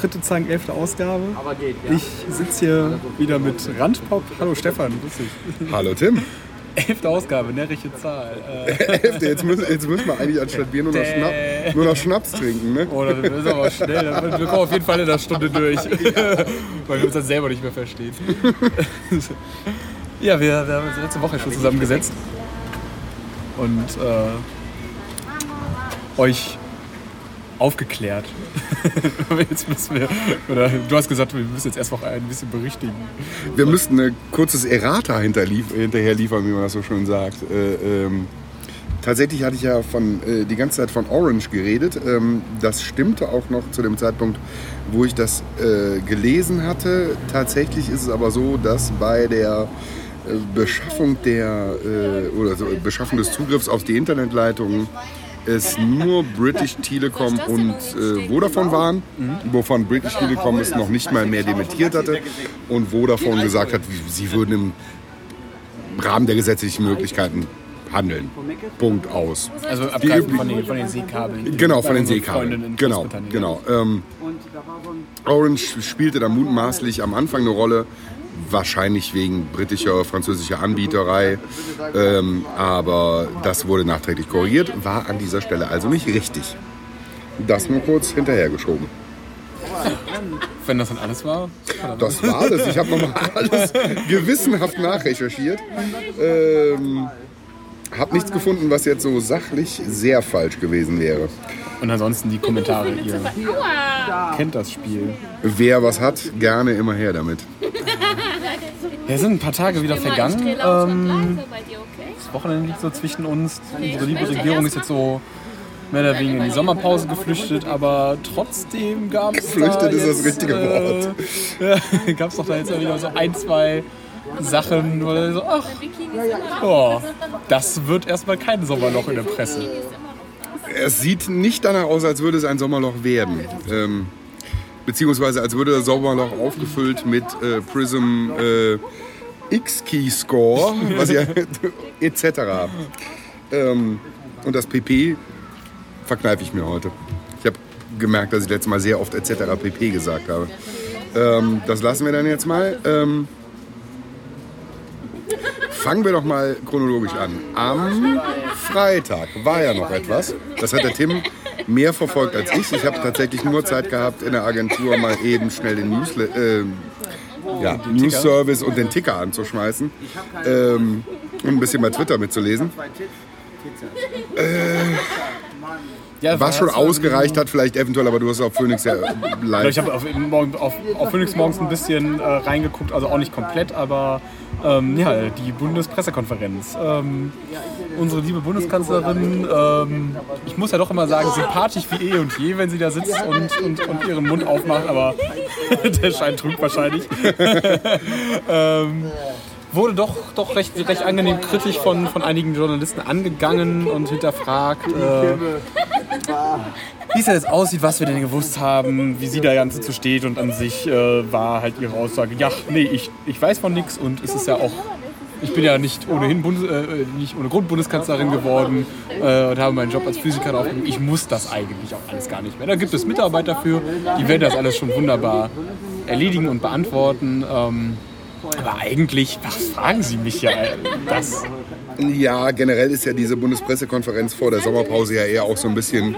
Frittezangen 11. Ausgabe. Ich sitze hier wieder mit Randpop. Hallo Stefan, grüß dich. Hallo Tim. 11. Ausgabe, närrische Zahl. Äh, Elfte, jetzt müssen, jetzt müssen wir eigentlich anstatt Bier nur noch, Schnapp, nur noch Schnaps trinken, ne? oh, das ist aber schnell. Wir kommen auf jeden Fall in der Stunde durch. Weil wir uns dann selber nicht mehr verstehen. ja, wir, wir haben uns letzte Woche schon zusammengesetzt. Und äh, euch aufgeklärt. jetzt müssen wir, oder du hast gesagt, wir müssen jetzt erst noch ein bisschen berichtigen. Wir müssten ein kurzes Errata hinterlief, hinterher liefern, wie man das so schön sagt. Äh, ähm, tatsächlich hatte ich ja von, äh, die ganze Zeit von Orange geredet. Ähm, das stimmte auch noch zu dem Zeitpunkt, wo ich das äh, gelesen hatte. Tatsächlich ist es aber so, dass bei der äh, Beschaffung der äh, oder so, Beschaffung des Zugriffs auf die Internetleitungen es nur British Telecom und äh, Vodafone waren, wovon British Telecom es noch nicht mal mehr dementiert hatte und Vodafone gesagt hat, sie würden im Rahmen der gesetzlichen Möglichkeiten handeln. Punkt aus. Also abgreifen von den, von den Seekabeln. Genau, von den Seekabeln. Genau, genau. Ähm, Orange spielte da mutmaßlich am Anfang eine Rolle, wahrscheinlich wegen britischer, französischer Anbieterei. Ähm, aber das wurde nachträglich korrigiert, war an dieser Stelle also nicht richtig. Das nur kurz hinterhergeschoben. Wenn das dann alles war. Das war alles. Ich habe nochmal alles gewissenhaft nachrecherchiert. Ähm, habe nichts gefunden, was jetzt so sachlich sehr falsch gewesen wäre. Und ansonsten die Kommentare. Ihr kennt das Spiel. Wer was hat, gerne immer her damit. Ja, es sind ein paar Tage wieder vergangen. Ähm, das Wochenende liegt so zwischen uns. Unsere liebe Regierung ist jetzt so mehr oder weniger in die Sommerpause geflüchtet, aber trotzdem gab es. Geflüchtet da ist das jetzt, richtige Wort. Äh, gab es doch da jetzt wieder so ein, zwei Sachen, wo so, ach, oh, das wird erstmal kein Sommerloch in der Presse. Es sieht nicht danach aus, als würde es ein Sommerloch werden. Ähm, beziehungsweise als würde das Sommerloch aufgefüllt mit äh, Prism äh, X-Key-Score, ja etc. Ähm, und das PP verkneife ich mir heute. Ich habe gemerkt, dass ich letztes Mal sehr oft etc. PP gesagt habe. Ähm, das lassen wir dann jetzt mal. Ähm, fangen wir doch mal chronologisch an. Am Freitag war ja noch etwas. Das hat der Tim mehr verfolgt als ich. Ich habe tatsächlich nur Zeit gehabt, in der Agentur mal eben schnell den Newsle äh, ja, News Service und den Ticker anzuschmeißen ähm, und ein bisschen bei Twitter mitzulesen. Ja, Was schon war's, ausgereicht hat, vielleicht eventuell, aber du hast auf Phoenix ja live. Ich habe auf, auf, auf Phoenix morgens ein bisschen äh, reingeguckt, also auch nicht komplett, aber ähm, ja, die Bundespressekonferenz. Ähm, unsere liebe Bundeskanzlerin, ähm, ich muss ja doch immer sagen, sympathisch wie eh und je, wenn sie da sitzt und, und, und ihren Mund aufmacht, aber der Schein trügt wahrscheinlich. ähm, wurde doch, doch recht, recht angenehm kritisch von, von einigen Journalisten angegangen und hinterfragt. Äh, wie es denn jetzt aussieht, was wir denn gewusst haben, wie sie da Ganze zu steht und an sich äh, war halt ihre Aussage, ja, nee, ich, ich weiß von nichts und es ist ja auch, ich bin ja nicht ohnehin Bundes, äh, nicht ohne Grund Bundeskanzlerin geworden äh, und habe meinen Job als Physiker aufgegeben. Ich muss das eigentlich auch alles gar nicht mehr. Da gibt es Mitarbeiter für, die werden das alles schon wunderbar erledigen und beantworten. Ähm, aber eigentlich, was fragen Sie mich ja das? Ja, generell ist ja diese Bundespressekonferenz vor der Sommerpause ja eher auch so ein bisschen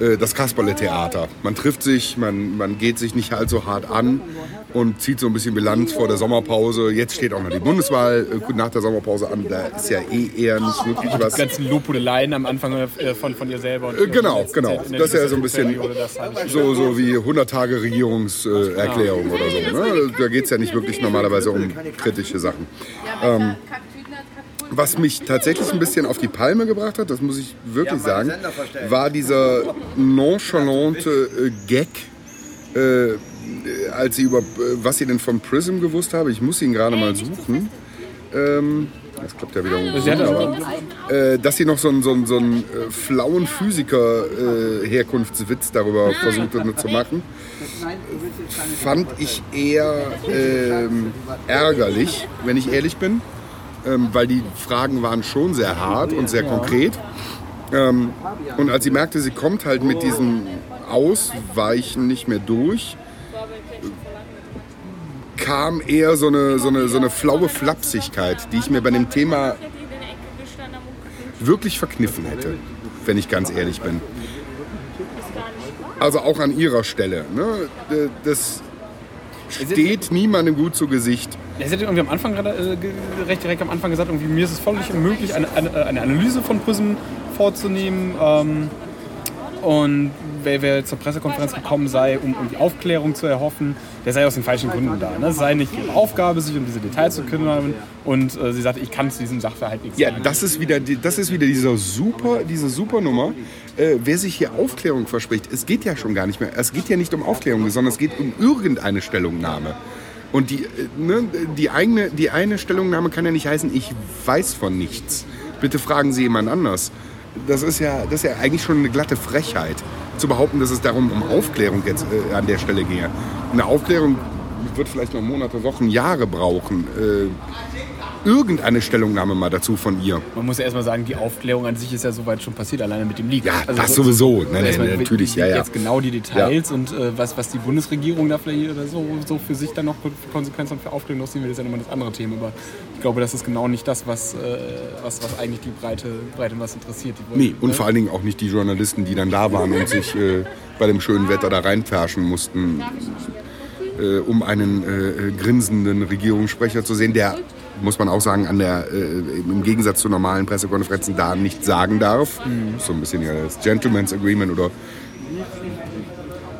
äh, das Kasperle-Theater. Man trifft sich, man, man geht sich nicht allzu hart an und zieht so ein bisschen Bilanz vor der Sommerpause. Jetzt steht auch noch die Bundeswahl äh, nach der Sommerpause an. Da ist ja eh eher nicht wirklich was. Die ganzen Lobhudeleien am Anfang äh, von, von ihr selber. Äh, genau, genau. Das ist ja so ein bisschen so, so wie 100 Tage Regierungserklärung oder so. Ne? Da geht es ja nicht wirklich normalerweise um kritische Sachen. Ähm, was mich tatsächlich ein bisschen auf die Palme gebracht hat, das muss ich wirklich sagen, war dieser nonchalante äh, Gag, äh, als sie über, äh, was sie denn von Prism gewusst habe. Ich muss ihn gerade mal suchen. Ähm, das klappt ja wieder Sie hat das- wunderbar. Äh, dass sie noch so einen, so einen, so einen äh, flauen Physiker-Herkunftswitz darüber versucht hat zu machen, fand ich eher ähm, ärgerlich, wenn ich ehrlich bin, ähm, weil die Fragen waren schon sehr hart und sehr konkret. Ähm, und als sie merkte, sie kommt halt mit diesem Ausweichen nicht mehr durch, kam eher so eine, so eine, so eine flaue Flapsigkeit, die ich mir bei dem Thema wirklich verkniffen hätte, wenn ich ganz ehrlich bin. Also auch an ihrer Stelle. Ne? Das steht niemandem gut zu Gesicht. Ja, sie hat irgendwie am Anfang, äh, recht direkt am Anfang gesagt, irgendwie, mir ist es völlig unmöglich, eine, eine, eine Analyse von Prism vorzunehmen. Ähm, und wer, wer, zur Pressekonferenz gekommen sei, um irgendwie Aufklärung zu erhoffen, der sei aus den falschen Gründen da. Ne? Es sei nicht ihre Aufgabe, sich um diese Details zu kümmern. Und äh, sie sagte, ich kann zu diesem Sachverhalt nichts ja, sagen. Ja, das ist wieder, das ist wieder diese super, diese super Nummer. Äh, wer sich hier Aufklärung verspricht, es geht ja schon gar nicht mehr. Es geht ja nicht um Aufklärung, sondern es geht um irgendeine Stellungnahme. Und die, äh, ne, die, eigene, die eine Stellungnahme kann ja nicht heißen, ich weiß von nichts. Bitte fragen Sie jemand anders das ist ja, das ist ja eigentlich schon eine glatte Frechheit, zu behaupten, dass es darum um Aufklärung jetzt äh, an der Stelle gehe. Eine Aufklärung wird vielleicht noch Monate, Wochen, Jahre brauchen. Äh, irgendeine Stellungnahme mal dazu von ihr. Man muss ja erstmal sagen, die Aufklärung an sich ist ja soweit schon passiert, alleine mit dem Leak. Ja, also das sowieso. Nein, nein, nein, natürlich, ja, ja. Jetzt genau die Details ja. und äh, was, was die Bundesregierung da vielleicht oder so, so für sich dann noch Konsequenzen für Aufklärung noch sehen will, ist ja nochmal das andere Thema. Aber ich glaube, das ist genau nicht das, was, äh, was, was eigentlich die breite, breite Masse interessiert. Die nee, und ne? vor allen Dingen auch nicht die Journalisten, die dann da waren und sich äh, bei dem schönen Wetter da reinpferschen mussten äh, um einen äh, grinsenden Regierungssprecher zu sehen, der, muss man auch sagen, an der, äh, im Gegensatz zu normalen Pressekonferenzen da nicht sagen darf. Mhm. So ein bisschen ja das Gentleman's Agreement oder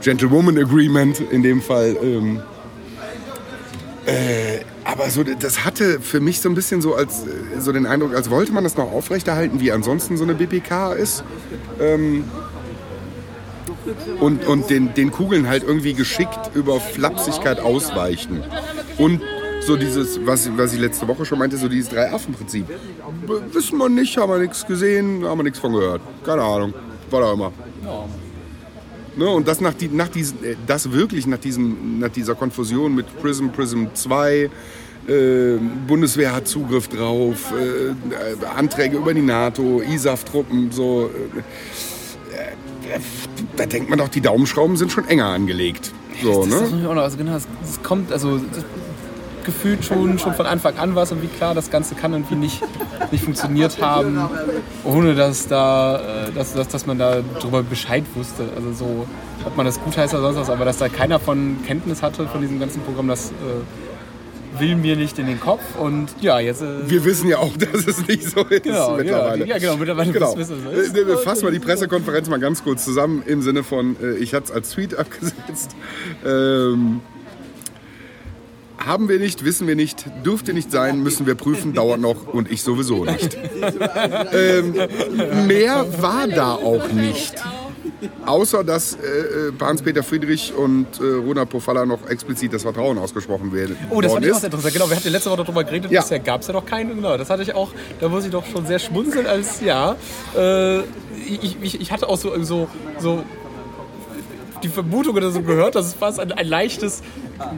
Gentlewoman Agreement in dem Fall. Ähm, äh, aber so, das hatte für mich so ein bisschen so, als, so den Eindruck, als wollte man das noch aufrechterhalten, wie ansonsten so eine BPK ist. Ähm, und, und den, den Kugeln halt irgendwie geschickt über Flapsigkeit ausweichen. Und so dieses, was, was ich letzte Woche schon meinte, so dieses Drei-Affen-Prinzip. Wissen wir nicht, haben wir nichts gesehen, haben wir nichts von gehört. Keine Ahnung, war da immer. Ne, und das, nach die, nach diesen, äh, das wirklich nach, diesem, nach dieser Konfusion mit Prism, Prism 2, äh, Bundeswehr hat Zugriff drauf, äh, Anträge über die NATO, ISAF-Truppen, so. Äh, da denkt man doch, die Daumenschrauben sind schon enger angelegt. So, das, das ne? auch noch, also genau, es, kommt, also gefühlt schon, schon von Anfang an was und wie klar das Ganze kann irgendwie nicht, nicht funktioniert haben, ohne dass, da, äh, dass, dass, dass man da darüber Bescheid wusste. Also so, ob man das gut heißt oder sonst was, aber dass da keiner von Kenntnis hatte von diesem ganzen Programm, das äh, will mir nicht in den Kopf. Und ja, jetzt. Äh wir wissen ja auch, dass es nicht so ist genau, mittlerweile. Ja, genau, mittlerweile genau. wissen wir es. Äh, fassen wir die Pressekonferenz mal ganz kurz zusammen im Sinne von, äh, ich hatte es als Tweet abgesetzt. Ähm, haben wir nicht, wissen wir nicht, dürfte nicht sein, müssen wir prüfen, dauert noch und ich sowieso nicht. ähm, mehr war da auch nicht. Außer dass äh, äh Hans-Peter Friedrich und äh, Ronald Pofalla noch explizit das Vertrauen ausgesprochen werden. Oh, das fand ich auch sehr interessant. Genau, wir hatten letzte Woche darüber geredet, ja. bisher gab es ja noch keinen. Genau, das hatte ich auch, da muss ich doch schon sehr schmunzeln als, ja, äh, ich, ich, ich, hatte auch so, so, so die Vermutung oder so gehört, dass es fast ein, ein leichtes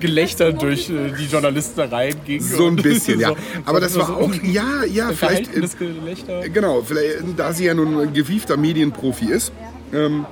Gelächter durch äh, die Journalisten reinging. So ein bisschen, ja. Aber das war auch, ja, ja, vielleicht. Gelächter. Genau, vielleicht, da sie ja nun ein gewiefter Medienprofi ist. Ähm,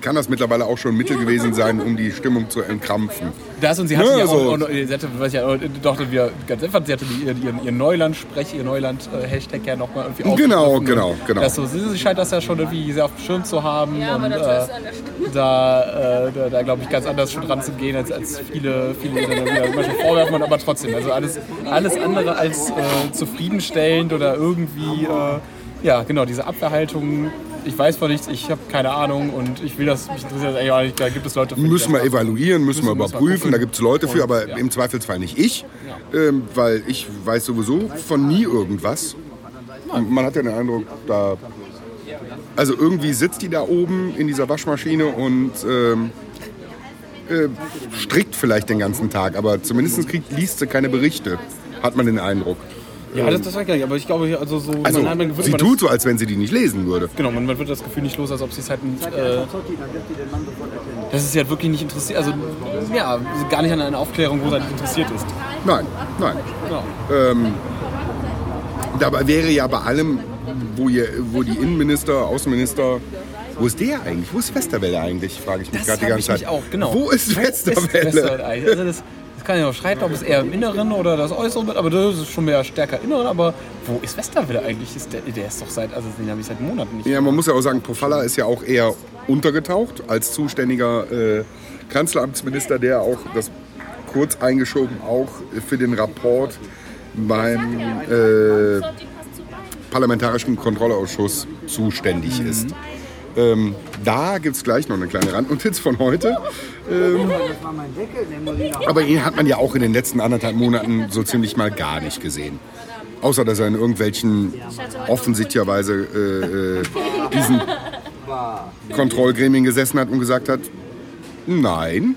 kann das mittlerweile auch schon ein Mittel gewesen sein, um die Stimmung zu entkrampfen. Das und sie hatte ja, ja so. auch, auch, sie hatte, was ja, doch, wir ganz einfach, sie hatte ihren, ihren Neuland-Sprech, ihr Neuland-Hashtag ja nochmal irgendwie Genau, genau, genau. Das so, sie scheint das ja schon irgendwie sehr auf dem Schirm zu haben ja, und äh, da, äh, da, da glaube ich, ganz anders schon dran zu gehen, als, als viele, viele wieder manchmal vorwerfen, aber trotzdem, also alles, alles andere als äh, zufriedenstellend oder irgendwie, äh, ja, genau, diese Abwehrhaltung ich weiß von nichts, ich habe keine Ahnung und ich will das, mich interessiert das eigentlich auch nicht. Da gibt es Leute für Müssen wir evaluieren, müssen, müssen wir überprüfen, da gibt es Leute für, aber ja. im Zweifelsfall nicht ich, ja. ähm, weil ich weiß sowieso von nie irgendwas. Und man hat ja den Eindruck, da. Also irgendwie sitzt die da oben in dieser Waschmaschine und ähm, äh, strickt vielleicht den ganzen Tag, aber zumindest kriegt, liest sie keine Berichte, hat man den Eindruck. Ja, das, das war gar nicht, aber ich glaube, also so. Also, man, man, sie tut so, als wenn sie die nicht lesen würde. Genau, man, man wird das Gefühl nicht los, als ob sie es halt. Äh, dass es sie halt wirklich nicht interessiert. Also, ja, gar nicht an einer Aufklärung, wo sie halt interessiert ist. Nein, nein. Genau. Ähm, dabei wäre ja bei allem wo, ihr, wo die Innenminister, Außenminister, wo ist der eigentlich? Wo ist Westerwelle eigentlich, frage ich mich Das gerade die ganze ich Zeit. mich auch, genau. Wo ist Ist Westerwelle? Westerwelle eigentlich? Also das, das kann ja auch streiten, ob es eher im Inneren oder das Äußere wird, aber das ist schon mehr stärker Inneren. Aber wo ist Westerwelle eigentlich? Ist der, der ist doch seit, also den habe ich seit Monaten nicht. Ja, man muss ja auch sagen, Pofalla ist ja auch eher untergetaucht als zuständiger äh, Kanzleramtsminister, der auch das kurz eingeschoben auch für den Rapport beim äh, Parlamentarischen Kontrollausschuss zuständig ist. Ähm, da gibt es gleich noch eine kleine Randnotiz von heute. Ähm, aber ihn hat man ja auch in den letzten anderthalb Monaten so ziemlich mal gar nicht gesehen. Außer dass er in irgendwelchen offensichtlicherweise äh, äh, diesen Kontrollgremien gesessen hat und gesagt hat, nein,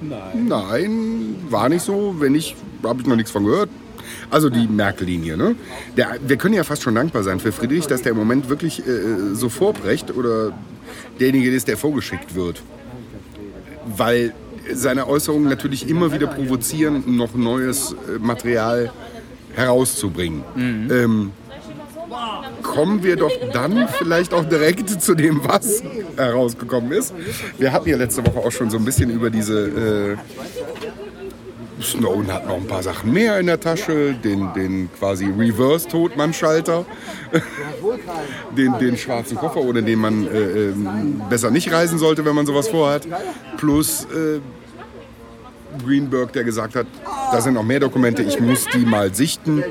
Nein. nein, war nicht so, wenn nicht, habe ich noch nichts von gehört. Also die Merkel-Linie. Ne? Der, wir können ja fast schon dankbar sein für Friedrich, dass der im Moment wirklich äh, so vorbrecht oder derjenige ist, der vorgeschickt wird. Weil seine Äußerungen natürlich immer wieder provozieren, noch neues äh, Material herauszubringen. Ähm, kommen wir doch dann vielleicht auch direkt zu dem, was herausgekommen ist. Wir hatten ja letzte Woche auch schon so ein bisschen über diese. Äh, Snowden hat noch ein paar Sachen mehr in der Tasche, den, den quasi Reverse-Totmann-Schalter, den, den schwarzen Koffer, ohne den man äh, ähm, besser nicht reisen sollte, wenn man sowas vorhat, plus äh, Greenberg, der gesagt hat, da sind noch mehr Dokumente, ich muss die mal sichten.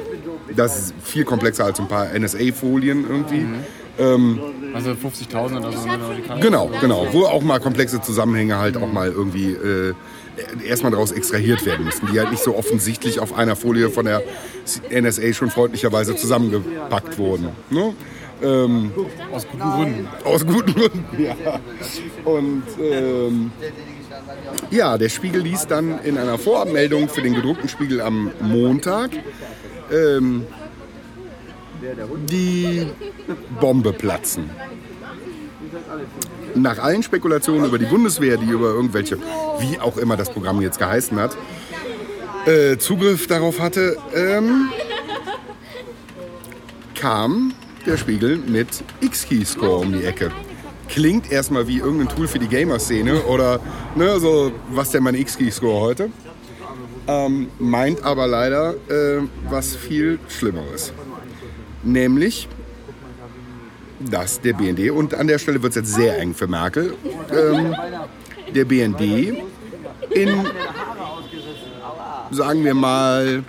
Das ist viel komplexer als ein paar NSA-Folien irgendwie. Also 50.000 oder so. Genau, genau. Wo auch mal komplexe Zusammenhänge halt auch mal irgendwie äh, erstmal daraus extrahiert werden müssen, die halt nicht so offensichtlich auf einer Folie von der NSA schon freundlicherweise zusammengepackt wurden. Ne? Ähm, Aus guten Gründen. aus guten Gründen. Ja. Und ähm, ja, der Spiegel ließ dann in einer Vorabmeldung für den gedruckten Spiegel am Montag ähm, die Bombe platzen. Nach allen Spekulationen über die Bundeswehr, die über irgendwelche, wie auch immer das Programm jetzt geheißen hat, äh, Zugriff darauf hatte, ähm, kam der Spiegel mit X-Key-Score um die Ecke. Klingt erstmal wie irgendein Tool für die Gamer-Szene oder ne, so, was denn mein X-Key-Score heute? Ähm, meint aber leider äh, was viel Schlimmeres. Nämlich, dass der BND, und an der Stelle wird es jetzt sehr eng für Merkel, ähm, der BND in, sagen wir mal,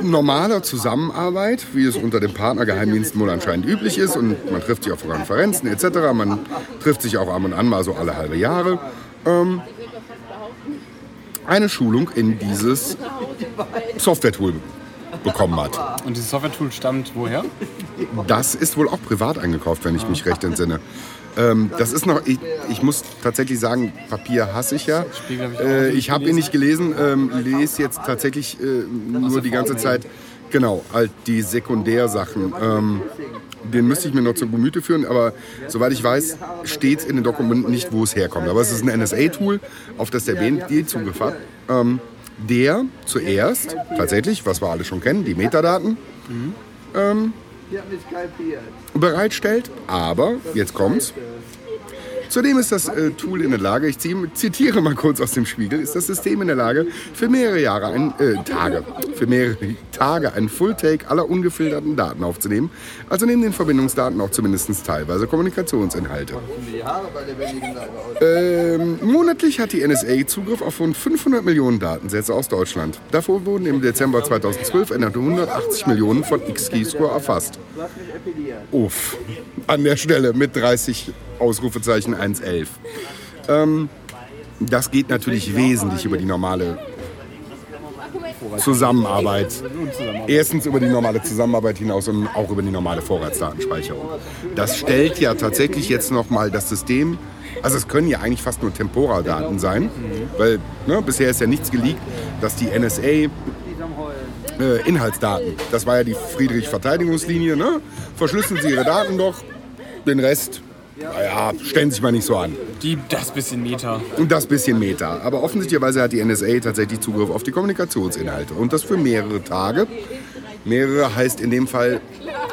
normaler Zusammenarbeit, wie es unter den Partnergeheimdiensten wohl anscheinend üblich ist. Und man trifft sich auf Konferenzen etc. Man trifft sich auch ab und an mal so alle halbe Jahre. Ähm, eine Schulung in dieses Software-Tool bekommen hat. Und dieses Software-Tool stammt woher? Das ist wohl auch privat eingekauft, wenn ich mich recht entsinne. Ähm, das ist noch, ich, ich muss tatsächlich sagen, Papier hasse ich ja. Äh, ich habe ihn nicht gelesen, ähm, lese jetzt tatsächlich äh, nur die ganze Zeit, genau, halt die Sekundärsachen. Ähm, den müsste ich mir noch zu Gemüte führen, aber soweit ich weiß, steht es in den Dokumenten nicht, wo es herkommt. Aber es ist ein NSA-Tool, auf das der BND Zugriff hat, ähm, der zuerst tatsächlich, was wir alle schon kennen, die Metadaten ähm, bereitstellt. Aber, jetzt kommt's. Zudem ist das äh, Tool in der Lage, ich zitiere mal kurz aus dem Spiegel, ist das System in der Lage, für mehrere Jahre ein, äh, Tage, für mehrere Tage einen Full-Take aller ungefilterten Daten aufzunehmen, also neben den Verbindungsdaten auch zumindest teilweise Kommunikationsinhalte. Ähm, monatlich hat die NSA Zugriff auf rund 500 Millionen Datensätze aus Deutschland. Davor wurden im Dezember 2012 erneut 180 Millionen von X-Keyscore erfasst. Uff, an der Stelle mit 30 Ausrufezeichen 111. Ähm, das geht natürlich wesentlich über die normale Zusammenarbeit. Erstens über die normale Zusammenarbeit hinaus und auch über die normale Vorratsdatenspeicherung. Das stellt ja tatsächlich jetzt nochmal das System, also es können ja eigentlich fast nur Temporaldaten sein, weil ne, bisher ist ja nichts geleakt, dass die NSA äh, Inhaltsdaten, das war ja die Friedrich-Verteidigungslinie, ne? verschlüsseln Sie Ihre Daten doch, den Rest, naja, stellen Sie sich mal nicht so an. Die, das bisschen Meta. Und das bisschen Meta. Aber offensichtlicherweise hat die NSA tatsächlich Zugriff auf die Kommunikationsinhalte. Und das für mehrere Tage. Mehrere heißt in dem Fall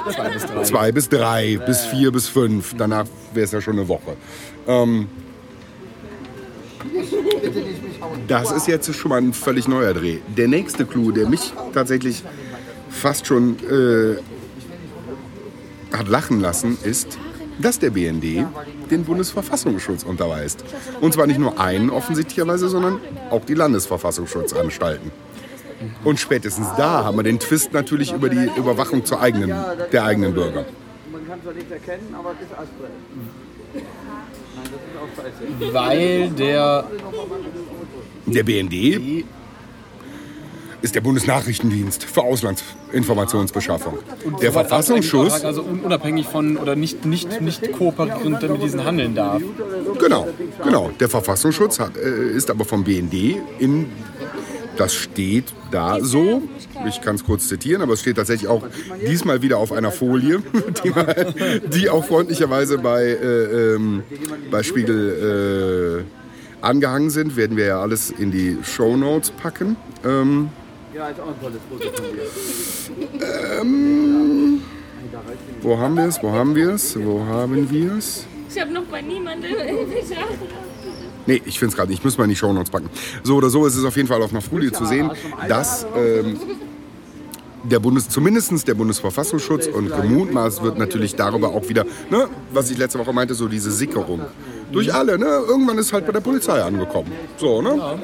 Zwei bis drei. Zwei bis drei, bis vier bis fünf. Danach wäre es ja schon eine Woche. Ähm, das ist jetzt schon mal ein völlig neuer Dreh. Der nächste Clou, der mich tatsächlich fast schon äh, hat lachen lassen, ist, dass der BND den Bundesverfassungsschutz unterweist. Und zwar nicht nur einen offensichtlicherweise, sondern auch die Landesverfassungsschutzanstalten. Und spätestens da haben wir den Twist natürlich über die Überwachung zur eigenen, der eigenen Bürger. Man kann zwar nichts erkennen, aber es ist Asbrillen. Nein, das ist auch scheiße. Weil der Der BND ist der Bundesnachrichtendienst für Auslandsinformationsbeschaffung. Der Verfassungsschutz, also un- unabhängig von oder nicht, nicht, nicht kooperierend mit diesen handeln darf. genau, genau. Der Verfassungsschutz hat, äh, ist aber vom BND in, das steht da so, ich kann es kurz zitieren, aber es steht tatsächlich auch diesmal wieder auf einer Folie, die, mal, die auch freundlicherweise bei, äh, ähm, bei Spiegel äh, angehangen sind, werden wir ja alles in die Show Notes packen. Ähm, Ja, ist auch ein tolles Foto von dir. Wo haben wir es? Wo haben wir es? Wo haben wir es? Ich habe noch bei niemandem irgendwelche Nee, ich finde es gerade nicht. Ich muss mal in die Shownotes packen. So oder so ist es auf jeden Fall auf einer Folie zu sehen, dass ähm, der Bundes, zumindest der Bundesverfassungsschutz und gemutmaßt wird natürlich darüber auch wieder, ne, was ich letzte Woche meinte, so diese Sickerung. Durch alle, ne? Irgendwann ist halt bei der Polizei angekommen. So, ne?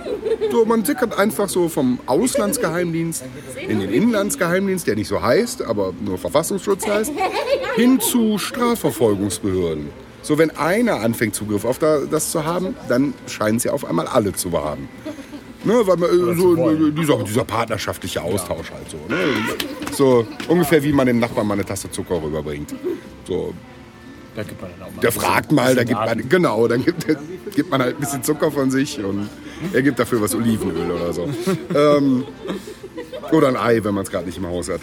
So, man sickert einfach so vom Auslandsgeheimdienst in den Inlandsgeheimdienst, der nicht so heißt, aber nur Verfassungsschutz heißt, hin zu Strafverfolgungsbehörden. So, wenn einer anfängt, Zugriff auf da, das zu haben, dann scheinen sie auf einmal alle zu haben. Ne, weil man, äh, so, äh, dieser, dieser partnerschaftliche Austausch halt so. Ne? So ungefähr wie man dem Nachbarn mal eine Tasse Zucker rüberbringt. So, Da gibt man dann auch mal. der ein bisschen- fragt mal, da gibt man, genau, dann gibt, gibt man halt ein bisschen Zucker von sich und er gibt dafür was Olivenöl oder so. ähm, oder ein Ei, wenn man es gerade nicht im Haus hat.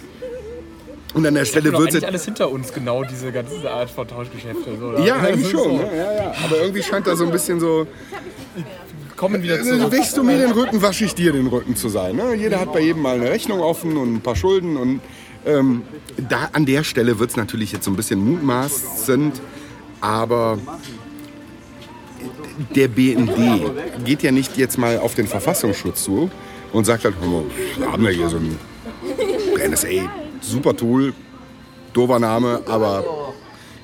Und an der Stelle wird es. alles hinter uns, genau diese ganze Art von Tauschgeschäfte. So, oder? Ja, eigentlich schon. so. Ne? Ja, ja. Aber irgendwie scheint da so ein bisschen so. Kommen wieder Äh, zurück. Wäschst du mir den Rücken, wasche ich dir den Rücken zu sein. Ne? Jeder hat bei jedem mal eine Rechnung offen und ein paar Schulden. Und ähm, da an der Stelle wird es natürlich jetzt so ein bisschen mutmaßend, aber der BND geht ja nicht jetzt mal auf den Verfassungsschutz zu und sagt halt, wir haben ja hier so ein NSA, super Tool, doofer Name, aber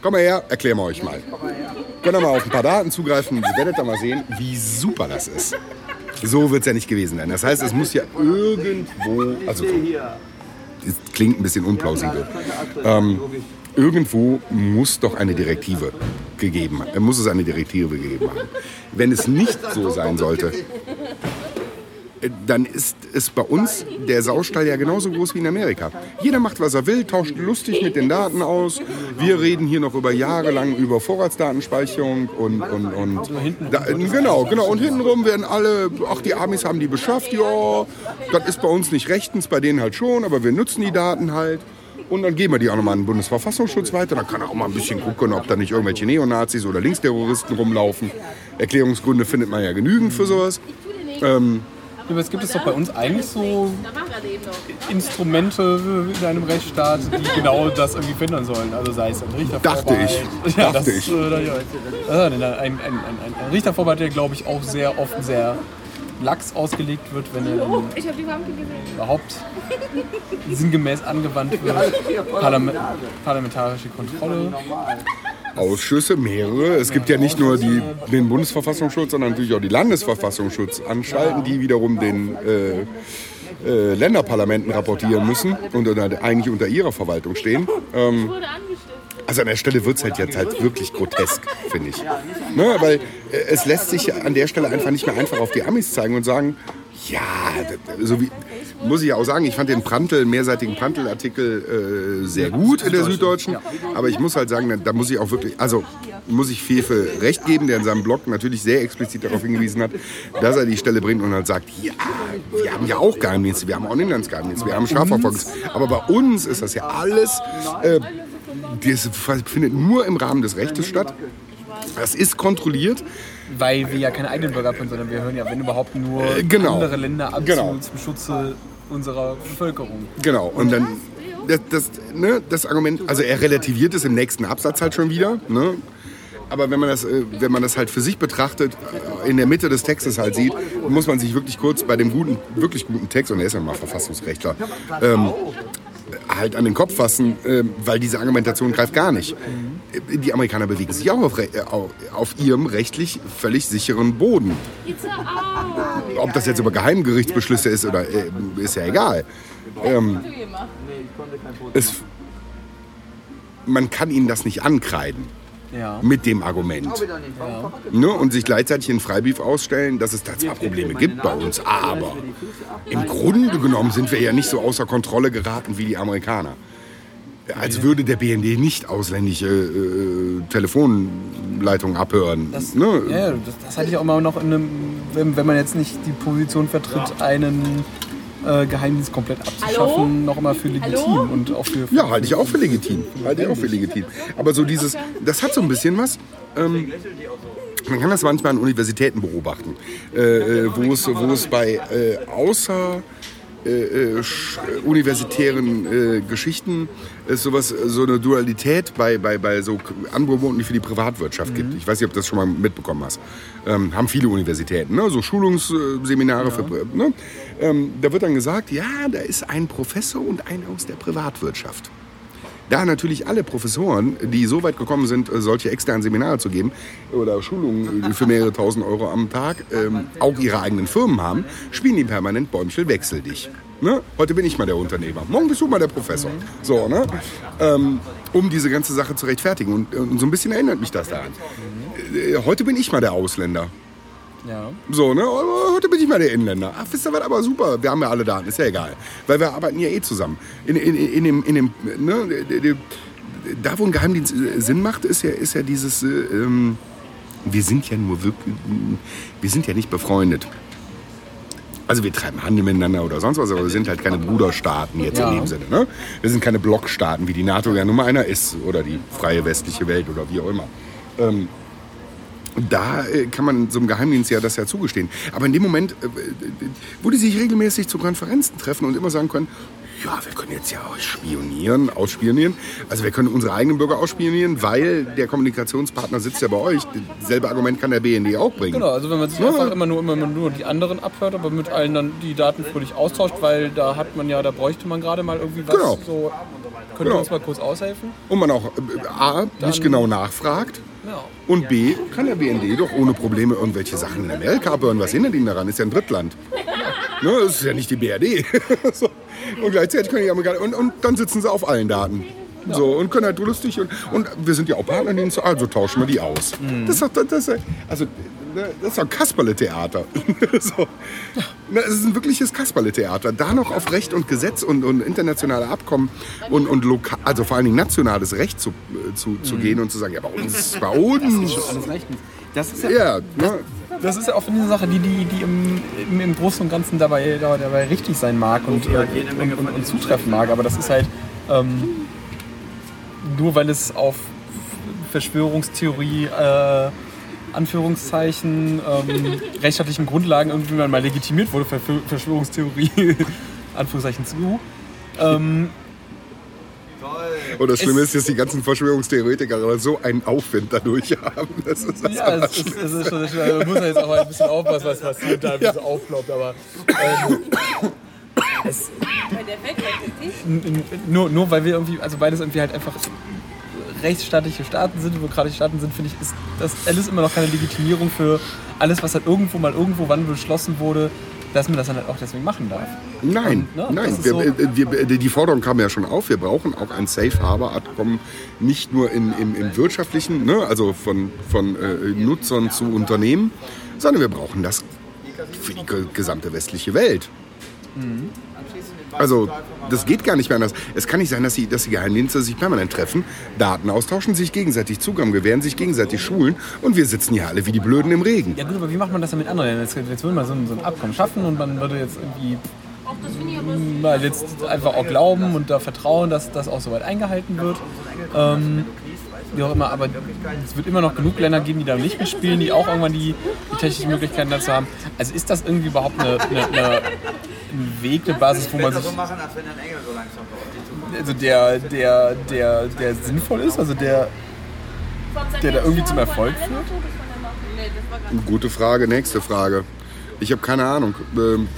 komm mal her, erklären wir euch mal. Könnt ihr mal auf ein paar Daten zugreifen, ihr werdet da mal sehen, wie super das ist. So wird es ja nicht gewesen sein. Das heißt, es muss ja irgendwo, also das klingt ein bisschen unplausibel, ähm, irgendwo muss doch eine Direktive gegeben, äh, muss es eine Direktive gegeben haben. Wenn es nicht so sein sollte, dann ist es bei uns der Saustall ja genauso groß wie in Amerika. Jeder macht, was er will, tauscht lustig mit den Daten aus. Wir reden hier noch über Jahre lang über Vorratsdatenspeicherung und, und, und da, genau, genau. Und hintenrum werden alle, ach, die Amis haben die beschafft, ja, das ist bei uns nicht rechtens, bei denen halt schon, aber wir nutzen die Daten halt. Und dann geben wir die auch nochmal an den Bundesverfassungsschutz weiter. Dann kann er auch mal ein bisschen gucken, ob da nicht irgendwelche Neonazis oder Linksterroristen rumlaufen. Erklärungsgründe findet man ja genügend für sowas. Aber es gibt es doch bei uns eigentlich so. Instrumente in einem Rechtsstaat, die genau das irgendwie verhindern sollen. Also sei es ein Richtervorbehalt. Dachte ich. Ja, Dachte das, ich. Äh, ja. Ja, ein, ein, ein, ein, ein Richtervorbehalt, der glaube ich auch sehr oft sehr lax ausgelegt wird, wenn er gesehen. überhaupt sinngemäß angewandt wird. Parlament, parlamentarische Kontrolle. Ausschüsse, mehrere. Es gibt ja nicht nur die, den Bundesverfassungsschutz, sondern natürlich auch die Landesverfassungsschutzanstalten, die wiederum den äh, äh, Länderparlamenten rapportieren müssen und unter, eigentlich unter ihrer Verwaltung stehen. Ähm, also an der Stelle wird es halt jetzt halt wirklich grotesk, finde ich. Ne, weil äh, es lässt sich an der Stelle einfach nicht mehr einfach auf die Amis zeigen und sagen, ja, so wie, muss ich ja auch sagen, ich fand den Prantl, mehrseitigen Prantl-Artikel äh, sehr gut in der Süddeutschen, aber ich muss halt sagen, da, muss ich auch wirklich, also muss ich Fefe recht geben, der in seinem Blog natürlich sehr explizit darauf hingewiesen hat, dass er die Stelle bringt und halt sagt, ja, wir haben ja auch Geheimdienste, wir haben auch einen Inlandsgeheimdienst, wir haben Strafverfolgungs, aber bei uns ist das ja alles, äh, das findet nur im Rahmen des Rechtes statt. Das ist kontrolliert. Weil wir ja keine eigenen Bürger sind, sondern wir hören ja, wenn überhaupt, nur Äh, genau. andere Länder ab Genau. zu, zum Schutze unserer Bevölkerung. Genau. Und dann das, das, ne, das Argument, also er relativiert es im nächsten Absatz halt schon wieder. Ne? Aber wenn man, das, äh, wenn man das halt für sich betrachtet, äh, in der Mitte des Textes halt sieht, muss man sich wirklich kurz bei dem guten, wirklich guten Text, und er ist ja mal Verfassungsrechtler, ähm, halt an den Kopf fassen, ähm, weil diese Argumentation greift gar nicht. Die Amerikaner bewegen sich auch auf, äh, au- auf ihrem rechtlich völlig sicheren Boden. It's a Ob das jetzt über Geheimgerichtsbeschlüsse ist oder äh, ist ja egal. Ähm, es, man kann ihnen das nicht ankreiden Ja. mit dem Argument. Ne? Und sich gleichzeitig in Freibrief ausstellen, dass es da zwar Probleme gibt bei uns, aber im Grunde genommen sind wir ja nicht so außer Kontrolle geraten wie die Amerikaner. Als würde der BND nicht ausländische äh, Telefonleitungen abhören. Das, ne? ja, ja, das, das hatte ich auch immer noch in einem, wenn, wenn man jetzt nicht die Position vertritt, einen äh, Geheimdienst komplett abzuschaffen, Hallo? noch immer für legitim Hallo? und auch für, für Ja, halte ich auch für legitim. Halte ich auch für legitim. Aber so dieses, das hat so ein bisschen was. Ähm, man kann das manchmal an Universitäten beobachten, äh, äh, wo, es, wo es bei äh, außer äh, äh, universitären äh, Geschichten es sowas, so eine Dualität bei, bei, bei so Angeboten für die Privatwirtschaft gibt. Ich weiß nicht, ob du das schon mal mitbekommen hast. Ähm, haben viele Universitäten, ne? so Schulungsseminare für. Ne? Ähm, da wird dann gesagt, ja, da ist ein Professor und ein aus der Privatwirtschaft. Da natürlich alle Professoren, die so weit gekommen sind, äh, solche externen Seminare zu geben oder Schulungen äh, für mehrere tausend Euro am Tag, ähm, auch ihre eigenen Firmen haben, spielen die permanent Bäumchen wechsel dich. Ne? Heute bin ich mal der Unternehmer, morgen bist du mal der Professor. So, ne? Ähm, um diese ganze Sache zu rechtfertigen. Und, und so ein bisschen erinnert mich das daran. Äh, Heute bin ich mal der Ausländer. Ja. So, ne? Aber Heute bin ich mal der Inländer. Ach, wisst ihr was? Aber super. Wir haben ja alle Daten. Ist ja egal. Weil wir arbeiten ja eh zusammen. In, in, in dem, in dem, ne? Da, wo ein Geheimdienst äh, Sinn macht, ist ja, ist ja dieses, äh, ähm, wir sind ja nur wirklich, wir sind ja nicht befreundet. Also wir treiben Handel miteinander oder sonst was, aber wir sind halt keine Bruderstaaten jetzt Ja. in dem Sinne. Ne? Wir sind keine Blockstaaten, wie die NATO ja Nummer einer ist oder die freie westliche Welt oder wie auch immer. Ähm, da äh, kann man so einem Geheimdienst ja das ja zugestehen. Aber in dem Moment, äh, wo die sich regelmäßig zu Konferenzen treffen und immer sagen können, ja, wir können jetzt ja spionieren, ausspionieren. Also wir können unsere eigenen Bürger ausspionieren, weil der Kommunikationspartner sitzt ja bei euch. Dasselbe Argument kann der BND auch bringen. Genau, also wenn man sich einfach immer nur, immer nur die anderen abhört, aber mit allen dann die Daten fröhlich austauscht, weil da hat man ja, da bräuchte man gerade mal irgendwie was. Genau. So, könnt ihr Genau. uns mal kurz aushelfen? Und man auch äh, A, nicht genau nachfragt. Und B, kann der BND doch ohne Probleme irgendwelche Sachen in Amerika abhören. Was hindert ihn daran? Ist ja ein Drittland. Ne, das ist ja nicht die BRD. so. Und gleichzeitig können die Amerikaner. Und, und dann sitzen sie auf allen Daten. So, und können halt lustig. Und, und wir sind ja auch Partnerdienste, also tauschen wir die aus. Das doch, das, das, ist- also, das ist doch ein Kasperle-Theater. so. Ne, Es ist ein wirkliches Kasperle-Theater. Da noch auf Recht und Gesetz und, und internationale Abkommen und, und loka also vor allen Dingen nationales Recht zu, äh, zu, zu gehen und zu sagen, ja, bei uns, bei uns. Alles rechtens. Das ist ja, Ja, ne? das ist ja auch eine Sache, die, die, die im, im, im Großen und Ganzen dabei, dabei, dabei richtig sein mag und, äh, und, und, und zutreffen mag. Aber das ist halt ähm, nur weil es auf Verschwörungstheorie, äh, Anführungszeichen, ähm, rechtstaatlichen Grundlagen irgendwie mal legitimiert wurde, Verf- Verschwörungstheorie, Anführungszeichen zu. Ähm, Und das Schlimme Es- ist, dass die ganzen Verschwörungstheoretiker aber so einen Aufwind dadurch haben. Das ist das Ja, es ist, es ist schon, schon, man muss ja jetzt auch mal ein bisschen aufpassen, was, hier da ja. so aufploppt, aber ähm, es, nur, nur weil wir irgendwie, also beides irgendwie halt einfach rechtsstaatliche Staaten sind, demokratische Staaten sind, finde ich, ist das alles immer noch keine Legitimierung für alles, was halt irgendwo mal irgendwo wann beschlossen wurde, dass man das dann halt auch deswegen machen darf. Nein, Und, ne, nein. Wir, so- wir, die Forderung kam ja schon auf. Wir brauchen auch ein Safe Harbor Abkommen, nicht nur in, im, im wirtschaftlichen, ne, also von, von äh, Nutzern zu Unternehmen, sondern wir brauchen das für die ge- gesamte westliche Welt. Also, das geht gar nicht mehr anders. Es kann nicht sein, dass die, dass die Geheimdienste sich permanent treffen, Daten austauschen, sich gegenseitig Zugang gewähren, sich gegenseitig schulen und wir sitzen hier alle wie die Blöden im Regen. Ja gut, aber wie macht man das dann mit anderen? Jetzt, jetzt würde man so ein, so ein Abkommen schaffen und man würde jetzt irgendwie mal jetzt einfach auch glauben und da vertrauen, dass das auch soweit eingehalten wird. Ähm, wie auch immer, aber es wird immer noch genug Länder geben, die da nicht mitspielen, die auch irgendwann die, die technischen Möglichkeiten dazu haben. Also ist das irgendwie überhaupt eine, eine, eine ein Weg, eine Basis, wo man sich, so machen, als wenn ein Engel so langsam also der, der, der, der sinnvoll ist, also der, der da irgendwie zum Erfolg führt? Gute Frage, nächste Frage. Ich habe keine Ahnung. Ähm,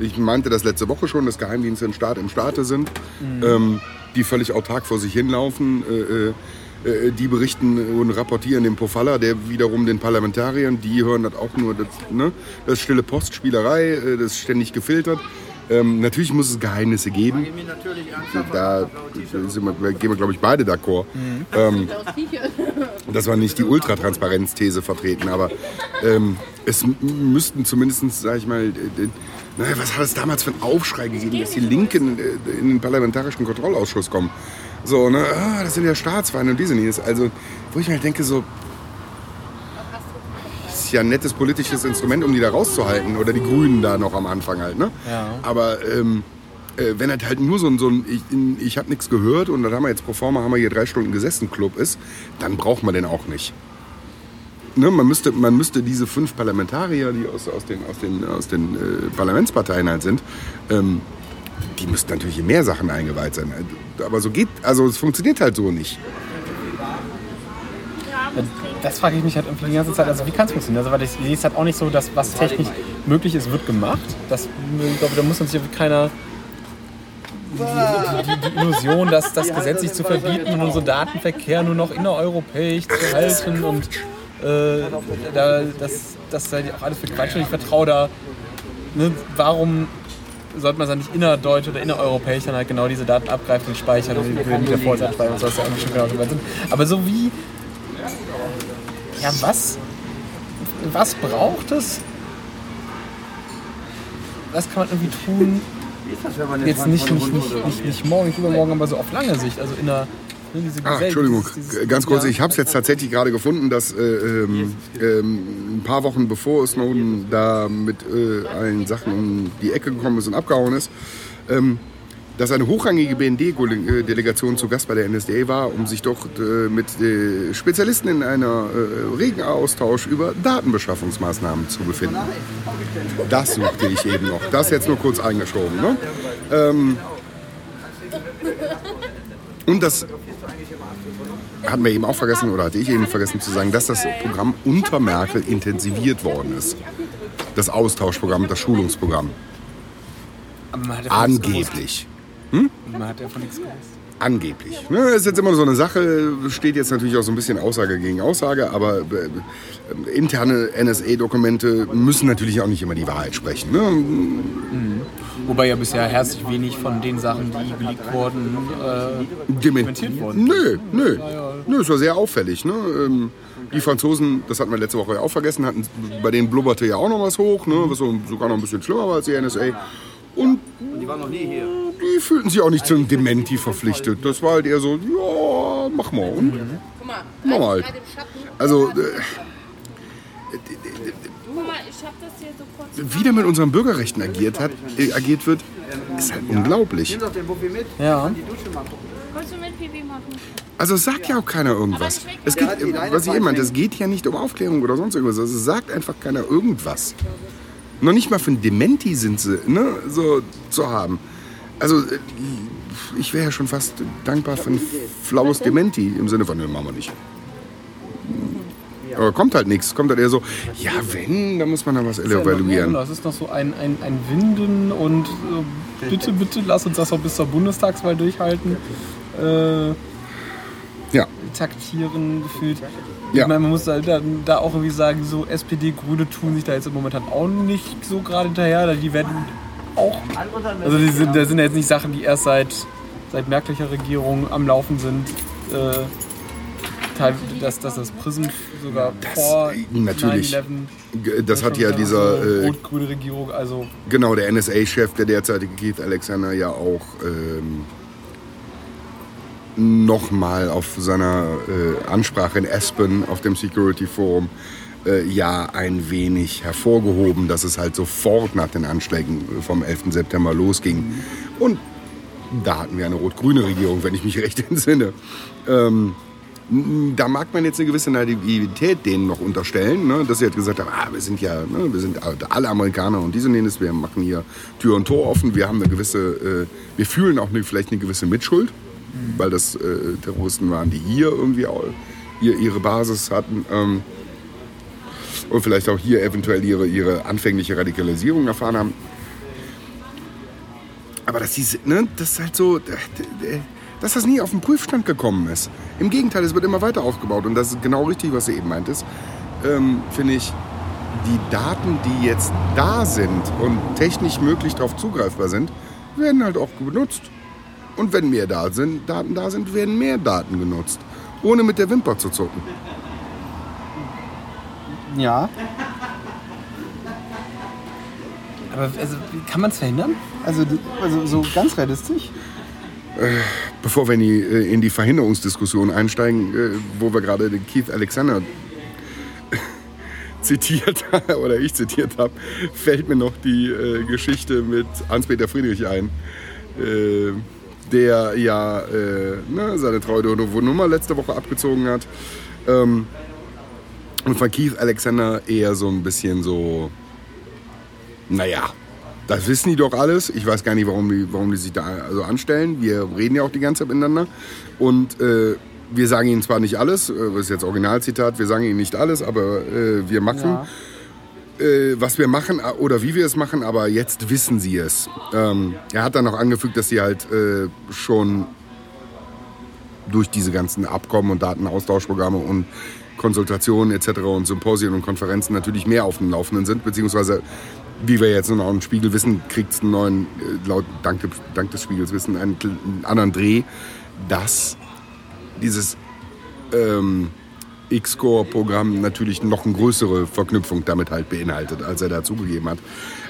Ich meinte das letzte Woche schon, dass Geheimdienste im Staat im Staate sind, ähm, die völlig autark vor sich hinlaufen. Äh, die berichten und rapportieren den Pofalla, der wiederum den Parlamentariern, die hören das auch nur, das, ne? das ist stille Postspielerei, äh, das ist ständig gefiltert. Ähm, natürlich muss es Geheimnisse geben. Da sind wir, gehen wir, glaube ich, beide d'accord. Ähm, dass wir nicht die Ultratransparenz-These vertreten, aber ähm, es müssten zumindest, sage ich mal, naja, was hat es damals für einen Aufschrei gegeben, dass die Linken in den Parlamentarischen Kontrollausschuss kommen. So, ne, ah, das sind ja Staatsfeinde und diese nicht. Also, wo ich mir halt denke, so, ist ja ein nettes politisches Instrument, um die da rauszuhalten. Oder die Grünen da noch am Anfang halt, ne? Ja. Aber ähm, äh, wenn das halt nur so ein, so ein ich, in- ich habe nichts gehört und dann haben wir jetzt pro forma haben wir hier drei Stunden gesessen Club ist, dann braucht man den auch nicht. Ne, man, müsste, man müsste diese fünf Parlamentarier, die aus, aus den, aus den, aus den äh, Parlamentsparteien halt sind, ähm, die müssten natürlich in mehr Sachen eingeweiht sein. Aber so geht, also es funktioniert halt so nicht. Das frage ich mich halt irgendwie die ganze Zeit. Also wie kann es funktionieren? Also weil ich sehe es halt auch nicht so, dass was technisch möglich ist, wird gemacht. Das, ich glaube, da muss uns ja keiner die, die, die Illusion, dass das gesetzlich zu verbieten und unseren Datenverkehr nur noch innereuropäisch zu halten und äh, da, das, das sei auch alles für Quatsch und ich vertraue da. Ne, warum sollte man dann nicht innerdeutsch oder innereuropäisch dann halt genau diese Daten abgreifen und speichern und die mit der Vorsatzspeicherung und so, was ja irgendwie schon genau weit sind. Aber so wie ja, was, was braucht es? Was kann man irgendwie tun? Jetzt nicht, nicht, nicht, nicht morgen, nicht übermorgen, aber so auf lange Sicht. Also in der. Diese Ah, Entschuldigung, dieses- ganz kurz, ich habe es jetzt tatsächlich gerade gefunden, dass äh, ähm, ähm, ein paar Wochen bevor Snowden da mit äh, allen Sachen um die Ecke gekommen ist und abgehauen ist, ähm, dass eine hochrangige BND-Delegation zu Gast bei der NSDA war, um sich doch äh, mit äh, Spezialisten in einer äh, regen Austausch über Datenbeschaffungsmaßnahmen zu befinden. Das suchte ich eben noch. Das jetzt nur kurz eingeschoben. Ne? Ähm, und das hatten wir eben auch vergessen, oder hatte ich eben vergessen zu sagen, dass das Programm unter Merkel intensiviert worden ist. Das Austauschprogramm, das Schulungsprogramm. Angeblich. Man hat ja von nichts gewusst. Angeblich. Ne, ist jetzt immer so eine Sache, steht jetzt natürlich auch so ein bisschen Aussage gegen Aussage, aber äh, interne NSA-Dokumente müssen natürlich auch nicht immer die Wahrheit sprechen. Ne? Wobei ja bisher herzlich wenig von den Sachen, die geleakt wurden, äh, Dementiert worden. Nö, nö. Nö, es war sehr auffällig. Ne? Ähm, die Franzosen, das hatten wir letzte Woche ja auch vergessen, hatten, bei denen blubberte ja auch noch was hoch, ne? was so, sogar noch ein bisschen schlimmer war als die NSA. Und Die waren noch nie hier. die fühlten sich auch nicht zum Dementi verpflichtet. Das war halt eher so, ja, mach mal. Und Guck mal, Mach mal. Schatten. also, äh, Guck mal, ich hab das hier so kurz. wie da mit unseren Bürgerrechten agiert, hat, äh, agiert wird, ist halt unglaublich. Nimm doch den Buffy mit. Ja. Die Dusche mal gucken. Kannst du mit Pipi machen? Also es sagt ja auch keiner irgendwas. Es geht, was ich eben meinte, es geht ja nicht um Aufklärung oder sonst irgendwas. Also es sagt einfach keiner irgendwas. Noch nicht mal für ein Dementi sind sie ne, so zu haben. Also äh, ich wäre ja schon fast dankbar für ein flaues Dementi im Sinne von, ne, machen wir nicht. Aber kommt halt nichts. Kommt halt eher so, ja wenn, dann muss man da was evaluieren. genau, es ist noch so ein, ein, ein Winden und äh, bitte, bitte lass uns das auch bis zur Bundestagswahl durchhalten. Äh, Ja, taktieren gefühlt. Ja. Ich meine, man muss da, da, da auch irgendwie sagen, so SPD, Grüne tun sich da jetzt im Momentan auch nicht so gerade hinterher. Die werden auch. Also die sind, das sind ja jetzt nicht Sachen, die erst seit, seit merklicher Regierung am Laufen sind. Äh, teil- dass, dass das Prism sogar vor natürlich. 9/11 G- das hat ja dieser, so äh, rot-grüne Regierung, also Genau, der NSA-Chef, der derzeitige Keith Alexander, ja auch ähm, nochmal auf seiner äh, Ansprache in Aspen auf dem Security Forum äh, ja ein wenig hervorgehoben, dass es halt sofort nach den Anschlägen vom 11. September losging. Und da hatten wir eine rot-grüne Regierung, wenn ich mich recht entsinne. Ähm, Da mag man jetzt eine gewisse Naivität denen noch unterstellen, ne? dass sie halt gesagt haben, ah, wir sind ja, ne, wir sind alle Amerikaner und diese und jenes, wir machen hier Tür und Tor offen, wir haben eine gewisse, äh, wir fühlen auch eine, vielleicht eine gewisse Mitschuld, weil das äh, Terroristen waren, die hier irgendwie auch, hier ihre Basis hatten. Ähm, und vielleicht auch hier eventuell ihre, ihre anfängliche Radikalisierung erfahren haben. Aber dass, diese, ne, das ist halt so, dass das nie auf den Prüfstand gekommen ist. Im Gegenteil, es wird immer weiter aufgebaut. Und das ist genau richtig, was du eben meintest. Ähm, Finde ich, die Daten, die jetzt da sind und technisch möglich darauf zugreifbar sind, werden halt auch benutzt. Und wenn mehr da sind, Daten da sind, werden mehr Daten genutzt. Ohne mit der Wimper zu zucken. Ja. Aber also, wie kann man es verhindern? Also, also so ganz realistisch? Bevor wir in die, äh, in die Verhinderungsdiskussion einsteigen, äh, wo wir gerade den Keith Alexander zitiert oder ich zitiert habe, fällt mir noch die äh, Geschichte mit Hans-Peter Friedrich ein, äh, der ja äh, ne, seine treue Nummer letzte Woche abgezogen hat. Ähm, und von Keith Alexander eher so ein bisschen so, naja, das wissen die doch alles. Ich weiß gar nicht, warum die, warum die sich da also anstellen. Wir reden ja auch die ganze Zeit miteinander. Und äh, wir sagen ihnen zwar nicht alles, äh, das ist jetzt Originalzitat, wir sagen ihnen nicht alles, aber äh, wir machen, ja. Äh, was wir machen äh, oder wie wir es machen, aber jetzt wissen sie es. Ähm, er hat dann noch angefügt, dass sie halt äh, schon durch diese ganzen Abkommen und Datenaustauschprogramme und Konsultationen etc. und Symposien und Konferenzen natürlich mehr auf dem Laufenden sind, beziehungsweise wie wir jetzt auch im Spiegel wissen, kriegt es einen neuen, äh, laut, dank, dank des Spiegels wissen, einen, einen anderen Dreh, dass dieses ähm, X-Core-Programm natürlich noch eine größere Verknüpfung damit halt beinhaltet, als er dazugegeben hat.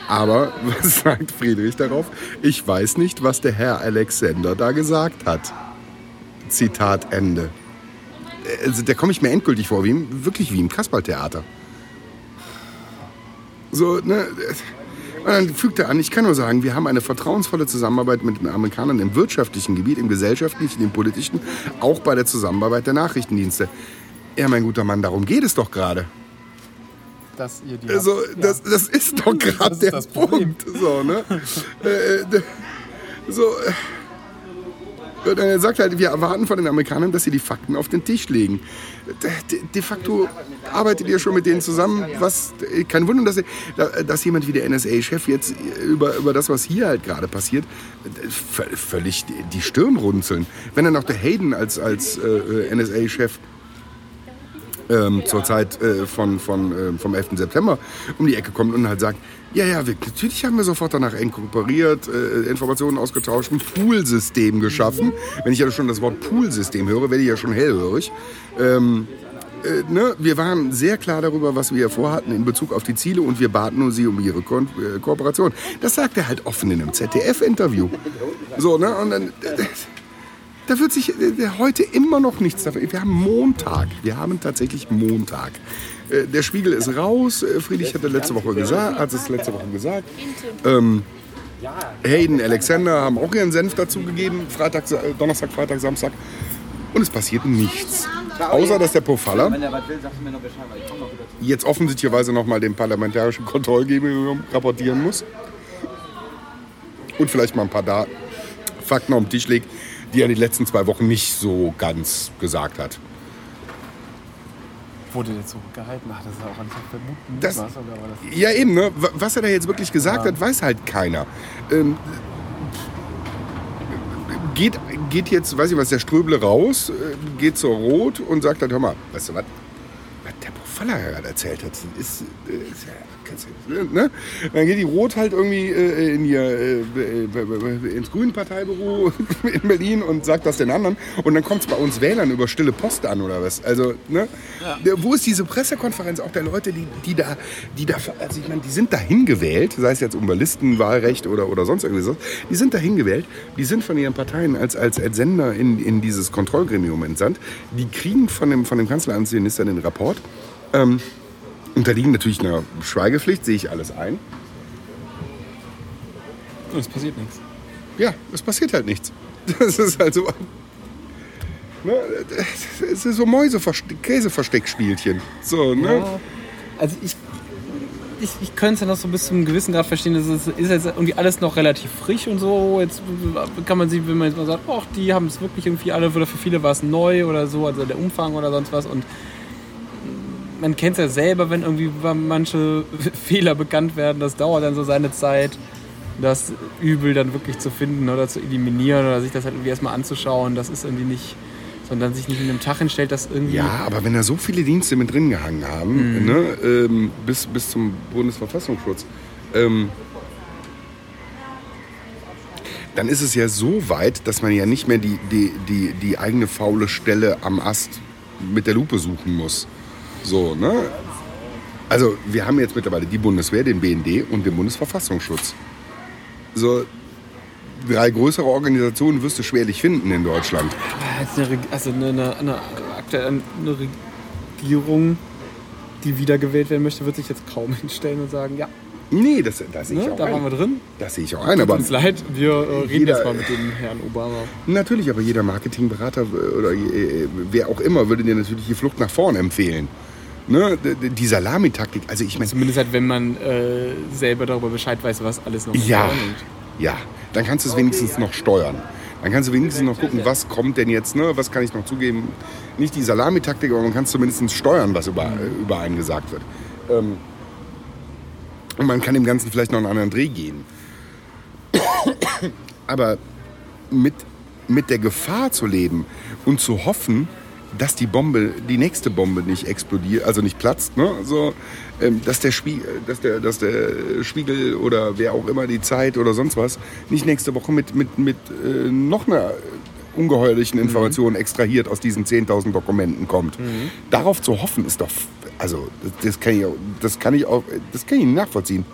Aber was sagt Friedrich darauf? Ich weiß nicht, was der Herr Alexander da gesagt hat. Zitat Ende also, da komme ich mir endgültig vor, wie wirklich wie im Kasperltheater. So, ne? Und dann fügt er an, ich kann nur sagen, wir haben eine vertrauensvolle Zusammenarbeit mit den Amerikanern im wirtschaftlichen Gebiet, im gesellschaftlichen, im politischen, auch bei der Zusammenarbeit der Nachrichtendienste. Ja, mein guter Mann, darum geht es doch gerade. Dass ihr die also, das, das ist doch gerade der das Punkt. So, ne? äh, äh so, äh, und er sagt halt, wir erwarten von den Amerikanern, dass sie die Fakten auf den Tisch legen. De, de facto arbeitet ihr schon mit denen zusammen. Was, kein Wunder, dass, dass jemand wie der NSA-Chef jetzt über, über das, was hier halt gerade passiert, völlig die Stirn runzeln. Wenn dann auch der Hayden als, als äh, NSA-Chef ähm, zur Zeit äh, von, von, äh, vom 11. September um die Ecke kommt und halt sagt, ja, ja, wir, natürlich haben wir sofort danach inkorporiert, äh, Informationen ausgetauscht, ein Poolsystem geschaffen. Wenn ich ja schon das Wort Poolsystem höre, werde ich ja schon hellhörig. Ähm, äh, ne, wir waren sehr klar darüber, was wir vorhatten in Bezug auf die Ziele und wir baten sie um ihre Ko äh, Kooperation. Das sagt er halt offen in einem ZDF-Interview. So, ne, und dann... Da wird sich äh, heute immer noch nichts dafür. Wir haben Montag. Wir haben tatsächlich Montag. Äh, der Spiegel ist raus. Äh, Friedrich hatte letzte Woche gesagt, hat es letzte Woche gesagt. Ähm, Hayden, Alexander haben auch ihren Senf dazu gegeben. Freitag, Donnerstag, Freitag, Samstag. Und es passiert nichts. Außer, dass der Pofalla jetzt offensichtlicherweise nochmal dem parlamentarischen Kontrollgremium rapportieren muss. Und vielleicht mal ein paar Daten, Fakten auf den Tisch legt, die er die letzten zwei Wochen nicht so ganz gesagt hat. Wurde der zurückgehalten? Ach, das ist auch nicht. Das, was, das ja, eben, ne? Was er da jetzt wirklich gesagt ja. hat, weiß halt keiner. Ähm, geht, geht jetzt, weiß ich was, der Ströble raus, äh, geht zur Rot und sagt dann, hör mal, weißt du was, was der Profalla gerade erzählt hat, ist, Ne? Dann geht die Rot halt irgendwie äh, in ihr, äh, äh ins Grünen Parteibüro in Berlin und sagt das den anderen. Und dann kommt es bei uns Wählern über stille Post an oder was. Also, ne? Ja. Wo ist diese Pressekonferenz auch der Leute, die, die da, die da, also ich meine, die sind dahin gewählt, sei es jetzt um Listenwahlrecht oder, oder sonst irgendwie so, die sind dahin gewählt, die sind von ihren Parteien als, als, als Sender in, in dieses Kontrollgremium entsandt, die kriegen von dem, von dem Kanzleramtsminister den Rapport. Ähm, unterliegen natürlich einer Schweigepflicht, sehe ich alles ein. Und es passiert nichts. Ja, es passiert halt nichts. Das ist halt so. Ne? Es ist so Mäuseversteckspielchen. So, ne? Ja. Also ich, ich, ich könnte es ja noch so bis zu einem gewissen Grad verstehen. Das ist, ist jetzt irgendwie alles noch relativ frisch und so. Jetzt kann man sich, wenn man jetzt mal sagt, ach, die haben es wirklich irgendwie alle, oder für viele war es neu oder so, also der Umfang oder sonst was. Und man kennt es ja selber, wenn irgendwie manche Fehler bekannt werden, das dauert dann so seine Zeit, das Übel dann wirklich zu finden oder zu eliminieren oder sich das halt irgendwie erstmal anzuschauen. Das ist irgendwie nicht, sondern sich nicht in einem Tag hinstellt, das irgendwie. Ja, aber wenn da so viele Dienste mit drin gehangen haben, ne, ähm, bis, bis zum Bundesverfassungsschutz, ähm, dann ist es ja so weit, dass man ja nicht mehr die, die, die, die eigene faule Stelle am Ast mit der Lupe suchen muss. So, ne? Also, wir haben jetzt mittlerweile die Bundeswehr, den BND und den Bundesverfassungsschutz. So, drei größere Organisationen wirst du schwerlich finden in Deutschland. Also eine, eine, eine, Regierung, die wiedergewählt werden möchte, wird sich jetzt kaum hinstellen und sagen, ja, Nee, das, das sehe ich ne, auch da waren wir ein. drin. Das sehe ich auch ein. Tut Aber uns leid, wir äh, reden Jeder- jetzt mal mit dem Herrn Obama. natürlich, aber jeder Marketingberater äh, oder äh, wer auch immer würde dir natürlich die Flucht nach vorn empfehlen. Ne? Die Salamitaktik, also ich meine, Zumindest halt, wenn man äh, selber darüber Bescheid weiß, was alles noch Ja, ja, dann kannst du es wenigstens noch steuern. Dann kannst du wenigstens noch gucken, was kommt denn jetzt, ne? was kann ich noch zugeben. Nicht die Salamitaktik, aber man kann zumindest steuern, was über, äh, über einen gesagt wird. Ähm, und man kann dem Ganzen vielleicht noch einen anderen Dreh gehen. Aber mit, mit der Gefahr zu leben und zu hoffen, dass die Bombe, die nächste Bombe nicht explodiert, also nicht platzt, ne? so, ähm, dass, der Spiegel, dass, der, dass der Spiegel oder wer auch immer die Zeit oder sonst was nicht nächste Woche mit, mit, mit äh, noch einer ungeheuerlichen Information extrahiert aus diesen 10.000 Dokumenten kommt. Darauf zu hoffen ist doch, also das, das, kann ich, auch- das kann ich auch, das kann ich nicht nachvollziehen.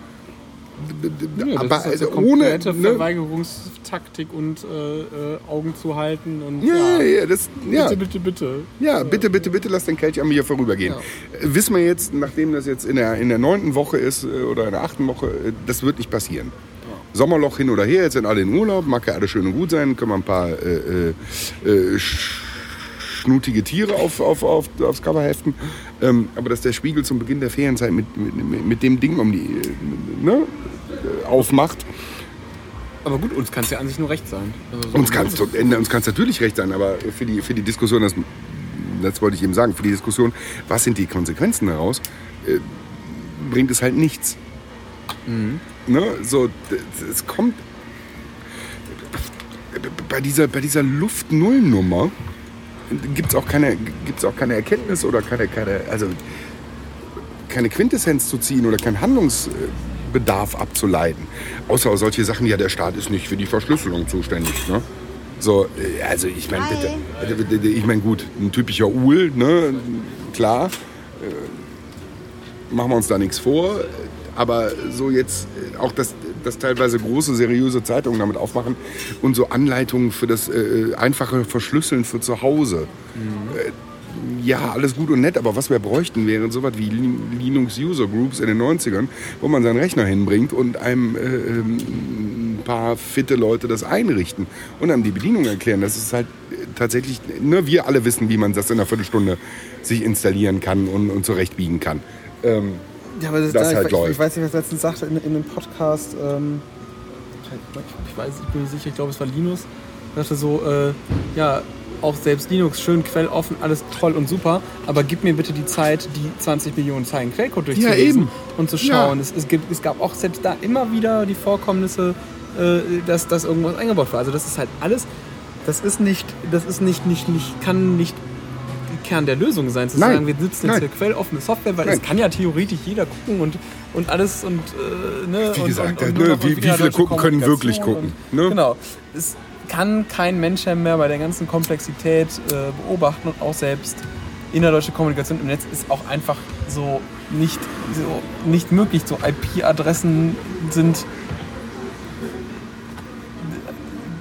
Ja, das Aber ist also also ohne, ne? Verweigerungstaktik und äh, äh, Augen zu halten und Ja, ja, das, ja. bitte, bitte, bitte. Ja, bitte, bitte, bitte lass den Kelch an mir vorübergehen. Ja. Äh, Wissen wir jetzt, nachdem das jetzt in der, in der neunten Woche ist äh, oder in der achten Woche, das wird nicht passieren. Sommerloch hin oder her, jetzt sind alle in Urlaub, mag ja alles schön und gut sein, können wir ein paar äh, äh, sch- schnutige Tiere auf, auf, auf, aufs Cover heften. Ähm, aber dass der Spiegel zum Beginn der Ferienzeit mit, mit, mit dem Ding um die äh, ne, äh, aufmacht, Aber gut, uns kann es ja an sich nur recht sein. Also so- uns kann es uns kann's natürlich recht sein, aber für die, für die Diskussion, das, das wollte ich eben sagen, für die Diskussion, was sind die Konsequenzen daraus, äh, bringt es halt nichts. Ne? So, es kommt bei dieser, bei dieser Luft-Null-Nummer gibt es auch, keine- gibt's auch keine Erkenntnis oder keine, keine, also keine Quintessenz zu ziehen oder keinen Handlungsbedarf abzuleiten. Außer solche Sachen, ja, der Staat ist nicht für die Verschlüsselung zuständig. Ne? So, äh, also ich meine, bitte, ich meine, gut, ein typischer Uhl, ne? klar, äh, machen wir uns da nichts vor. Aber so jetzt äh, auch, dass, dass teilweise große, seriöse Zeitungen damit aufmachen und so Anleitungen für das äh, einfache Verschlüsseln für zu Hause. Äh, ja, alles gut und nett, aber was wir bräuchten, wären so was wie Lin- Linux User Groups in den 90ern, wo man seinen Rechner hinbringt und einem äh, ähm, ein paar fitte Leute das einrichten und dann die Bedienung erklären. Das ist halt äh, tatsächlich, nur wir alle wissen, wie man das in einer Viertelstunde sich installieren kann und, und zurechtbiegen kann. Ähm, Ja, aber das, Das da, halt ich, läuft. ich weiß nicht, was letztens sagte in, in einem Podcast. Ähm, ich weiß, ich bin mir sicher, ich glaube, es war Linus, sagte so, äh, ja, auch selbst Linux schön quelloffen, alles toll und super, aber gib mir bitte die Zeit, die 20 Millionen Zeilen Quellcode durchzulesen Ja, eben. und zu Ja. schauen. Es, es, gibt, es gab auch selbst da immer wieder die Vorkommnisse, äh, dass, dass irgendwas eingebaut war. Also das ist halt alles, das ist nicht, das ist nicht, nicht, nicht kann nicht Kern der Lösung sein, zu Nein. sagen, wir Nein. jetzt hier quelloffene Software, weil Nein. es kann ja theoretisch jeder gucken und, und alles und äh, ne, Wie und, gesagt, und, und ne, nur noch wie- und wie viele gucken, können wirklich gucken, ne? Und, Genau. Es kann kein Mensch mehr bei der ganzen Komplexität äh, beobachten und auch selbst innerdeutsche Kommunikation im Netz ist auch einfach so nicht, so nicht möglich. So IP-Adressen sind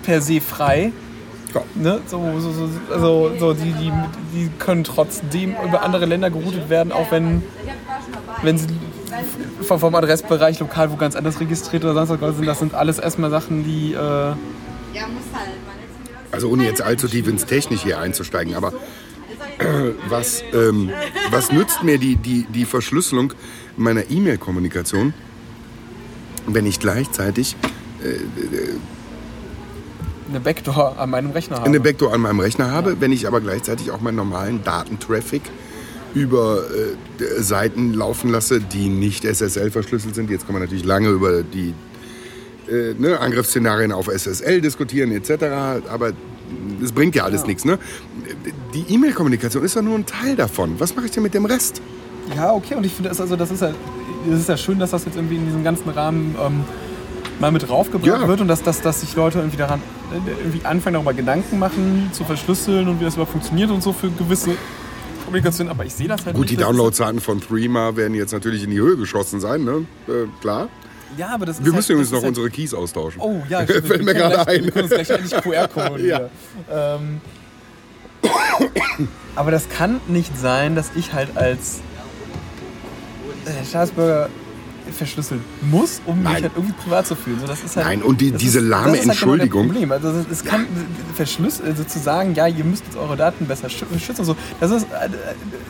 per se frei. Ja. Ne? So, so, so, also, so die, die, die können trotzdem über andere Länder geroutet werden, auch wenn, wenn sie vom, Adressbereich lokal wo ganz anders registriert oder sonst was sind. Das sind alles erstmal Sachen, die, äh, Also ohne jetzt allzu tief ins Technik hier einzusteigen, aber was, ähm, was nützt mir die, die, die Verschlüsselung meiner E-Mail-Kommunikation, wenn ich gleichzeitig Eine Backdoor an meinem Rechner habe. eine Backdoor an meinem Rechner habe, wenn ich aber gleichzeitig auch meinen normalen Datentraffic über äh, Seiten laufen lasse, die nicht SSL verschlüsselt sind. Jetzt kann man natürlich lange über die äh, ne, Angriffsszenarien auf SSL diskutieren etc. Aber es bringt ja alles nichts. Ne? Die E-Mail-Kommunikation ist ja nur ein Teil davon. Was mache ich denn mit dem Rest? Ja, okay, und ich finde, das, also, das, ist ja, das ist ja schön, dass das jetzt irgendwie in diesem ganzen Rahmen ähm, mal mit draufgebracht Ja. wird und dass, dass, dass sich Leute irgendwie daran irgendwie anfangen, darüber Gedanken machen, zu verschlüsseln und wie das überhaupt funktioniert und so für gewisse Kommunikation. Aber ich sehe das halt Gut, nicht. die Downloadzahlen von Threema werden jetzt natürlich in die Höhe geschossen sein, ne? Äh, klar. Ja, aber das ist Wir halt, müssen übrigens das noch halt, unsere Keys austauschen. Oh ja, stimmt. Fällt mir gerade ein. Wir können uns gleich endlich QR-Code Ja. Ähm, aber das kann nicht sein, dass ich halt als äh, Staatsbürger verschlüsseln muss, um mich Nein. halt irgendwie privat zu fühlen. So, das ist halt, Nein, und die- diese ist, lahme das ist halt genau Entschuldigung. Problem. Also es- es kann verschlüsseln, also zu sagen, ja, ihr müsst jetzt eure Daten besser schü- schützen und so, das ist äh,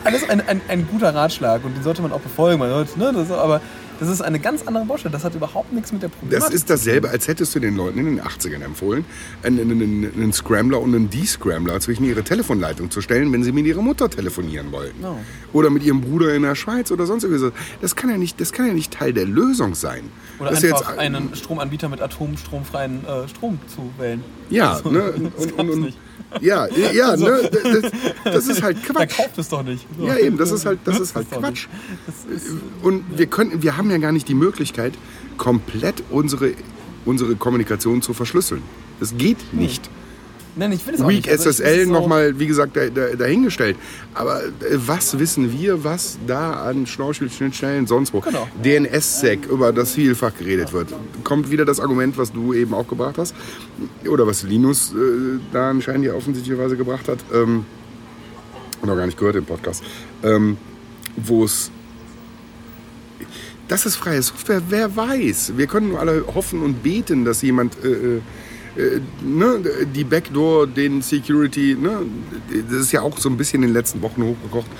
alles ein, ein, ein guter Ratschlag und den sollte man auch befolgen. Man sollte, ne, das, aber das ist eine ganz andere Baustelle. Das hat überhaupt nichts mit der Problematik Das ist dasselbe, als hättest du den Leuten in den 80ern empfohlen, einen, einen, einen Scrambler und einen D-Scrambler zwischen ihre Telefonleitung zu stellen, wenn sie mit ihrer Mutter telefonieren wollten. No. Oder mit ihrem Bruder in der Schweiz oder sonst irgendwas. Das kann ja nicht, das kann ja nicht Teil der Lösung sein. Oder das einfach jetzt, einen Stromanbieter mit atomstromfreien äh, Strom zu wählen. Ja, Also, ne? das Und, und, und, ja, ja, ne? Das, das ist halt Quatsch. kauft es doch nicht. So. Ja, eben, das ist halt, das ist halt doch Quatsch. Das ist, Und wir können, wir haben ja gar nicht die Möglichkeit, komplett unsere, unsere Kommunikation zu verschlüsseln. Das geht nicht. Nein, ich will es Weak nicht. SSL nochmal, wie gesagt, da, da, dahingestellt. Aber äh, was wissen wir, was da an Schnorchelschnittstellen sonst wo? Genau. DNS-Sec, über das vielfach geredet wird. Kommt wieder das Argument, was du eben auch gebracht hast. Oder was Linus äh, da anscheinend ja offensichtlicherweise gebracht hat. Ähm, noch gar nicht gehört im Podcast. Ähm, wo es das ist freie Software, wer weiß. Wir können nur alle hoffen und beten, dass jemand äh, äh, ne, die Backdoor, den Security, ne, das ist ja auch so ein bisschen in den letzten Wochen hochgekocht.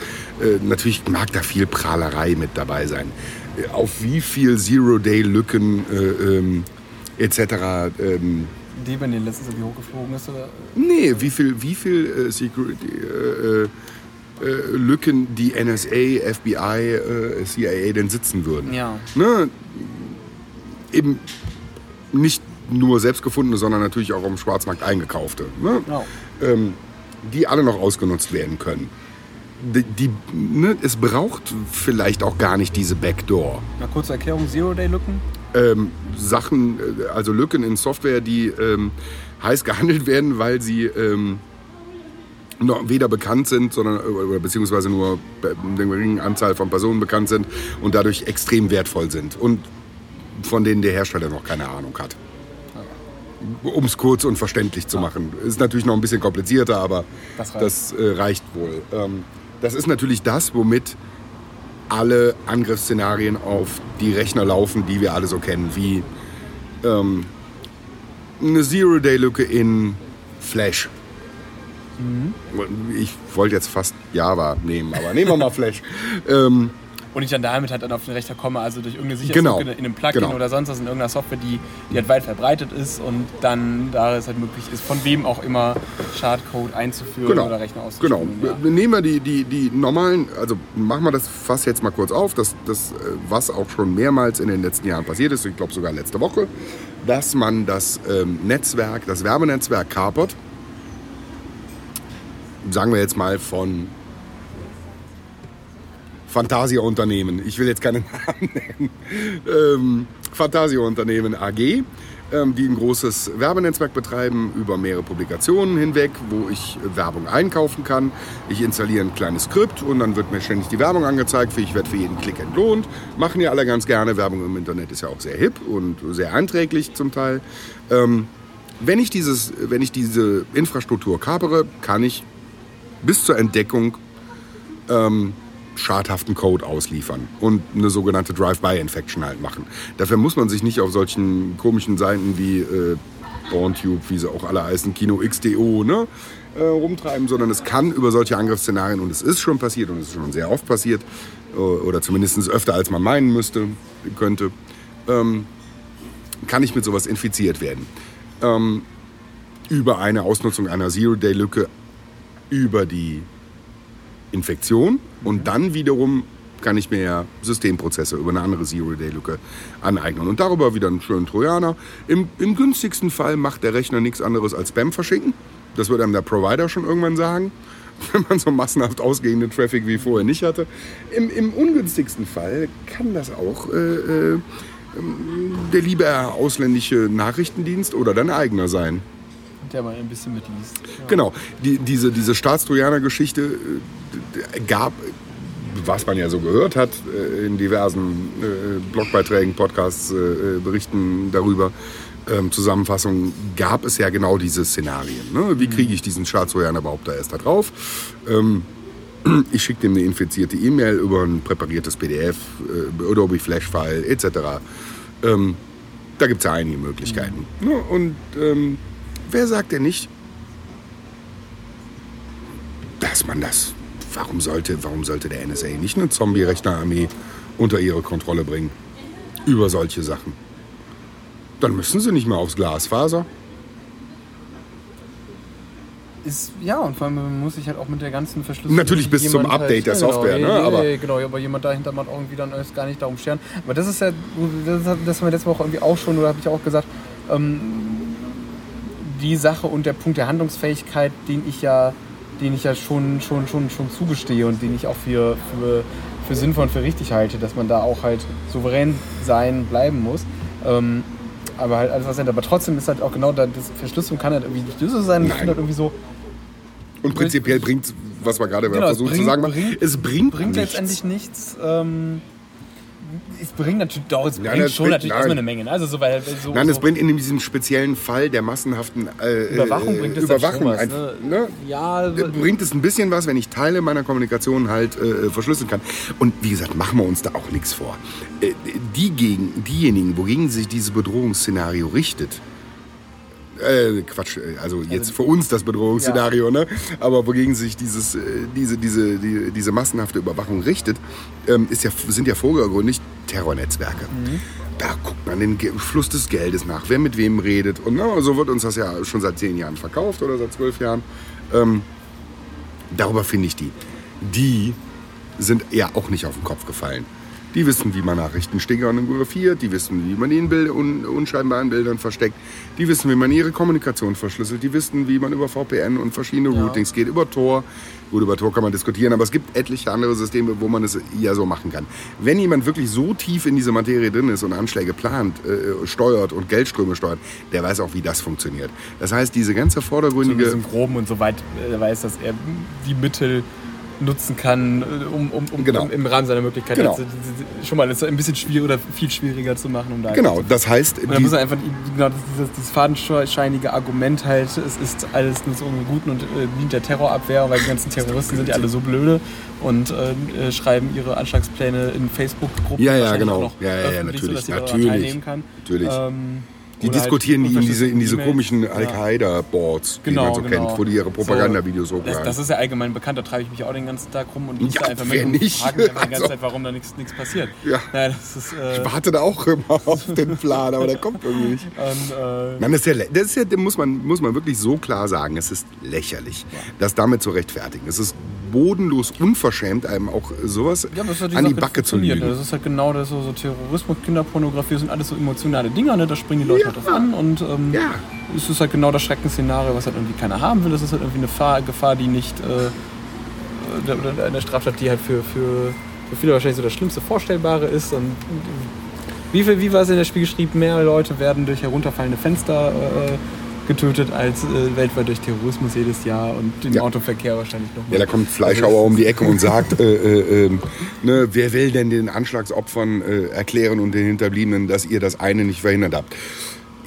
Äh, natürlich mag da viel Prahlerei mit dabei sein. Äh, auf wie viel Zero-Day-Lücken äh, ähm, etc. Ähm, Die, wenn die letztens irgendwie hochgeflogen ist. Oder? Nee, wie viel, wie viel äh, Security, äh, Lücken die NSA, FBI, äh, CIA denn sitzen würden. Ja. Ne? Eben nicht nur selbstgefundene, sondern natürlich auch am Schwarzmarkt eingekaufte. Ne? Ja. Ähm, die alle noch ausgenutzt werden können. Die, die, ne, es braucht vielleicht auch gar nicht diese Backdoor. Eine kurze Erklärung: Zero-Day-Lücken. ähm, Sachen, äh, also Lücken in Software, die ähm, heiß gehandelt werden, weil sie ähm, noch weder bekannt sind, sondern oder beziehungsweise nur bei einer geringen Anzahl von Personen bekannt sind und dadurch extrem wertvoll sind und von denen der Hersteller noch keine Ahnung hat. Um es kurz und verständlich zu machen. Ist natürlich noch ein bisschen komplizierter, aber Das reicht. das äh, reicht wohl. Ähm, das ist natürlich das, womit alle Angriffsszenarien auf die Rechner laufen, die wir alle so kennen, wie ähm, eine Zero-Day-Lücke in Flash. Ich wollte jetzt fast Java nehmen, aber nehmen wir mal Flash. ähm, Und ich dann damit halt dann auf den Rechner komme, also durch irgendeine Genau. Sicherheitslücke in einem Plugin Genau. oder sonst was in irgendeiner Software, die, die halt weit verbreitet ist und dann da es halt möglich ist, von wem auch immer Schadcode einzuführen genau. oder Rechner genau. auszuspielen. Ja. Nehmen wir die, die, die normalen, also machen wir das Fass jetzt mal kurz auf, das, das, äh, was auch schon mehrmals in den letzten Jahren passiert ist, ich glaube sogar letzte Woche, dass man das ähm, Netzwerk, das Werbenetzwerk kapert, sagen wir jetzt mal von Fantasia-Unternehmen, ich will jetzt keinen Namen nennen, ähm, Fantasia-Unternehmen AG, ähm, die ein großes Werbenetzwerk betreiben über mehrere Publikationen hinweg, wo ich äh, Werbung einkaufen kann. Ich installiere ein kleines Skript und dann wird mir ständig die Werbung angezeigt. Ich werde für jeden Klick entlohnt. Machen ja alle ganz gerne. Werbung im Internet ist ja auch sehr hip und sehr einträglich zum Teil. Ähm, wenn, ich dieses, wenn ich diese Infrastruktur kapere, kann ich bis zur Entdeckung ähm, schadhaften Code ausliefern und eine sogenannte Drive-by-Infection halt machen. Dafür muss man sich nicht auf solchen komischen Seiten wie äh, Borntube, wie sie auch alle heißen, Kino XDO, ne? äh, rumtreiben, sondern es kann über solche Angriffsszenarien, und es ist schon passiert und es ist schon sehr oft passiert, äh, oder zumindest öfter als man meinen müsste, könnte, ähm, kann ich mit sowas infiziert werden. Ähm, über eine Ausnutzung einer Zero-Day-Lücke über die Infektion und dann wiederum kann ich mir ja Systemprozesse über eine andere Zero-Day-Lücke aneignen. Und darüber wieder einen schönen Trojaner. Im, Im günstigsten Fall macht der Rechner nichts anderes als Spam verschicken. Das wird einem der Provider schon irgendwann sagen, wenn man so massenhaft ausgehenden Traffic wie vorher nicht hatte. Im, im ungünstigsten Fall kann das auch äh, äh, der liebe ausländische Nachrichtendienst oder dein eigener sein. Der mal ein bisschen mitliest. Ja. Genau, die, diese, diese Staatstrojaner-Geschichte äh, gab, was man ja so gehört hat, äh, in diversen äh, Blogbeiträgen, Podcasts, Berichten darüber, ähm, Zusammenfassungen, gab es ja genau diese Szenarien. Ne? Wie kriege ich diesen Staatstrojaner überhaupt da erst da drauf? Ähm, ich schicke dem eine infizierte E-Mail über ein präpariertes PDF, äh, Adobe Flash-File etc. Ähm, da gibt es ja einige Möglichkeiten. Ne? Und ähm, wer sagt denn nicht, dass man das, warum sollte, warum sollte der NSA nicht eine Zombie-Rechnerarmee unter ihre Kontrolle bringen? Über solche Sachen. Dann müssen sie nicht mehr aufs Glasfaser. Ist, ja, und vor allem man muss sich halt auch mit der ganzen Verschlüsselung. Natürlich bis zum jemand Update der ja, genau, Software, ne? Aber- genau, aber jemand dahinter macht irgendwie dann erst gar nicht darum scheren. Aber das ist ja, das, das haben wir letzte Woche irgendwie auch schon, oder habe ich auch gesagt, ähm, die Sache und der Punkt der Handlungsfähigkeit, den ich ja, den ich ja schon, schon, schon, schon zugestehe und den ich auch für, für, für sinnvoll und für richtig halte, dass man da auch halt souverän sein bleiben muss. Ähm, aber halt alles was aber trotzdem ist halt auch genau da, das Verschlüsselung kann halt irgendwie nicht Schlüssel sein. Ich finde halt irgendwie so, Und prinzipiell bringt, was wir gerade Genau, versucht zu bringt- sagen, bringt- es bringt, bringt nichts. letztendlich nichts. Ähm, es bringt natürlich, doch, es Nein, bringt schon bringt- natürlich nein. erstmal eine Menge. ne? Also so, weil, so, Nein, es so, bringt in diesem speziellen Fall der massenhaften äh, Überwachung äh, bringt es Überwachung was, einfach, ne? ne? Ja, Äh, bringt es ein bisschen was, wenn ich Teile meiner Kommunikation halt äh, verschlüsseln kann. Und wie gesagt, machen wir uns da auch nichts vor. Äh, die gegen, diejenigen, wogegen sich dieses Bedrohungsszenario richtet, äh, Quatsch, äh, also jetzt für uns das Bedrohungsszenario, ne? aber wogegen sich dieses, äh, diese, diese, die, diese massenhafte Überwachung richtet, ähm, ist ja, sind ja vordergründig Terrornetzwerke. Da guckt man den Fluss des Geldes nach, wer mit wem redet. Und na, so wird uns das ja schon seit zehn Jahren verkauft oder seit zwölf Jahren. Ähm, darüber finde ich die. Die sind ja auch nicht auf den Kopf gefallen. Die wissen, wie man Nachrichten fotografiert, die wissen, wie man die in Bild un unscheinbaren Bildern versteckt, die wissen, wie man ihre Kommunikation verschlüsselt, die wissen, wie man über VPN und verschiedene Routings geht, über Tor. Gut, über Tor kann man diskutieren, aber es gibt etliche andere Systeme, wo man es ja so machen kann. Wenn jemand wirklich so tief in diese Materie drin ist und Anschläge plant, äh, steuert und Geldströme steuert, der weiß auch, wie das funktioniert. Das heißt, diese ganze vordergründige... im Groben und so weit äh, weiß, dass er die Mittel nutzen kann, äh, um, um, um, Genau. um im Rahmen seiner Möglichkeiten Genau. die- schon mal ein bisschen schwierig oder viel schwieriger zu machen, um da Genau, das heißt... Und da muss er einfach genau, dieses, dieses fadenscheinige Argument halt, es ist alles nur so im Guten und äh, dient der Terrorabwehr, weil die ganzen Terroristen sind ja alle so blöde und äh, äh, schreiben ihre Anschlagspläne in Facebook-Gruppen. Ja, ja, genau. auch noch Ja, ja, ja, natürlich, jeder daran natürlich. teilnehmen kann. Natürlich. Ähm, Die oder halt diskutieren die in diese, in diese komischen Ja. Al-Qaida-Boards, die Genau, man so genau. kennt, wo die ihre Propaganda-Videos So, das, hochladen. das ist ja allgemein bekannt, da treibe ich mich auch den ganzen Tag rum und liest Ja, einfach mit nicht? frage mich einfach die ganze Also- Zeit, warum da nichts passiert. Ja. Naja, das ist, äh, ich warte da auch immer auf den Plan, aber der kommt irgendwie nicht. und, äh, Nein, das ist ja, das ist ja, das muss man, muss man wirklich so klar sagen, es ist lächerlich, das damit zu rechtfertigen. Es ist bodenlos unverschämt, einem auch sowas Ja, das halt an die Sache, Backe zu funktioniert, lügen. ne? Das ist halt genau das, so, so Terrorismus, Kinderpornografie, das sind alles so emotionale Dinger, ne? da springen die Leute halt drauf an und ähm, Ja. es ist halt genau das Schreckensszenario, was halt irgendwie keiner haben will. Das ist halt irgendwie eine Gefahr, Gefahr die nicht, äh, oder eine Straftat, die halt für, für, für viele wahrscheinlich so das Schlimmste Vorstellbare ist. Und wie, viel, wie war es in der Spiel geschrieben, mehr Leute werden durch herunterfallende Fenster äh, getötet als äh, weltweit durch Terrorismus jedes Jahr und den Ja. Autoverkehr wahrscheinlich noch Ja, da kommt Fleischhauer um die Ecke und sagt, äh, äh, ähm, ne, wer will denn den Anschlagsopfern äh, erklären und den Hinterbliebenen, dass ihr das eine nicht verhindert habt?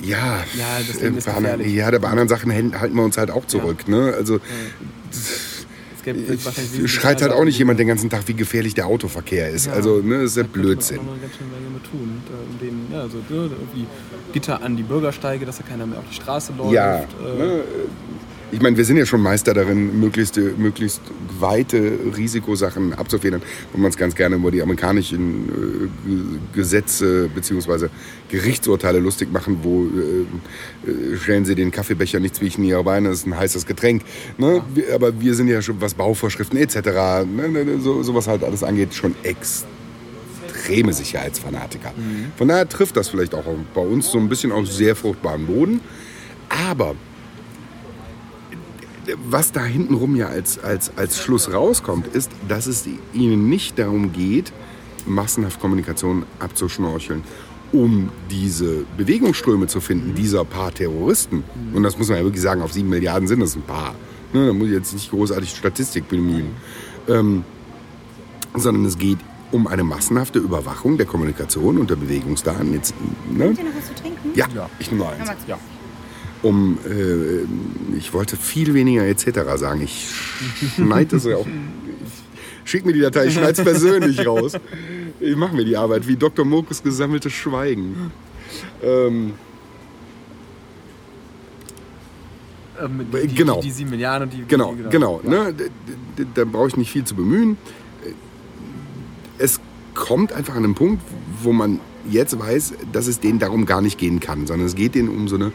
Ja, Ja, das äh, ist bei anderen, gefährlich. ja, bei anderen Sachen halten wir uns halt auch zurück. Ne? Also, Es gäbe wahrscheinlich wesentlich schreit halt auch nicht jemand den ganzen Tag, wie gefährlich der Autoverkehr ist. Also, ne, das ist ja könnte man Blödsinn. auch ganz schön mit tun. äh, Um den, ja, also, ne, irgendwie Gitter an die Bürgersteige, dass da keiner mehr auf die Straße läuft. Ja, äh, ne, ich meine, wir sind ja schon Meister darin, möglichst, möglichst weite Risikosachen abzufedern. Und man es ganz gerne über die amerikanischen äh, Gesetze bzw. Gerichtsurteile lustig machen, wo äh, äh, stellen Sie den Kaffeebecher nicht zwischen Ihre Beine, das ist ein heißes Getränk. Ne? Wir, aber wir sind ja schon, was Bauvorschriften etc., ne, ne, ne, so, sowas halt alles angeht, schon extreme Sicherheitsfanatiker. Von daher trifft das vielleicht auch bei uns so ein bisschen auf sehr fruchtbaren Boden. Aber was da hintenrum ja als, als, als Schluss rauskommt, ist, dass es ihnen nicht darum geht, massenhaft Kommunikation abzuschnorcheln, um diese Bewegungsströme zu finden, dieser paar Terroristen. Und das muss man ja wirklich sagen, auf sieben Milliarden sind es ein paar. Ne, da muss ich jetzt nicht großartig Statistik bemühen. Ähm, sondern es geht um eine massenhafte Überwachung der Kommunikation und der Bewegungsdaten. Jetzt, ne? Habt ihr noch was zu trinken? Ja, ich nehme eins. Ja. Um, äh, ich wollte viel weniger etc. sagen. Ich schneide das ja auch. Schick mir die Datei, ich schneide es persönlich raus. Ich mache mir die Arbeit, wie Dr. Mokus gesammeltes Schweigen. Ähm, ähm, die, die, genau. Die, die sieben Milliarden und die. Genau, die, genau. Ne? D- d- Da brauche ich nicht viel zu bemühen. Es kommt einfach an einen Punkt, wo man jetzt weiß, dass es denen darum gar nicht gehen kann, sondern es geht denen um so eine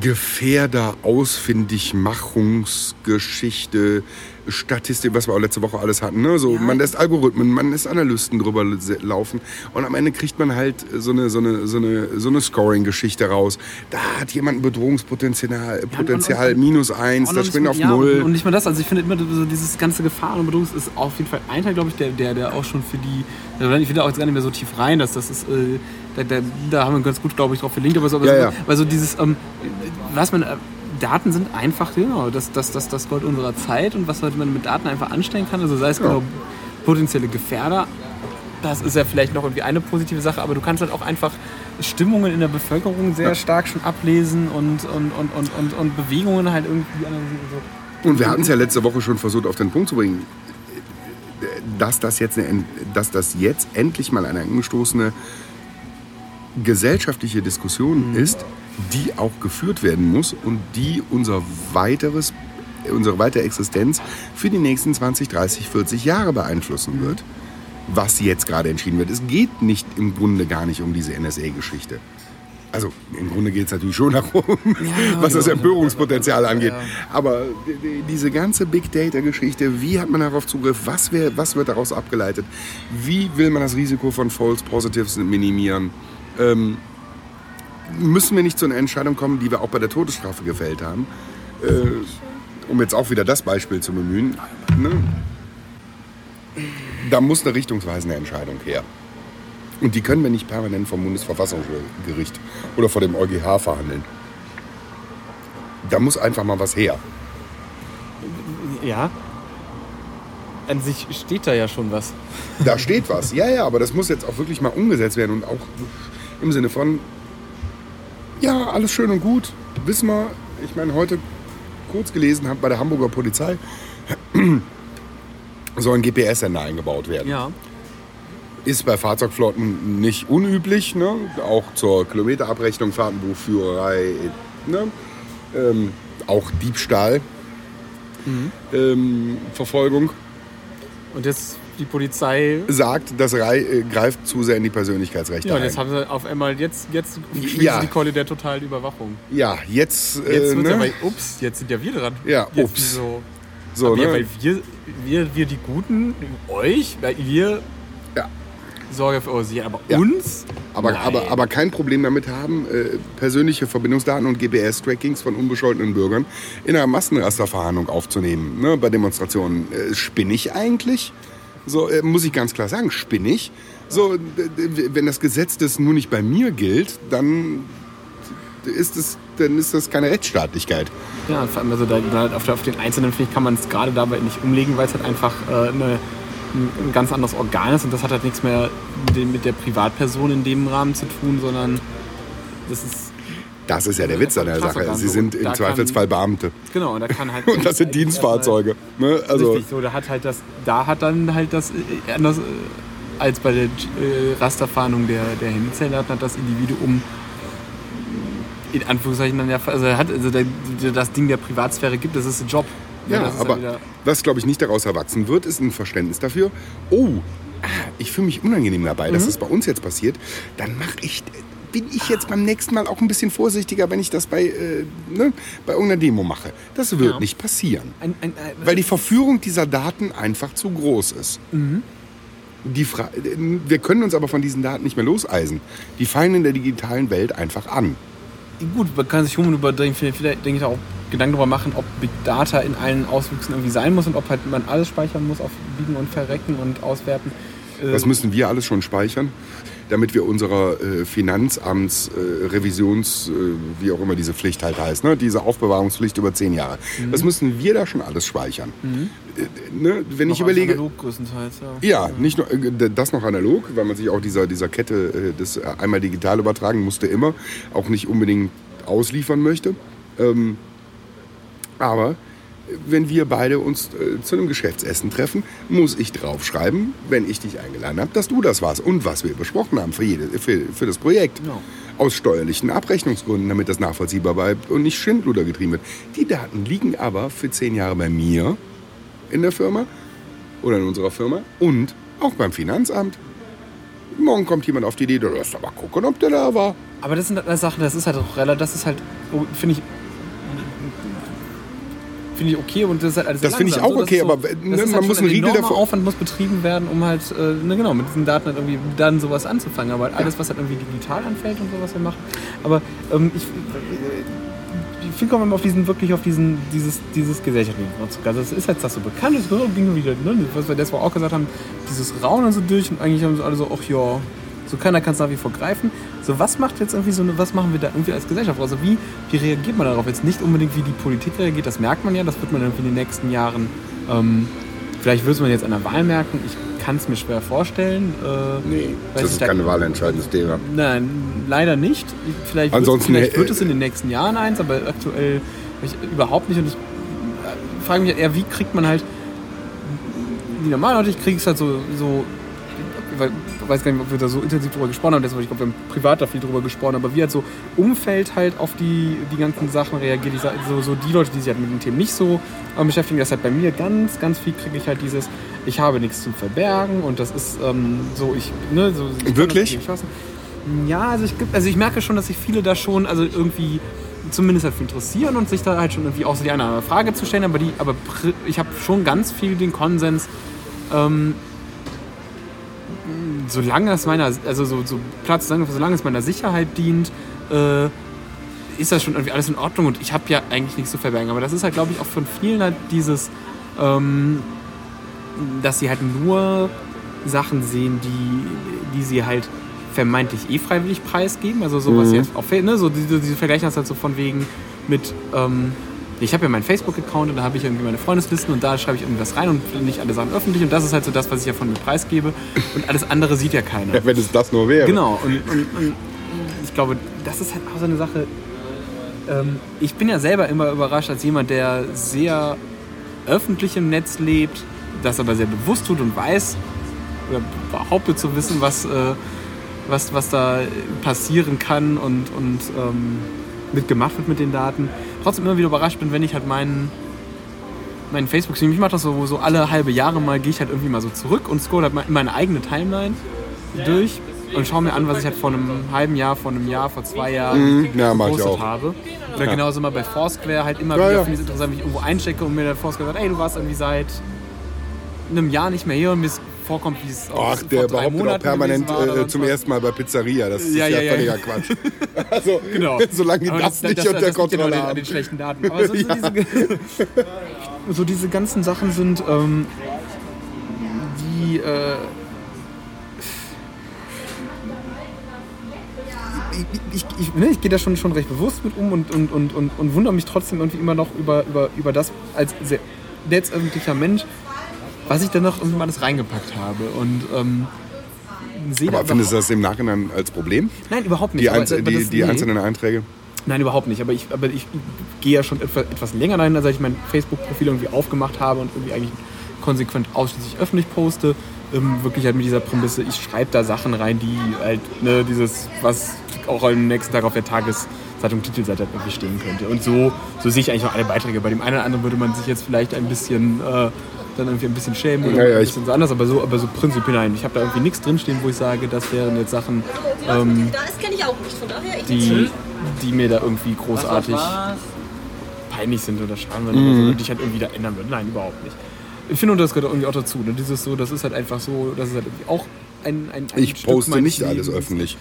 Gefährder-Ausfindigmachungsgeschichte, Statistik, was wir auch letzte Woche alles hatten. Ne? So, Man lässt Algorithmen, man lässt Analysten drüber laufen und am Ende kriegt man halt so eine, so eine, so eine, so eine Scoring-Geschichte raus. Da hat jemand ein Bedrohungspotenzial, Potenzial minus eins, Auch noch das nicht springt auf ja, null. Und, und nicht mal das, also ich finde immer so dieses ganze Gefahren und Bedrohungs ist auf jeden Fall ein Teil, glaube ich, der, der, der auch schon für die, also ich will da auch jetzt gar nicht mehr so tief rein, dass das ist, äh, da, da, da haben wir ganz gut, glaube ich, drauf verlinkt, aber so, aber Ja, so, ja. weil so dieses, ähm, was man, äh, Daten sind einfach, genau, das, das, das, das Gold unserer Zeit und was man mit Daten einfach anstellen kann, also sei es genau potenzielle Gefährder, das ist ja vielleicht noch irgendwie eine positive Sache, aber du kannst halt auch einfach Stimmungen in der Bevölkerung sehr stark schon ablesen und, und, und, und, und, und Bewegungen halt irgendwie analysieren. So. Und wir hatten es ja letzte Woche schon versucht, auf den Punkt zu bringen, dass das jetzt, eine, dass das jetzt endlich mal eine angestoßene gesellschaftliche Diskussion ist, die auch geführt werden muss und die unser weiteres, unsere weitere Existenz für die nächsten 20, 30, 40 Jahre beeinflussen wird. Was jetzt gerade entschieden wird. Es geht nicht im Grunde gar nicht um diese NSA-Geschichte. Also im Grunde geht es natürlich schon darum, was das Empörungspotenzial angeht. Aber die- die- diese ganze Big Data-Geschichte, wie hat man darauf Zugriff, was, wär, was wird daraus abgeleitet, wie will man das Risiko von False Positives minimieren, ähm, müssen wir nicht zu einer Entscheidung kommen, die wir auch bei der Todesstrafe gefällt haben. Äh, um jetzt auch wieder das Beispiel zu bemühen. Ne? Da muss eine richtungsweisende Entscheidung her. Und die können wir nicht permanent vom Bundesverfassungsgericht oder vor dem EuGH verhandeln. Da muss einfach mal was her. Ja. An sich steht da ja schon was. Da steht was. Ja, ja, aber das muss jetzt auch wirklich mal umgesetzt werden und auch im Sinne von, ja, alles schön und gut. Wissen wir, ich meine, heute kurz gelesen habe bei der Hamburger Polizei, soll ein GPS-Sender eingebaut werden. Ja. Ist bei Fahrzeugflotten nicht unüblich, ne? auch zur Kilometerabrechnung, Fahrtenbuchführerei, ne? ähm, auch Diebstahl, ähm, Verfolgung. Und jetzt die Polizei. sagt, das rei- äh, greift zu sehr in die Persönlichkeitsrechte Ja, ein. jetzt haben sie auf einmal, jetzt, jetzt Ja. sie die Keule der totalen Überwachung. ja, jetzt, Jetzt äh, ne? aber, ups, jetzt sind ja wir dran. Ja, jetzt ups. So, so, ja, ne? weil wir, wir, wir die Guten, euch, weil ihr ja. Sorge für Sicherheit, aber Ja. uns? aber, Nein. aber, aber kein Problem damit haben, äh, persönliche Verbindungsdaten und GPS-Trackings von unbescholtenen Bürgern in einer Massenrasterverhandlung aufzunehmen, ne, bei Demonstrationen. Äh, spinnig eigentlich? So, äh, muss ich ganz klar sagen, spinnig. So, wenn das Gesetz das nur nicht bei mir gilt, dann ist, es, dann ist das keine Rechtsstaatlichkeit. Ja, vor allem also da, da auf, den Einzelnen, finde ich, kann man es gerade dabei nicht umlegen, weil es halt einfach äh, eine, ein, ganz anderes Organ ist und das hat halt nichts mehr mit der Privatperson in dem Rahmen zu tun, sondern das ist Das ist ja der Witz an der Sache. Sie sind im Zweifelsfall Beamte. Genau, und da kann halt. Und das sind Dienstfahrzeuge. Ne? Also, Richtig, so, da hat halt das, da hat dann halt das äh, anders äh, als bei der äh, Rasterfahndung der, der Handyzellen hat das Individuum in Anführungszeichen dann ja, also hat, also der, das Ding der Privatsphäre gibt, das ist ein Job. ja, ist aber wieder- was, glaube ich, nicht daraus erwachsen wird, ist ein Verständnis dafür. Oh, ah, ich fühle mich unangenehm dabei, Mhm. dass das bei uns jetzt passiert. Dann mache ich, bin ich jetzt beim nächsten Mal auch ein bisschen vorsichtiger, wenn ich das bei, äh, ne, bei irgendeiner Demo mache. Das wird Ja. nicht passieren. ein, ein, ein, Weil die Verführung dieser Daten einfach zu groß ist. Die Fra wir können uns aber von diesen Daten nicht mehr loseisen. Die fallen in der digitalen Welt einfach an. gut, man kann sich um über vielleicht, denke ich auch Gedanken darüber machen, ob Big Data in allen Auswüchsen irgendwie sein muss und ob halt man alles speichern muss auf Biegen und Verrecken und Auswerten. Äh, Das müssen wir alles schon speichern, damit wir unserer äh, Finanzamts, äh, äh, wie auch immer diese Pflicht halt heißt, ne? diese Aufbewahrungspflicht über zehn Jahre. Mhm. Das müssen wir da schon alles speichern. Äh, ne? Wenn ich noch als überlege, analog größtenteils, ja. Ja, nicht nur äh, das noch analog, weil man sich auch dieser, dieser Kette äh, einmal digital übertragen musste immer auch nicht unbedingt ausliefern möchte. Ähm, aber wenn wir beide uns äh, zu einem Geschäftsessen treffen, muss ich draufschreiben, wenn ich dich eingeladen habe, dass du das warst und was wir besprochen haben für, jede, für, für das Projekt. Ja. Aus steuerlichen Abrechnungsgründen, damit das nachvollziehbar bleibt und nicht Schindluder getrieben wird. Die Daten liegen aber für zehn Jahre bei mir in der Firma oder in unserer Firma und auch beim Finanzamt. Morgen kommt jemand auf die Idee, du lässt aber gucken, ob der da war. Aber das sind halt Sachen, das ist halt auch relativ, das ist halt, finde ich, finde ich okay und das ist halt alles Das finde ich auch okay, das ist aber, das ne, halt man muss einen Riegel enormer davor- Aufwand muss betrieben werden, um halt, äh, ne, genau, mit diesen Daten halt irgendwie dann sowas anzufangen. Aber halt alles, was halt irgendwie digital anfällt und sowas wir machen. Aber ähm, ich, ich finde, kommen wir mal auf diesen, wirklich auf diesen, dieses, dieses gesellschaftliche Zug. Also es ist jetzt das so bekannt, es ging wieder, ne, was wir das auch gesagt haben, dieses Raunen so durch und eigentlich haben sie alle so, ach ja, so keiner kann es nach wie vor greifen. So, was macht jetzt irgendwie so eine, was machen wir da irgendwie als Gesellschaft? Also wie, wie reagiert man darauf? Jetzt nicht unbedingt, wie die Politik reagiert, das merkt man ja, das wird man irgendwie in den nächsten Jahren, ähm, vielleicht wird man jetzt an der Wahl merken, ich kann es mir schwer vorstellen. Äh, Nee, das ist da- kein wahlentscheidendes Thema. Nein, leider nicht. Vielleicht, Ansonsten, wird, vielleicht wird es in den nächsten Jahren eins, aber aktuell ich, überhaupt nicht. Und ich äh, frage mich eher, wie kriegt man halt die normalen Leute, ich kriege es halt so, so ich we- weiß gar nicht, ob wir da so intensiv drüber gesprochen haben, deshalb, ich glaube, wir haben privat da viel drüber gesprochen, aber wie halt so Umfeld halt auf die, die ganzen Sachen reagiert, die, so, so die Leute, die sich halt mit den Themen nicht so äh, beschäftigen, das halt bei mir ganz, ganz viel kriege ich halt dieses, ich habe nichts zu verbergen und das ist ähm, so, ich, ne, so. ich Wirklich? Ja, also ich, also ich merke schon, dass sich viele da schon, also irgendwie zumindest halt für interessieren und sich da halt schon irgendwie auch so die eine oder andere Frage zu stellen, aber die, aber ich habe schon ganz viel den Konsens, ähm, solange es meiner, also so, so sagen, solange es meiner Sicherheit dient, äh, ist das schon irgendwie alles in Ordnung und ich habe ja eigentlich nichts zu verbergen. Aber das ist halt, glaube ich, auch von vielen halt dieses, ähm, dass sie halt nur Sachen sehen, die, die sie halt vermeintlich eh freiwillig preisgeben. Also sowas jetzt auch, ne, so diese, diese Vergleiche hast halt so von wegen mit, ähm, ich habe ja meinen Facebook-Account und da habe ich irgendwie meine Freundeslisten und da schreibe ich irgendwas rein und nicht alle Sachen öffentlich und das ist halt so das, was ich ja von mir preisgebe und alles andere sieht ja keiner. Ja, wenn es das nur wäre. Genau, und, und, und ich glaube, das ist halt auch so eine Sache. Ähm, ich bin ja selber immer überrascht als jemand, der sehr öffentlich im Netz lebt, das aber sehr bewusst tut und weiß oder behauptet zu wissen, was, äh, was, was da passieren kann und, und ähm, mitgemacht wird mit den Daten. Trotzdem immer wieder überrascht bin, wenn ich halt meinen meinen Facebook-Stream, ich mache das so, so alle halbe Jahre mal, gehe ich halt irgendwie mal so zurück und scroll halt in meine eigene Timeline durch und schaue mir an, was ich halt vor einem halben Jahr, vor einem Jahr, vor zwei Jahren Mhm, ja, gepostet habe. Oder genauso mal bei Foursquare halt immer Ja, wieder ja. finde ich es interessant, wenn ich irgendwo einchecke und mir der Foursquare sagt, ey, du warst irgendwie seit einem Jahr nicht mehr hier und mir es vorkommt, wie es auch Ach, vor der drei behauptet auch Monaten permanent war oder äh, sonst zum ersten Mal bei Pizzeria. Das ist Ja, ja, ja, ja, völliger Quatsch. Also, Genau. solange die Aber das, nicht das, unter das Kontrolle genau an den, an haben. den schlechten Daten. Aber so, so, diese, so diese ganzen Sachen sind, ähm, die, äh, ich, ich, ich, ne, ich gehe da schon, schon recht bewusst mit um und, und, und, und, und wundere mich trotzdem irgendwie immer noch über, über, über das als sehr netzöffentlicher Mensch, was ich da noch irgendwie mal alles reingepackt habe. Und ähm, sehe da Aber findest du das im Nachhinein als Problem? Nein, überhaupt nicht. Die, aber- aber die, das- die nee. einzelnen Einträge? Nein, überhaupt nicht. Aber ich, aber ich gehe ja schon etwas, etwas länger dahin, seit ich mein Facebook-Profil irgendwie aufgemacht habe und irgendwie eigentlich konsequent ausschließlich öffentlich poste. Ähm, wirklich halt mit dieser Prämisse, ich schreibe da Sachen rein, die halt, ne, dieses, was auch am nächsten Tag auf der Tageszeitung Titelseite halt irgendwie stehen könnte. Und so, so sehe ich eigentlich auch alle Beiträge. Bei dem einen oder anderen würde man sich jetzt vielleicht ein bisschen, äh, dann irgendwie ein bisschen schämen oder Ja, ja, ein ich- bisschen so anders, aber so, aber so prinzipiell nein. Ich habe da irgendwie nichts drinstehen, wo ich sage, das wären jetzt Sachen, ähm, Das kenne ich auch nicht, von daher ich die, die mir da irgendwie großartig peinlich sind oder schaden würden oder so, und die ich halt irgendwie da ändern würde. Nein, überhaupt nicht. Ich finde, und das gehört irgendwie auch dazu. Ne? Dieses so, das ist halt einfach so, das ist halt irgendwie auch ein, ein, ein Ich Stück poste nicht alles Lebens. öffentlich.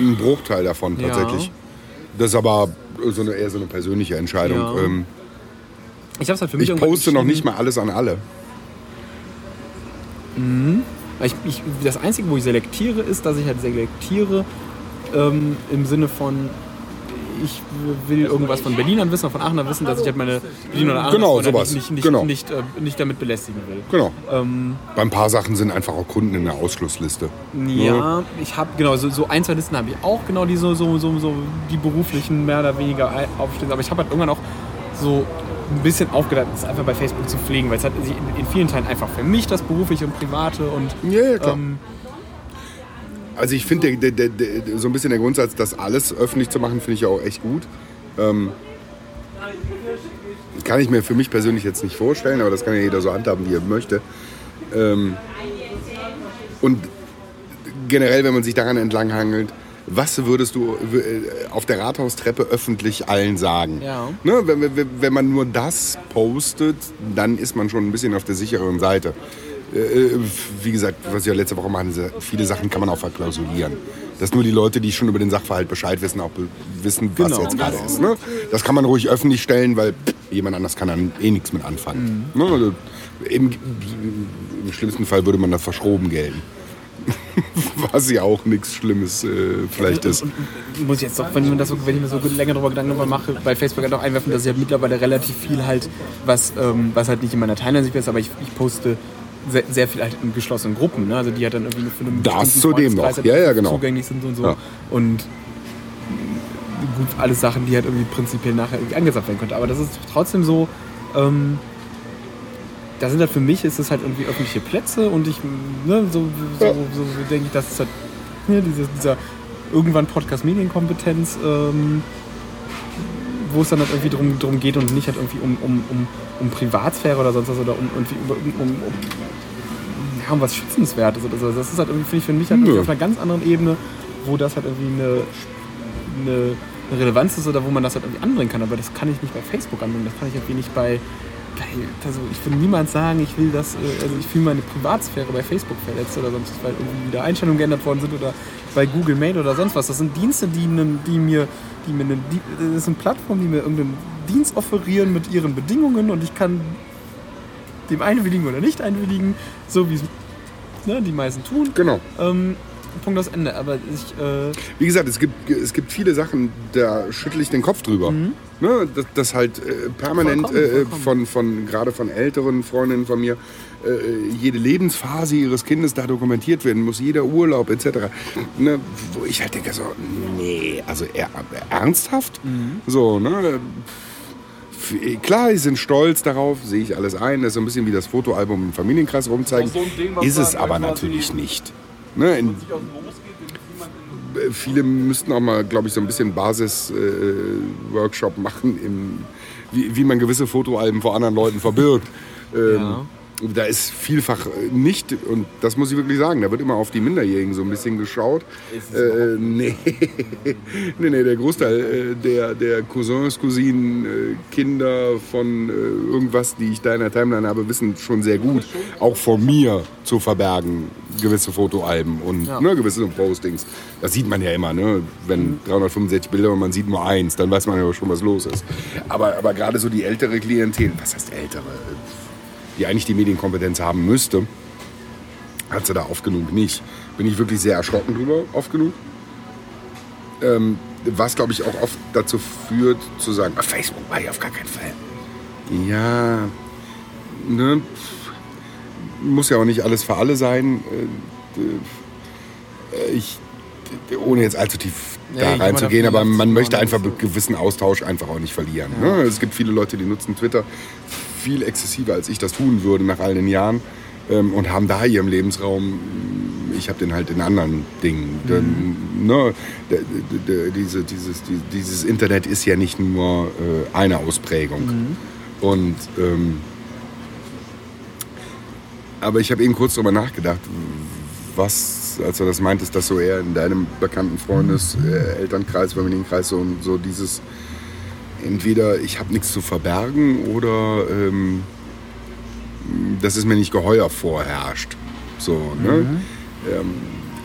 Ein Bruchteil davon Ja. tatsächlich. Das ist aber so eine, eher so eine persönliche Entscheidung. Ja. Ähm, Ich habe halt für mich ich poste noch nicht mal alles an alle. Weil Ich, ich, das Einzige, wo ich selektiere, ist, dass ich halt selektiere ähm, im Sinne von, ich will irgendwas von Berlinern wissen, oder von Aachener wissen, dass ich halt meine Berliner oder Aachener Genau, sowas. nicht, nicht, Genau. nicht, äh, nicht damit belästigen will. Genau. Ähm, Bei ein paar Sachen sind einfach auch Kunden in der Ausschlussliste. Ja, ich habe genau so, so ein, zwei Listen habe ich auch genau die so, so, so, so die beruflichen mehr oder weniger aufstehen. Aber ich habe halt irgendwann auch so ein bisschen aufgedacht, das einfach bei Facebook zu pflegen, weil es hat sich in, in vielen Teilen einfach für mich das berufliche und private und Ja, ja, klar. ähm, Also ich finde so ein bisschen der Grundsatz, das alles öffentlich zu machen, finde ich ja auch echt gut. Ähm, kann ich mir für mich persönlich jetzt nicht vorstellen, aber das kann ja jeder so handhaben, wie er möchte. Ähm, und generell, wenn man sich daran entlanghangelt, was würdest du äh, auf der Rathaustreppe öffentlich allen sagen? Ja. Ne, wenn, wenn, man nur das postet, dann ist man schon ein bisschen auf der sicheren Seite. Äh, wie gesagt, was wir letzte Woche machen, viele Sachen kann man auch verklausulieren. Dass nur die Leute, die schon über den Sachverhalt Bescheid wissen, auch wissen, was Genau. jetzt gerade ist. Ne? Das kann man ruhig öffentlich stellen, weil pff, jemand anders kann dann eh nichts mit anfangen. Ne? Also, im, Im schlimmsten Fall würde man das verschroben gelten. was ja auch nichts Schlimmes äh, vielleicht ist. und, und, muss ich jetzt doch, wenn, man das so, wenn ich mir so länger darüber Gedanken darüber mache, bei Facebook halt auch einwerfen, dass ich halt mittlerweile relativ viel halt, was, ähm, was halt nicht in meiner Timeline ist, aber ich, ich poste sehr, sehr viel halt in geschlossenen Gruppen, ne? also die halt dann irgendwie für einen Das zudem noch. halt Ja, ja, genau. zugänglich sind und so. Ja. Und gut, alles Sachen, die halt irgendwie prinzipiell nachher irgendwie angesagt werden könnte. Aber das ist trotzdem so, ähm, da sind halt für mich ist es halt irgendwie öffentliche Plätze und ich, ne, so, so, so, so denke ich, das ist halt ne, diese, dieser irgendwann Podcast Medienkompetenz, ähm, wo es dann halt irgendwie drum, drum geht und nicht halt irgendwie um, um, um, um Privatsphäre oder sonst was oder um, irgendwie um, um, um, ja, um was Schützenswertes oder so. Das ist halt irgendwie, finde ich, für mich halt auf einer ganz anderen Ebene, wo das halt irgendwie eine, eine, eine Relevanz ist oder wo man das halt irgendwie anbringen kann. Aber das kann ich nicht bei Facebook anbringen, das kann ich irgendwie nicht bei also ich will niemals sagen, ich will das, äh, also ich fühle meine Privatsphäre bei Facebook verletzt oder sonst, was, weil irgendwie wieder Einstellungen geändert worden sind oder bei Google Mail oder sonst was. Das sind Dienste, die, nen- die mir, die mir eine, die, das sind Plattformen, die mir irgendeinen Dienst offerieren mit ihren Bedingungen und ich kann dem einwilligen oder nicht einwilligen, so wie es ne, die meisten tun. Genau. Ähm, Punkt aus Ende. Aber ich, äh, Wie gesagt, es gibt, es gibt viele Sachen, da schüttel ich den Kopf drüber. Ne, dass, dass halt äh, permanent. Vollkommen, äh, vollkommen. von, von gerade von älteren Freundinnen von mir äh, jede Lebensphase ihres Kindes da dokumentiert werden muss, jeder Urlaub etc. Ne, wo ich halt denke so, nee, also er, ernsthaft? Mhm. So, ne? Klar, die sind stolz darauf, sehe ich alles ein. Das ist so ein bisschen wie das Fotoalbum im Familienkreis rumzeigen. so Ding, ist es aber natürlich nicht. Ne, in, viele müssten auch mal, glaube ich, so ein bisschen Basis-Workshop machen, im, wie, wie man gewisse Fotoalben vor anderen Leuten verbirgt. Ähm, Ja. Da ist vielfach äh, nicht, und das muss ich wirklich sagen, da wird immer auf die Minderjährigen so ein bisschen geschaut. Äh, nee. nee, nee, der Großteil äh, der, der Cousins, Cousinen, äh, Kinder von irgendwas, die ich da in der Timeline habe, wissen schon sehr gut, auch vor mir zu verbergen, gewisse Fotoalben und Ja. ne, gewisse Postings. Das sieht man ja immer, ne? wenn 365 Bilder und man sieht nur eins, dann weiß man ja schon, was los ist. Aber, aber gerade so die ältere Klientel, was heißt ältere, die eigentlich die Medienkompetenz haben müsste, hat sie da oft genug nicht. Bin ich wirklich sehr erschrocken drüber, oft genug. Ähm, was, glaube ich, auch oft dazu führt, zu sagen, ah, Facebook war ich auf gar keinen Fall. Ja, ne, muss ja auch nicht alles für alle sein. Äh, äh, Ich ohne jetzt allzu tief da jemand reinzugehen, aber man möchte einfach gewissen Austausch einfach auch nicht verlieren. Ne? Es gibt viele Leute, die nutzen Twitter viel exzessiver, als ich das tun würde nach all den Jahren ähm, und haben da ihren Lebensraum. Ich habe den halt in anderen Dingen. Mhm. Denn, ne, diese, dieses, die- dieses Internet ist ja nicht nur äh, eine Ausprägung. Mhm. Und ähm, aber ich habe eben kurz darüber nachgedacht, was, als du das meintest, dass so eher in deinem bekannten Freundes, äh, Elternkreis, Familienkreis so, so dieses entweder ich habe nichts zu verbergen oder ähm, das ist mir nicht geheuer vorherrscht. So, ne? Ähm,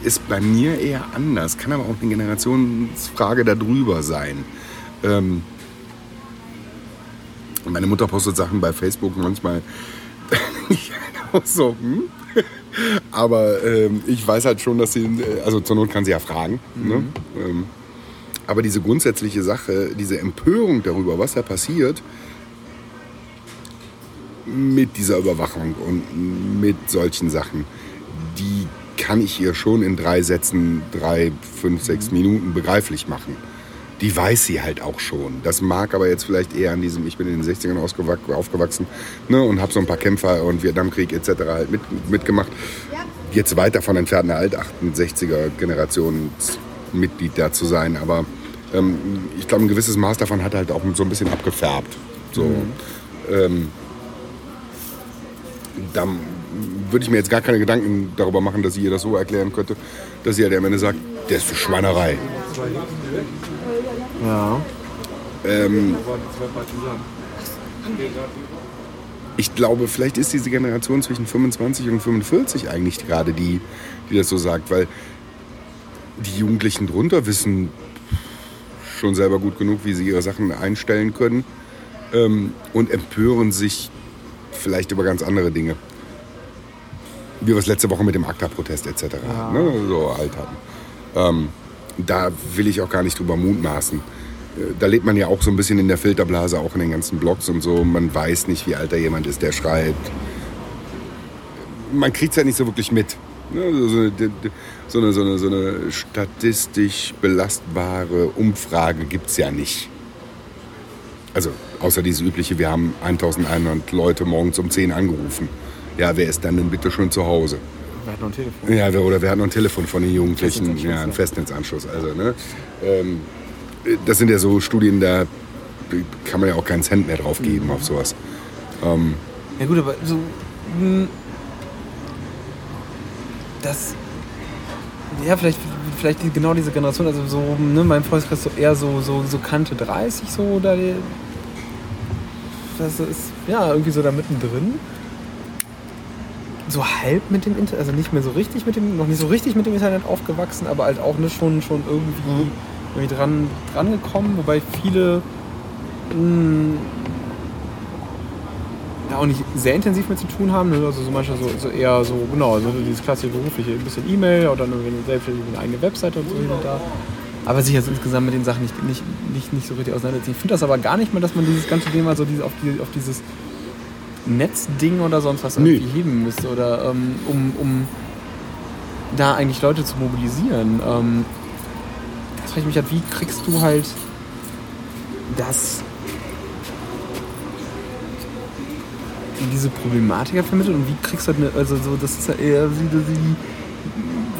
ist bei mir eher anders, kann aber auch eine Generationsfrage darüber sein. Ähm, meine Mutter postet Sachen bei Facebook manchmal. so, hm? Aber ähm, ich weiß halt schon, dass sie, äh, also zur Not kann sie ja fragen. Ne? Aber diese grundsätzliche Sache, diese Empörung darüber, was da passiert, mit dieser Überwachung und mit solchen Sachen, die kann ich ihr schon in drei Sätzen, drei, fünf, sechs Minuten begreiflich machen. Die weiß sie halt auch schon. Das mag aber jetzt vielleicht eher an diesem, ich bin in den 60ern ausgewac- aufgewachsen ne, und habe so ein paar Kämpfer und Vietnamkrieg etc. halt mit, mitgemacht. Jetzt weit davon entfernt, eine Alt-68er Generationsmitglied da zu sein. Aber ähm, ich glaube, ein gewisses Maß davon hat halt auch so ein bisschen abgefärbt. So. Ähm, da würde ich mir jetzt gar keine Gedanken darüber machen, dass sie ihr das so erklären könnte, dass sie halt am Ende sagt, das ist eine Schweinerei. Ja. Ähm, ich glaube, vielleicht ist diese Generation zwischen 25 und 45 eigentlich gerade die, die das so sagt, weil die Jugendlichen drunter wissen schon selber gut genug, wie sie ihre Sachen einstellen können ähm, und empören sich vielleicht über ganz andere Dinge. Wie wir es letzte Woche mit dem ACTA-Protest etc. Ne, so halt hatten. Ähm, da will ich auch gar nicht drüber mutmaßen. Äh, Da lebt man ja auch so ein bisschen in der Filterblase, auch in den ganzen Blogs und so. Man weiß nicht, wie alt da jemand ist, der schreibt. Man kriegt es ja nicht so wirklich mit. Ne, So eine, so eine, so eine, statistisch belastbare Umfrage gibt es ja nicht. Also außer diese übliche, wir haben 1100 Leute morgens um 10 angerufen. Ja, wer ist dann denn bitte schon zu Hause? Wir hatten noch ein Telefon. Ja, wer- oder wer hat noch ein Telefon von den Jugendlichen? Ja, ein. Festnetzanschluss. Also, ne? ähm, das sind ja so Studien, da kann man ja auch keinen Cent mehr drauf geben Mhm. auf sowas. Ja gut, aber so. Das. Ja, vielleicht, vielleicht die, genau diese Generation, also so, ne, mein Freundeskreis so eher so, so, so Kante 30, so da Das ist ja irgendwie so da mittendrin. So halb mit dem Internet, also nicht mehr so richtig mit dem, noch nicht so richtig mit dem Internet aufgewachsen, aber halt auch ne, schon, schon irgendwie, irgendwie dran, dran gekommen, wobei viele mh, ja, auch nicht sehr intensiv mit zu tun haben. Ne? Also so manchmal so, so eher so, genau, also dieses klassische berufliche, ein bisschen E-Mail oder dann selbstständig eine eigene Webseite und so hin und da. Aber sich jetzt insgesamt mit den Sachen nicht, nicht, nicht, nicht so richtig auseinandersetzen. Ich finde das aber gar nicht mal, dass man dieses ganze Thema so diese, auf, die, auf dieses Netzding oder sonst was irgendwie heben müsste. Oder ähm, um, um da eigentlich Leute zu mobilisieren. Ähm, das frage ich mich halt, wie kriegst du halt das diese Problematik vermittelt und wie kriegst du halt eine, also so, das ist ja eher,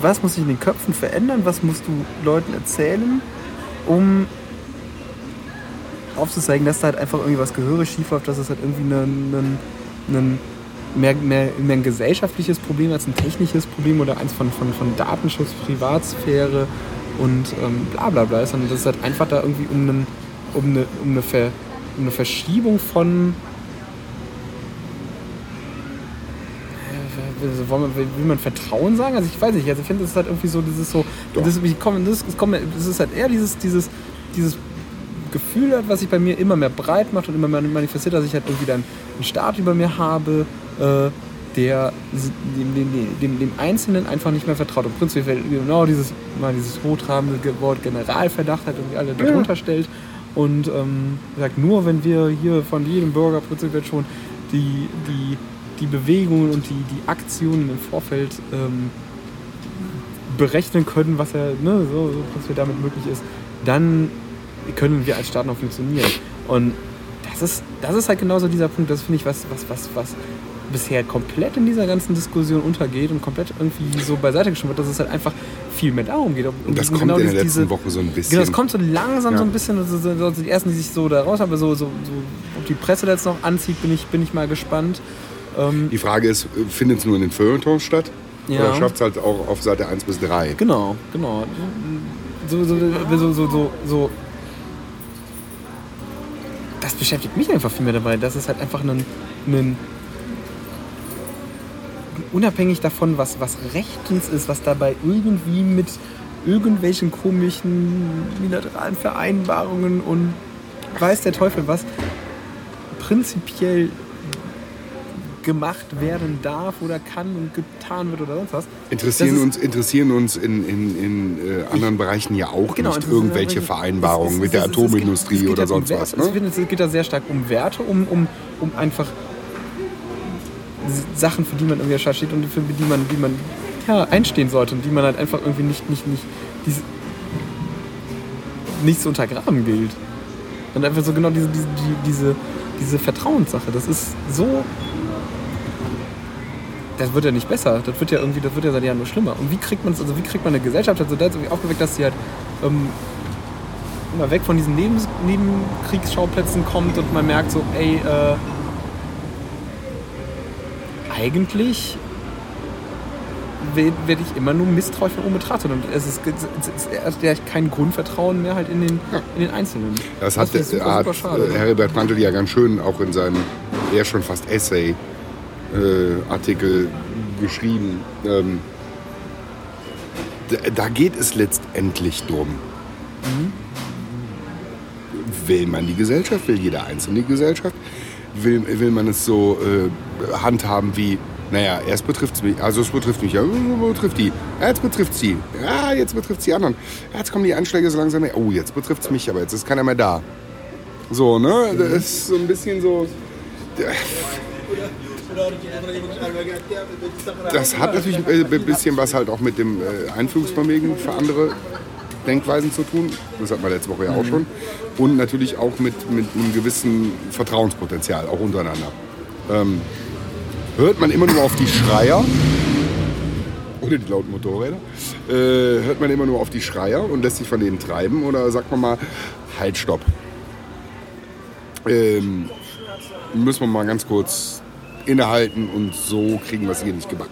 was muss sich in den Köpfen verändern, was musst du Leuten erzählen, um aufzuzeigen, dass da halt einfach irgendwie was gehörig schief läuft, dass es halt irgendwie ein, ein, mehr, mehr, mehr ein gesellschaftliches Problem als ein technisches Problem oder eins von, von, von Datenschutz, Privatsphäre und ähm, bla bla bla ist, sondern das ist halt einfach da irgendwie um, einen, um, eine, um, eine Ver, um eine Verschiebung von also wollen wir, will man Vertrauen sagen? Also ich weiß nicht, also ich finde, das ist halt irgendwie so dieses so, Doch. das, ich komme, das, kommt, das ist halt eher dieses, dieses, dieses Gefühl hat, was sich bei mir immer mehr breit macht und immer mehr manifestiert, dass ich halt irgendwie dann einen Staat über mir habe, äh, der dem, dem, dem, dem Einzelnen einfach nicht mehr vertraut. Und prinzipiell genau dieses, mal dieses hochtrabende Wort Generalverdacht halt irgendwie alle darunter stellt und ähm, sagt, nur wenn wir hier von jedem Bürger prinzipiell schon die, die, die Bewegungen und die, die Aktionen im Vorfeld ähm, berechnen können, was er, ne, so, so was wir damit möglich ist, dann können wir als Staat noch funktionieren. Und das ist, das ist halt genauso dieser Punkt, das finde ich, was, was, was, was bisher komplett in dieser ganzen Diskussion untergeht und komplett irgendwie so beiseite geschoben wird, dass es halt einfach viel mehr darum geht. Und das kommt in der diese- letzten Woche so ein bisschen. Genau, es kommt so langsam so Ja. ein bisschen, so, so, so, die ersten, die sich so da raus haben, so, so, so, ob die Presse das noch anzieht, bin ich, bin ich mal gespannt. Ähm, Die Frage ist, findet es nur in den Feuilletons statt? Ja. Oder schafft es halt auch auf Seite 1 bis 3? genau, genau. So, so, so, so, so, so. Das beschäftigt mich einfach viel mehr dabei. Das ist halt einfach ein, ein unabhängig davon, was, was rechtens ist, was dabei irgendwie mit irgendwelchen komischen bilateralen Vereinbarungen und weiß der Teufel was prinzipiell gemacht werden darf oder kann und getan wird oder sonst was. Interessieren ist- uns, interessieren uns in, in, in äh, anderen Bereichen ja auch Genau, nicht irgendwelche Vereinbarungen es- mit es- der es geht- Atomindustrie es geht oder um sonst Werte. was. Ich Ne? finde, es geht da sehr stark um Werte, um, um, um einfach Sachen, für die man irgendwie steht und für die man, die man ja, einstehen sollte und die man halt einfach irgendwie nicht, nicht, nicht, diese, nicht zu untergraben gilt. Und einfach so genau diese, diese, die- diese, diese Vertrauenssache, das ist so. Das wird ja nicht besser. Das wird ja irgendwie, das wird ja seit Jahren nur schlimmer. Und wie kriegt man es, also wie kriegt man eine Gesellschaft also da jetzt irgendwie aufgeweckt, dass sie halt ähm, immer weg von diesen Neben Nebenkriegsschauplätzen kommt und man merkt so, ey, äh, eigentlich werde ich immer nur misstrauisch von oben betrachtet und es ist, es ist kein Grundvertrauen mehr halt in den, in den Einzelnen. Das hat, finde ich super, hat super schade. Heribert Prantl ja ganz schön auch in seinem, eher schon fast Essay-Artikel geschrieben. Ähm, da, geht es letztendlich drum. Will man die Gesellschaft? Will jeder Einzelne die Gesellschaft? Will, will man es so äh, handhaben wie, naja, erst betrifft es mich, also es betrifft mich, ja, betrifft die, jetzt betrifft es die, ja, jetzt betrifft die anderen, jetzt kommen die Anschläge so langsam her, oh, jetzt betrifft es mich, aber jetzt ist keiner mehr da. So, ne, das ist so ein bisschen so, das hat natürlich ein bisschen was halt auch mit dem äh, Einfühlungsvermögen für andere Denkweisen zu tun. Das hat man letzte Woche ja auch schon. Und natürlich auch mit, mit einem gewissen Vertrauenspotenzial, auch untereinander. Ähm, hört man immer nur auf die Schreier oder die lauten Motorräder, äh, hört man immer nur auf die Schreier und lässt sich von denen treiben oder sagt man mal, halt, stopp. Ähm, müssen wir mal ganz kurz innehalten und so kriegen wir es hier nicht gebacken.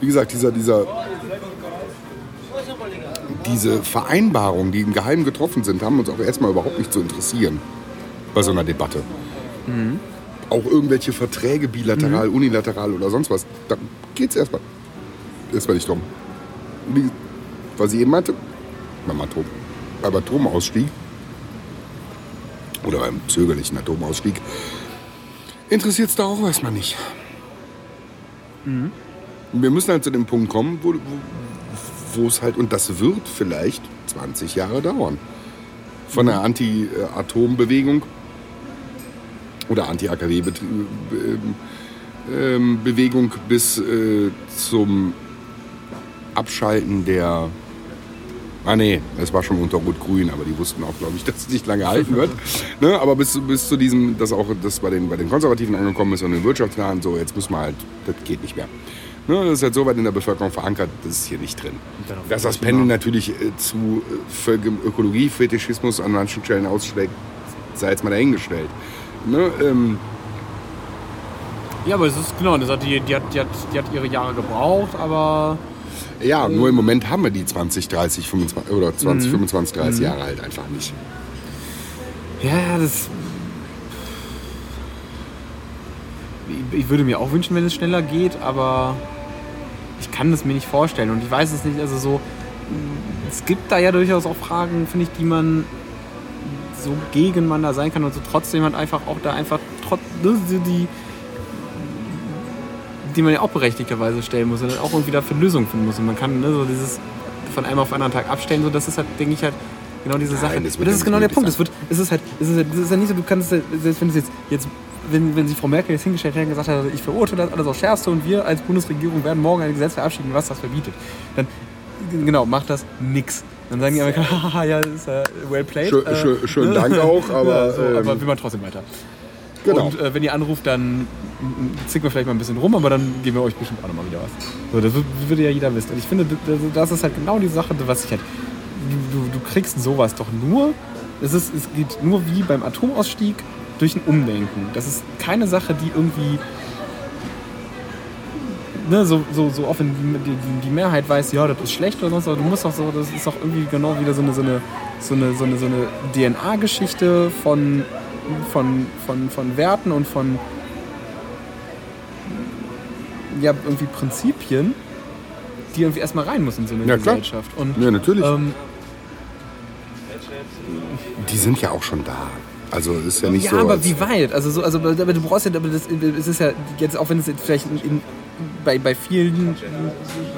Wie gesagt, dieser, dieser, diese Vereinbarungen, die im Geheimen getroffen sind, haben uns auch erstmal überhaupt nicht zu interessieren bei so einer Debatte. Auch irgendwelche Verträge bilateral, unilateral oder sonst was, da geht es erstmal, erstmal nicht drum. Wie, was ich eben meinte, beim, Atom, beim Atomausstieg oder beim zögerlichen Atomausstieg, interessiert es da auch erstmal nicht. Wir müssen halt zu dem Punkt kommen, wo, wo, es halt, und das wird vielleicht 20 Jahre dauern, von der Anti-Atom-Bewegung oder Anti-AKW-Bewegung bis äh, zum Abschalten der Ah nee, es war schon unter Rot-Grün, aber die wussten auch, glaube ich, dass es nicht lange halten wird. ne? Aber bis, bis zu diesem, dass auch das bei den, bei den Konservativen angekommen ist und den Wirtschaftsnahen, so jetzt müssen wir halt, das geht nicht mehr. Ne? Das ist halt so weit in der Bevölkerung verankert, das ist hier nicht drin. Dass das Pendel natürlich äh, zu äh, Ökologie-Fetischismus an manchen Stellen ausschlägt, sei jetzt mal dahingestellt. Ne? Ähm, Ja, aber es ist genau, das hat die, die, hat, die, hat, die hat ihre Jahre gebraucht, aber ja, nur im Moment haben wir die 20, 30, 25 oder 20, 25, 30 Jahre halt einfach nicht. Ja, das. Ich- würde mir auch wünschen, wenn es schneller geht, aber ich kann das mir nicht vorstellen. Und ich weiß es nicht, also so. Es gibt da ja durchaus auch Fragen, finde ich, die man so gegen man da sein kann und so trotzdem halt einfach auch da einfach trotz die, die man ja auch berechtigterweise stellen muss und dann auch irgendwie dafür Lösungen finden muss. Und man kann ne, so dieses von einem auf anderen Tag abstellen, so das ist halt, denke ich halt, genau diese Sache. das das ja ist genau der Punkt. Es, wird, es ist halt, es ist halt, es ist ja nicht so, du kannst, ja- selbst wenn es jetzt, jetzt wenn, wenn sie Frau Merkel jetzt hingestellt hätte und gesagt hat, ich verurteile das alles aufs Schärfste und wir als Bundesregierung werden morgen ein Gesetz verabschieden, was das verbietet, dann genau, macht das nix. Dann sagen die Amerikaner, haha, ja, das ist äh, well played. Schön- äh, schön- schönen Dank auch, aber, ja, so, ähm, aber wir machen trotzdem weiter. Genau. Und äh, wenn ihr anruft, dann zicken wir vielleicht mal ein bisschen rum, aber dann geben wir euch bestimmt auch nochmal wieder was. So, das wür- würde ja jeder wissen. Und ich finde, das, ist halt genau die Sache, was ich halt. Du, du, kriegst sowas doch nur. Es, ist, es geht nur wie beim Atomausstieg durch ein Umdenken. Das ist keine Sache, die irgendwie. Ne, so, so, so oft, die, die, die Mehrheit weiß, ja, das ist schlecht oder sonst was, du musst doch so, das ist doch irgendwie genau wieder so eine, so eine, so eine, so eine, so eine DNA-Geschichte von, von, von, von Werten und von ja, irgendwie Prinzipien, die irgendwie erstmal rein müssen in so eine Ja, klar. Gesellschaft. Und, Ja, natürlich. ähm, Die sind ja auch schon da. Also ist ja nicht ja, so. aber als- wie weit? Also, so, also aber du brauchst ja, aber das, es ist ja jetzt, auch wenn es jetzt vielleicht in, in, bei, bei vielen,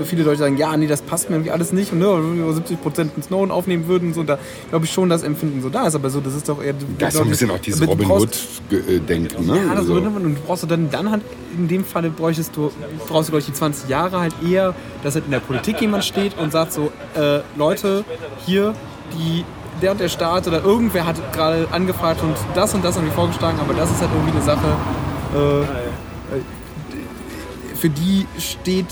viele Leute sagen, ja, nee, das passt mir irgendwie alles nicht und ne, wenn wir 70 Prozent in Snowden aufnehmen würden, so, da glaube ich schon, dass Empfinden so da ist, aber so, das ist doch eher. das ist so ein bisschen auch dieses Robin Hood-Denken. Ne? Ja, das also. Und du brauchst du dann, dann halt, in dem Falle bräuchtest du, brauchst du, glaube ich, die 20 Jahre halt eher, dass halt in der Politik jemand steht und sagt so, äh, Leute, hier, die, der und der Staat oder irgendwer hat gerade angefragt und das und das haben wir vorgeschlagen, aber das ist halt irgendwie eine Sache, äh, äh, für die steht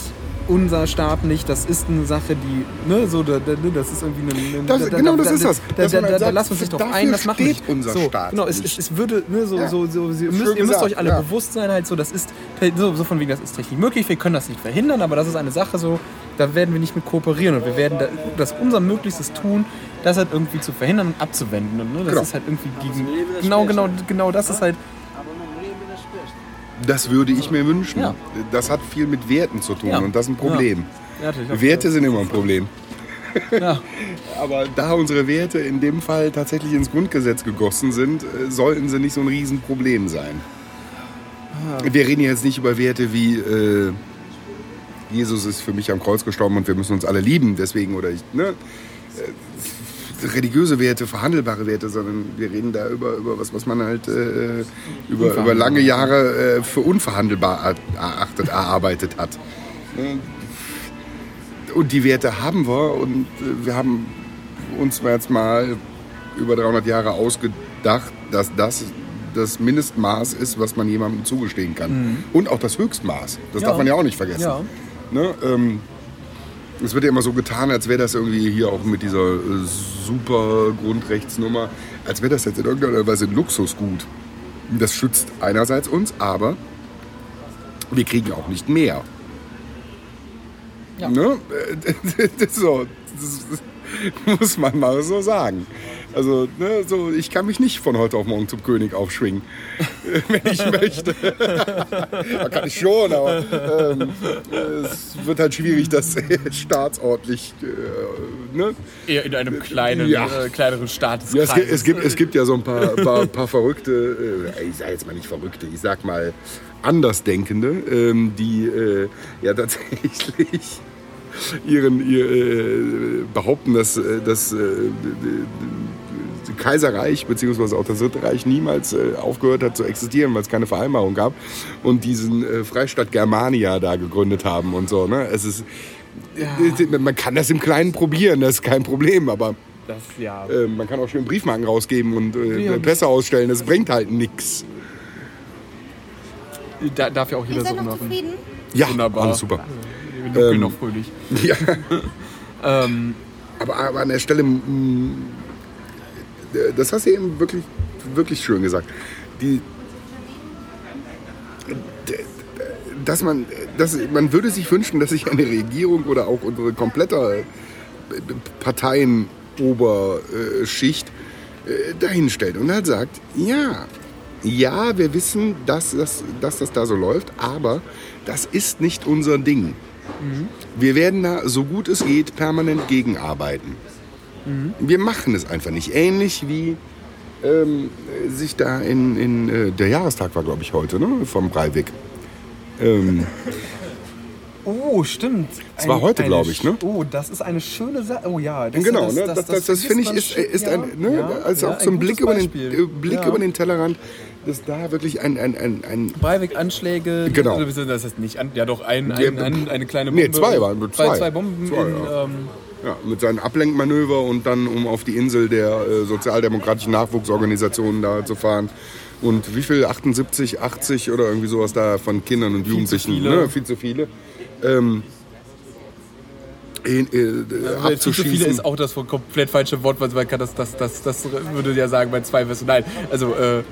unser Staat nicht, das ist eine Sache, die, ne, so, da, da, das ist irgendwie eine. eine Das- genau das ist das. Da, Dass da, da, halt da sagt, lassen wir sich doch ein, das steht nicht. unser so, Staat Genau, es, nicht. es, es würde, ne, so, Ja. so, so, ihr, müsst, ihr müsst gesagt, euch alle ja. bewusst sein, halt so, das ist, so, so von wegen, das ist technisch möglich, wir können das nicht verhindern, aber das ist eine Sache so, da werden wir nicht mit kooperieren und wir werden da, das unser Möglichstes tun, das halt irgendwie zu verhindern und abzuwenden. Und, ne, das Genau. ist halt irgendwie gegen, genau, genau, genau, das ist halt, Das würde ich mir wünschen. Ja. Das hat viel mit Werten zu tun Ja. und das ist ein Problem. ja, Werte sind immer ein Problem. Aber da unsere Werte in dem Fall tatsächlich ins Grundgesetz gegossen sind, äh, sollten sie nicht so ein Riesenproblem sein. Wir reden jetzt nicht über Werte wie äh, Jesus ist für mich am Kreuz gestorben und wir müssen uns alle lieben, deswegen oder ich, ne? Äh, religiöse Werte, verhandelbare Werte, sondern wir reden da über, über was, was man halt äh, über, über lange Jahre äh, für unverhandelbar erachtet, erarbeitet hat. Und die Werte haben wir und äh, wir haben uns jetzt mal über 300 Jahre ausgedacht, dass das das Mindestmaß ist, was man jemandem zugestehen kann. Und auch das Höchstmaß. Das Ja. darf man ja auch nicht vergessen. Ja. Ne? Ähm, es wird ja immer so getan, als wäre das irgendwie hier auch mit dieser äh, super Grundrechtsnummer, als wäre das jetzt in irgendeiner Weise ein Luxusgut. Das schützt einerseits uns, aber wir kriegen auch nicht mehr. Ja. Ne? So, das muss man mal so sagen. Also, ne, so, ich kann mich nicht von heute auf morgen zum König aufschwingen, wenn ich möchte. kann ich schon, aber ähm, es wird halt schwierig, das staatsordentlich. Äh, ne? Eher in einem kleinen, Ja. äh, kleineren Staat Ja, es, gibt, es, gibt, es gibt ja so ein paar, paar, paar verrückte, äh, ich sage jetzt mal nicht verrückte, ich sag mal Andersdenkende, ähm, die äh, ja tatsächlich ihren, ihr, äh, behaupten, dass äh, das äh, Kaiserreich bzw. auch das Dritte Reich niemals äh, aufgehört hat zu existieren, weil es keine Vereinbarung gab und diesen äh, Freistaat Germania da gegründet haben und so. Ne? Es ist, äh, Man kann das im Kleinen probieren, das ist kein Problem, aber das, ja. äh, man kann auch schön Briefmarken rausgeben und äh, Ja. Pässe ausstellen. Das bringt halt nichts. Da darf ja auch jeder Ihr so noch machen. zufrieden? Ja, Wunderbar. alles super. Wir nuckeln Ähm, noch fröhlich. Ja. Ähm, Aber, aber an der Stelle, das hast du eben wirklich, wirklich schön gesagt. Die, dass man, dass, man würde sich wünschen, dass sich eine Regierung oder auch unsere komplette Parteienoberschicht äh, dahinstellt und halt sagt, ja, ja, wir wissen, dass das, dass das da so läuft, aber das ist nicht unser Ding. Wir werden da, so gut es geht, permanent gegenarbeiten. Wir machen es einfach nicht. Ähnlich wie ähm, sich da in, in äh, der Jahrestag war, glaube ich, heute, ne? vom Breivik. Ähm, oh, stimmt. Das war heute, eine glaub ich, ne? Oh, das ist eine schöne Sache. Oh ja. Das, genau, ne? das, das, das, vergisst finde ich ist, schon- ist ja, ein, ne? ja, also ja, auch so ein Blick, über den, äh, Blick ja. über den Tellerrand. dass da wirklich ein, ein, ein, ein Breivik-Anschläge. Genau. beziehungsweise Das heißt nicht, an, ja doch, ein, ein, ein, eine kleine Bombe. nee, zwei waren zwei. Zwei, zwei Bomben Zwei, in, ja. ähm, Ja, mit seinen Ablenkmanöver und dann um auf die Insel der äh, sozialdemokratischen Nachwuchsorganisationen da zu fahren. Und wie viel? 78, 80 oder irgendwie sowas da von Kindern und Jugendlichen. viele. Ne? Viel zu viele. Ähm, in, äh, Weil viel zu viele ist auch das komplett falsche Wort, weil man kann das, das, das, das würde ja sagen, bei zwei wirst du nein. Also äh,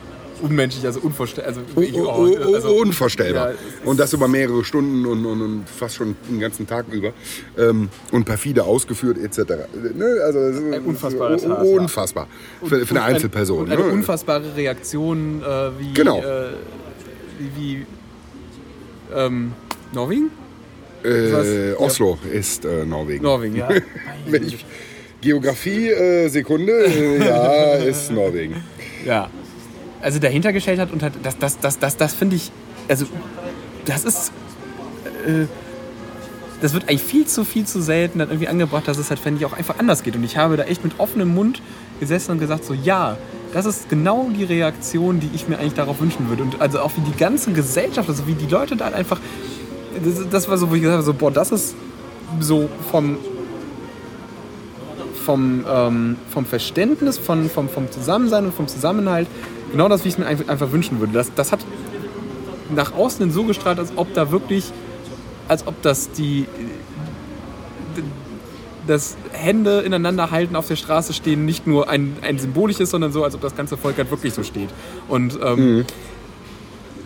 unmenschlich, also unvorstellbar. Also, Oh, also, unvorstellbar. Ja, und das über mehrere Stunden und, und, und fast schon den ganzen Tag über. Ähm, und perfide ausgeführt etc. Ne? Also, das ist- Ein unfassbarer Tat, oh, ja. Unfassbar. Für, für eine ein- Einzelperson. Und eine ne? unfassbare Reaktion, äh, wie, Genau. äh, wie, wie ähm, Norwegen? Äh? Oslo ist äh, Norwegen. Norwegen, ja. Geografie, äh, Sekunde, äh, ja, ist Norwegen. Ja. Also dahinter gestellt hat und hat, das, das, das, das, das finde ich, also das ist, äh, das wird eigentlich viel zu, viel zu selten dann irgendwie angebracht, dass es halt, finde ich, auch einfach anders geht. Und ich habe da echt mit offenem Mund gesessen und gesagt so, ja, das ist genau die Reaktion, die ich mir eigentlich darauf wünschen würde. Und also auch wie die ganze Gesellschaft, also wie die Leute da halt einfach, das, das war so, wo ich gesagt habe, so, boah, das ist so vom, vom, ähm, vom Verständnis, von, vom, vom Zusammensein und vom Zusammenhalt genau das, wie ich es mir einfach, wünschen würde. Das, das hat nach außen hin so gestrahlt, als ob da wirklich, als ob das die das Hände ineinander halten auf der Straße stehen nicht nur ein, ein symbolisches, sondern so, als ob das ganze Volk halt wirklich so steht. Und ähm,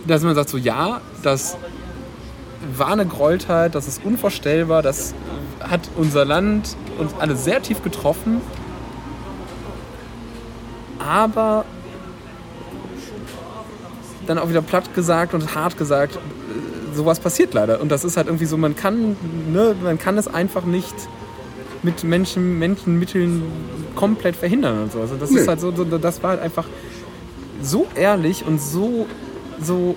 dass man sagt so, ja, das war eine Gräueltat, das ist unvorstellbar, das hat unser Land uns alle sehr tief getroffen. Aber dann auch wieder platt gesagt und hart gesagt, sowas passiert leider. Und das ist halt irgendwie so, man kann, ne, man kann es einfach nicht mit Menschen, Menschenmitteln komplett verhindern und so. Also das Nee. ist halt so, so, das war halt einfach so ehrlich und so, so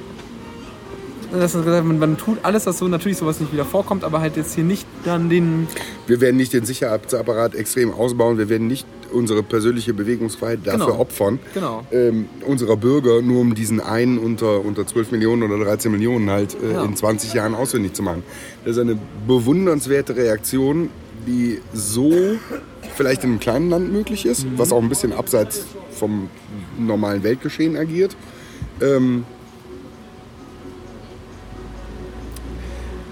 dass man man tut alles, dass so natürlich sowas nicht wieder vorkommt, aber halt jetzt hier nicht dann den. Wir werden nicht den Sicherheitsapparat extrem ausbauen. Wir werden nicht unsere persönliche Bewegungsfreiheit dafür Genau. opfern. Genau. Ähm, unserer Bürger nur um diesen einen unter, unter 12 Millionen oder 13 Millionen halt äh, Ja. in 20 Jahren ausfindig zu machen. Das ist eine bewundernswerte Reaktion, die so vielleicht in einem kleinen Land möglich ist, Mhm. was auch ein bisschen abseits vom normalen Weltgeschehen agiert. Ähm,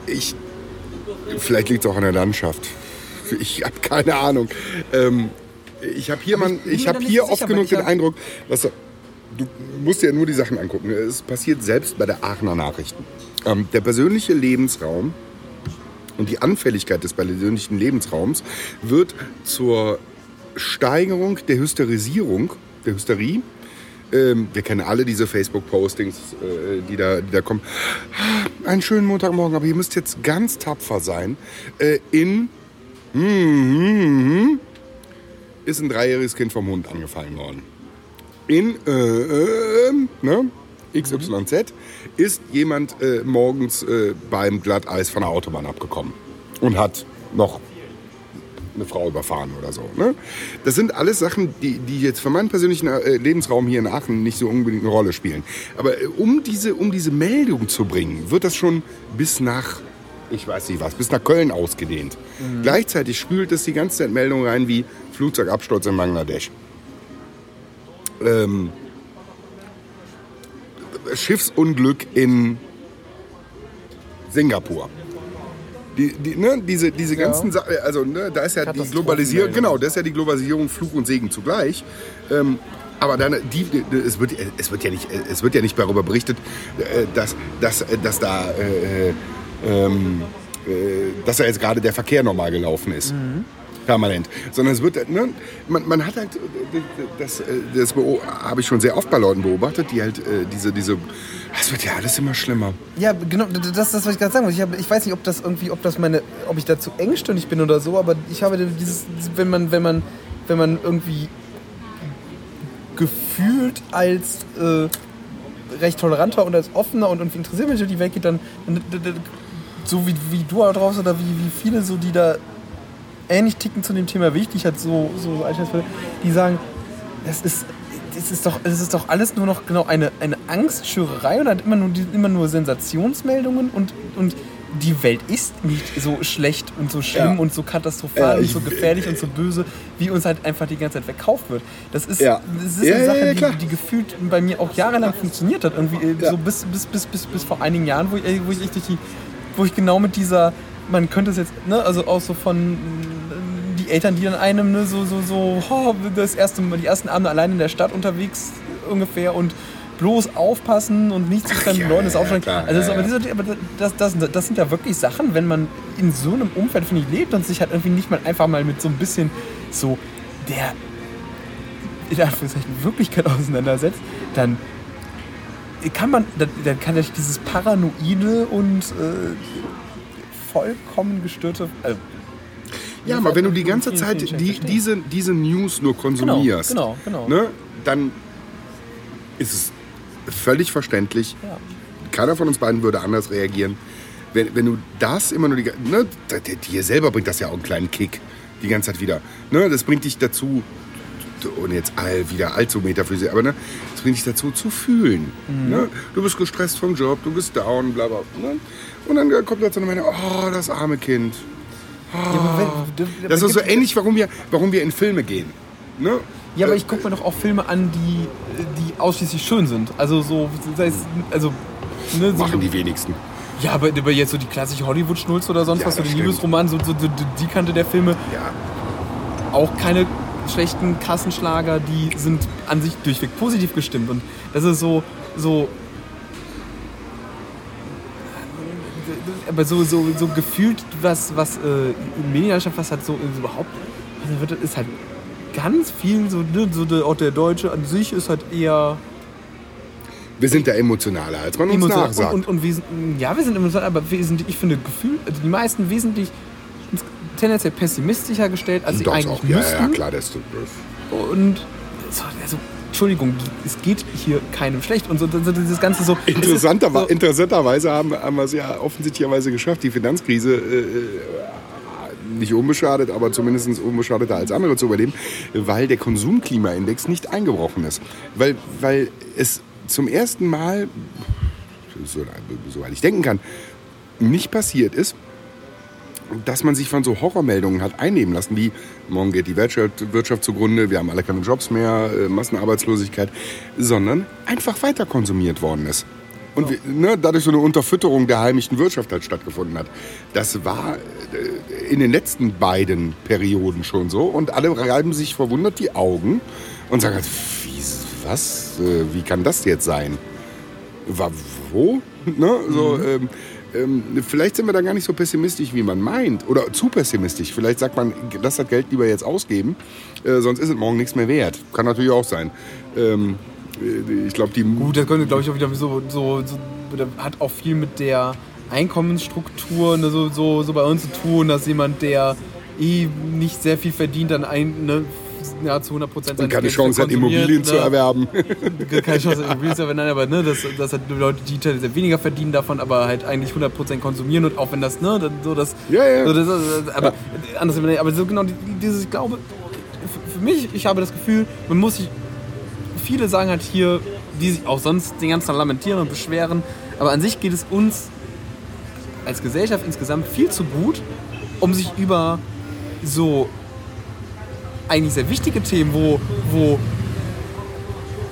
ich, vielleicht liegt es auch an der Landschaft. Ich habe keine Ahnung. Ähm, ich habe hier, man, ich hab hier oft sicher, genug den Eindruck, dass du musst dir ja nur die Sachen angucken. Es passiert selbst bei der Aachener Nachrichten. Ähm, der persönliche Lebensraum und die Anfälligkeit des persönlichen Lebensraums wird zur Steigerung der Hysterisierung, der Hysterie. Ähm, wir kennen alle diese Facebook-Postings, äh, die, da, die da kommen. Einen schönen Montagmorgen, aber ihr müsst jetzt ganz tapfer sein. Äh, in hm, hm, hm, ist ein dreijähriges Kind vom Hund angefallen worden. In äh, äh, ne, XYZ ist jemand äh, morgens äh, beim Glatteis von der Autobahn abgekommen und hat noch eine Frau überfahren oder so. Ne? Das sind alles Sachen, die, die jetzt für meinen persönlichen äh, Lebensraum hier in Aachen nicht so unbedingt eine Rolle spielen. Aber äh, um, diese, um diese Meldung zu bringen, wird das schon bis nach, ich weiß nicht was, bis nach Köln ausgedehnt. Gleichzeitig spült es die ganze Zeit Meldungen rein wie Flugzeugabsturz in Bangladesch. Ähm, Schiffsunglück in Singapur. Die, die, ne, diese, diese ganzen Sachen, also ne, da ist ja die Globalisierung, genau, das ist ja die Globalisierung Fluch und Segen zugleich. Ähm, aber dann, die, die, es, wird, es, wird ja nicht, es wird ja nicht darüber berichtet, äh, dass, dass, dass da, äh, ähm, äh, dass da jetzt gerade der Verkehr normal gelaufen ist. Permanent. Sondern es wird, ne, man, man hat halt, das, das habe ich schon sehr oft bei Leuten beobachtet, die halt äh, diese, diese, es wird ja alles immer schlimmer. Ja, genau, das ist das, was ich gerade sagen wollte. Ich, ich weiß nicht, ob das irgendwie, ob das meine, ob ich da zu engstirnig bin oder so, aber ich habe dieses, wenn man, wenn man, wenn man irgendwie gefühlt als äh, recht toleranter und als offener und irgendwie interessiert Mensch die Welt geht, dann, dann, dann, so wie, wie du draußen oder wie, wie viele so, die da ähnlich ticken zu dem Thema wie ich, die ich halt so, so die sagen, das ist, es ist doch, es ist doch alles nur noch genau eine, eine Angstschürerei und hat immer nur, immer nur Sensationsmeldungen und, und die Welt ist nicht so schlecht und so schlimm Ja. und so katastrophal Ja, und ich- so gefährlich und so böse, wie uns halt einfach die ganze Zeit verkauft wird. Das ist, Ja. das ist eine Sache, die, die gefühlt bei mir auch jahrelang funktioniert hat. Irgendwie äh, so bis, bis, bis, bis, bis vor einigen Jahren, wo ich, äh, wo ich wo ich genau mit dieser, man könnte es jetzt, ne, also auch so von die Eltern, die dann einem ne, so, so, so, oh, das erste Mal, die ersten Abende allein in der Stadt unterwegs ungefähr und bloß aufpassen und nichts mit fremden ja, Leuten, das ist auch schon. klar, also ja, aber, diese, aber das, das, das sind ja wirklich Sachen, wenn man in so einem Umfeld, finde ich, lebt und sich halt irgendwie nicht mal einfach mal mit so ein bisschen so der in Anführungszeichen Wirklichkeit auseinandersetzt, dann kann man, dann, dann kann sich dieses paranoide und äh, vollkommen gestörte. Äh, Ja, aber wenn du die ganze Zeit die, diese, diese News nur konsumierst, Genau, genau, genau. Ne, dann ist es völlig verständlich. Ja. Keiner von uns beiden würde anders reagieren. Wenn, wenn du das immer nur die ga- ne, dir selber bringt das ja auch einen kleinen Kick die ganze Zeit wieder. Ne, das bringt dich dazu, und jetzt all, wieder allzu metaphysik, aber ne, das bringt dich dazu zu fühlen. Mhm. Ne? Du bist gestresst vom Job, du bist down, bla bla. Ne? Und dann kommt dazu eine Meinung, oh, das arme Kind. Ja, aber wenn- Das ist so ähnlich, warum wir, warum wir in Filme gehen. Ne? Ja, aber ich gucke mir doch auch Filme an, die, die ausschließlich schön sind. Also so, sei es, also, ne, so, Machen die wenigsten. Ja, aber, aber jetzt so die klassische Hollywood-Schnulze oder sonst Ja, was, so das die stimmt. Liebesroman, so, so die, die Kante der Filme, Ja. auch keine schlechten Kassenschlager, die sind an sich durchweg positiv gestimmt. Und das ist so, so. Aber so, so, so gefühlt, was, was äh, Medienlandschaft, was hat so so überhaupt, also wird, ist halt ganz viel so, ne, so der, auch der Deutsche an sich ist halt eher Wir sind da emotionaler, als man uns emotional. nachsagt. Und, und, und wes- ja, wir sind emotional, aber wesentlich, ich finde, Gefühl, also die meisten wesentlich tendenziell pessimistischer gestellt, als sie eigentlich auch. Ja, müssten. ja, klar, das, das Und so, also, Entschuldigung, es geht hier keinem schlecht. Und so, so dieses Ganze so. Interessanter, so, interessanterweise haben, haben wir es ja offensichtlicherweise geschafft, die Finanzkrise äh, äh, nicht unbeschadet, aber zumindest unbeschadeter als andere zu überleben, weil der Konsumklimaindex nicht eingebrochen ist. Weil, weil es zum ersten Mal, so, soweit ich denken kann, nicht passiert ist, dass man sich von so Horrormeldungen hat einnehmen lassen, wie morgen geht die Wirtschaft, Wirtschaft zugrunde, wir haben alle keine Jobs mehr, äh, Massenarbeitslosigkeit, sondern einfach weiter konsumiert worden ist. Und wir, ne, dadurch so eine Unterfütterung der heimischen Wirtschaft halt stattgefunden hat. Das war äh, in den letzten beiden Perioden schon so. Und alle reiben sich verwundert die Augen und sagen, halt, wie, was, äh, wie kann das jetzt sein? Wa- wo? Ne? So, ähm, ähm, vielleicht sind wir da gar nicht so pessimistisch, wie man meint. Oder zu pessimistisch. Vielleicht sagt man, lass das Geld lieber jetzt ausgeben, äh, sonst ist es morgen nichts mehr wert. Kann natürlich auch sein. Ähm, äh, ich glaube, die. Gut, das könnte, glaube ich, auch wieder so, so, so hat auch viel mit der Einkommensstruktur ne, so, so, so bei uns zu tun, dass jemand, der eh nicht sehr viel verdient, dann ein, ne, ja, zu 100 Prozent und keine Chance hat, Immobilien zu erwerben. keine Chance, Immobilien zu erwerben, nein, aber ne, dass, dass halt Leute, die tendenziell weniger verdienen davon, aber halt eigentlich 100% konsumieren und auch wenn das, ne, dann so das, Ja, ja. So, das, das aber anders, aber so genau die- dieses, ich glaube, für mich, ich habe das Gefühl, man muss sich, viele sagen halt hier, die sich auch sonst den ganzen Tag lamentieren und beschweren, aber an sich geht es uns als Gesellschaft insgesamt viel zu gut, um sich über so eigentlich sehr wichtige Themen, wo, wo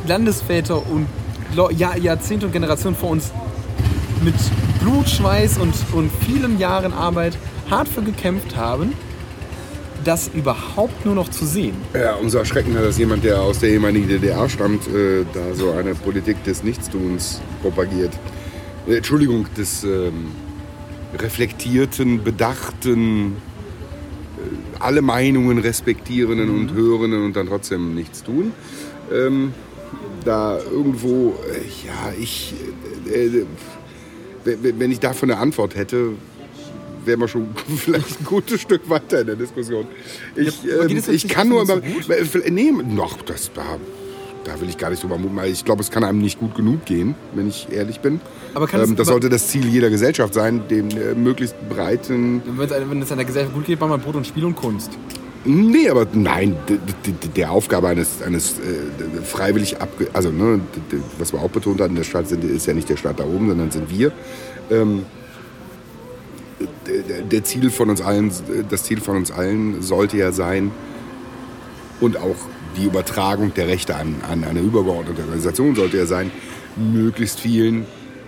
Landesväter und Jahrzehnte und Generationen vor uns mit Blut, Schweiß und, und vielen Jahren Arbeit hart für gekämpft haben, das überhaupt nur noch zu sehen. Ja, umso erschreckender, dass jemand, der aus der ehemaligen DDR stammt, äh, da so eine Politik des Nichtstuns propagiert. Äh, Entschuldigung, des ähm, reflektierten, bedachten, alle Meinungen respektierenden und hörenden und dann trotzdem nichts tun. Ähm, da irgendwo, äh, ja, ich, äh, äh, wenn ich davon eine Antwort hätte, wären wir schon vielleicht ein gutes Stück weiter in der Diskussion. Ich, Ja, ähm, ich kann nur so? Äh, Nee, noch, das da, da will ich gar nicht drüber mutmaßen. Ich glaube, es kann einem nicht gut genug gehen, wenn ich ehrlich bin. Aber kann ähm, das sollte das Ziel jeder Gesellschaft sein, den äh, möglichst breiten. Wenn es, wenn es einer Gesellschaft gut geht, macht man Brot und Spiel und Kunst. Nee, aber nein, der Aufgabe eines, eines äh, freiwillig abge... Also, ne, was wir auch betont hatten, der Staat sind, ist ja nicht der Staat da oben, sondern sind wir. Ähm, der Ziel von uns allen, das Ziel von uns allen sollte ja sein und auch die Übertragung der Rechte an, an eine übergeordnete Organisation sollte ja sein, möglichst vielen,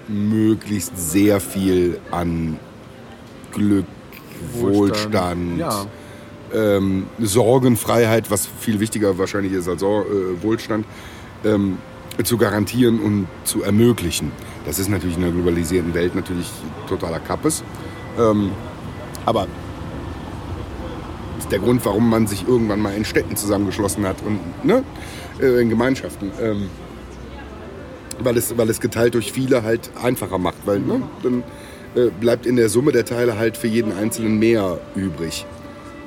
möglichst sehr viel an Glück, Wohlstand, Ja. ähm, Sorgenfreiheit, was viel wichtiger wahrscheinlich ist als Sor äh, Wohlstand, ähm, zu garantieren und zu ermöglichen. Das ist natürlich in einer globalisierten Welt natürlich totaler Kappes. Ähm, aber ist der Grund, warum man sich irgendwann mal in Städten zusammengeschlossen hat und ne, äh, in Gemeinschaften. Ähm, weil, es, weil es geteilt durch viele halt einfacher macht. Weil ne, dann äh, bleibt in der Summe der Teile halt für jeden Einzelnen mehr übrig.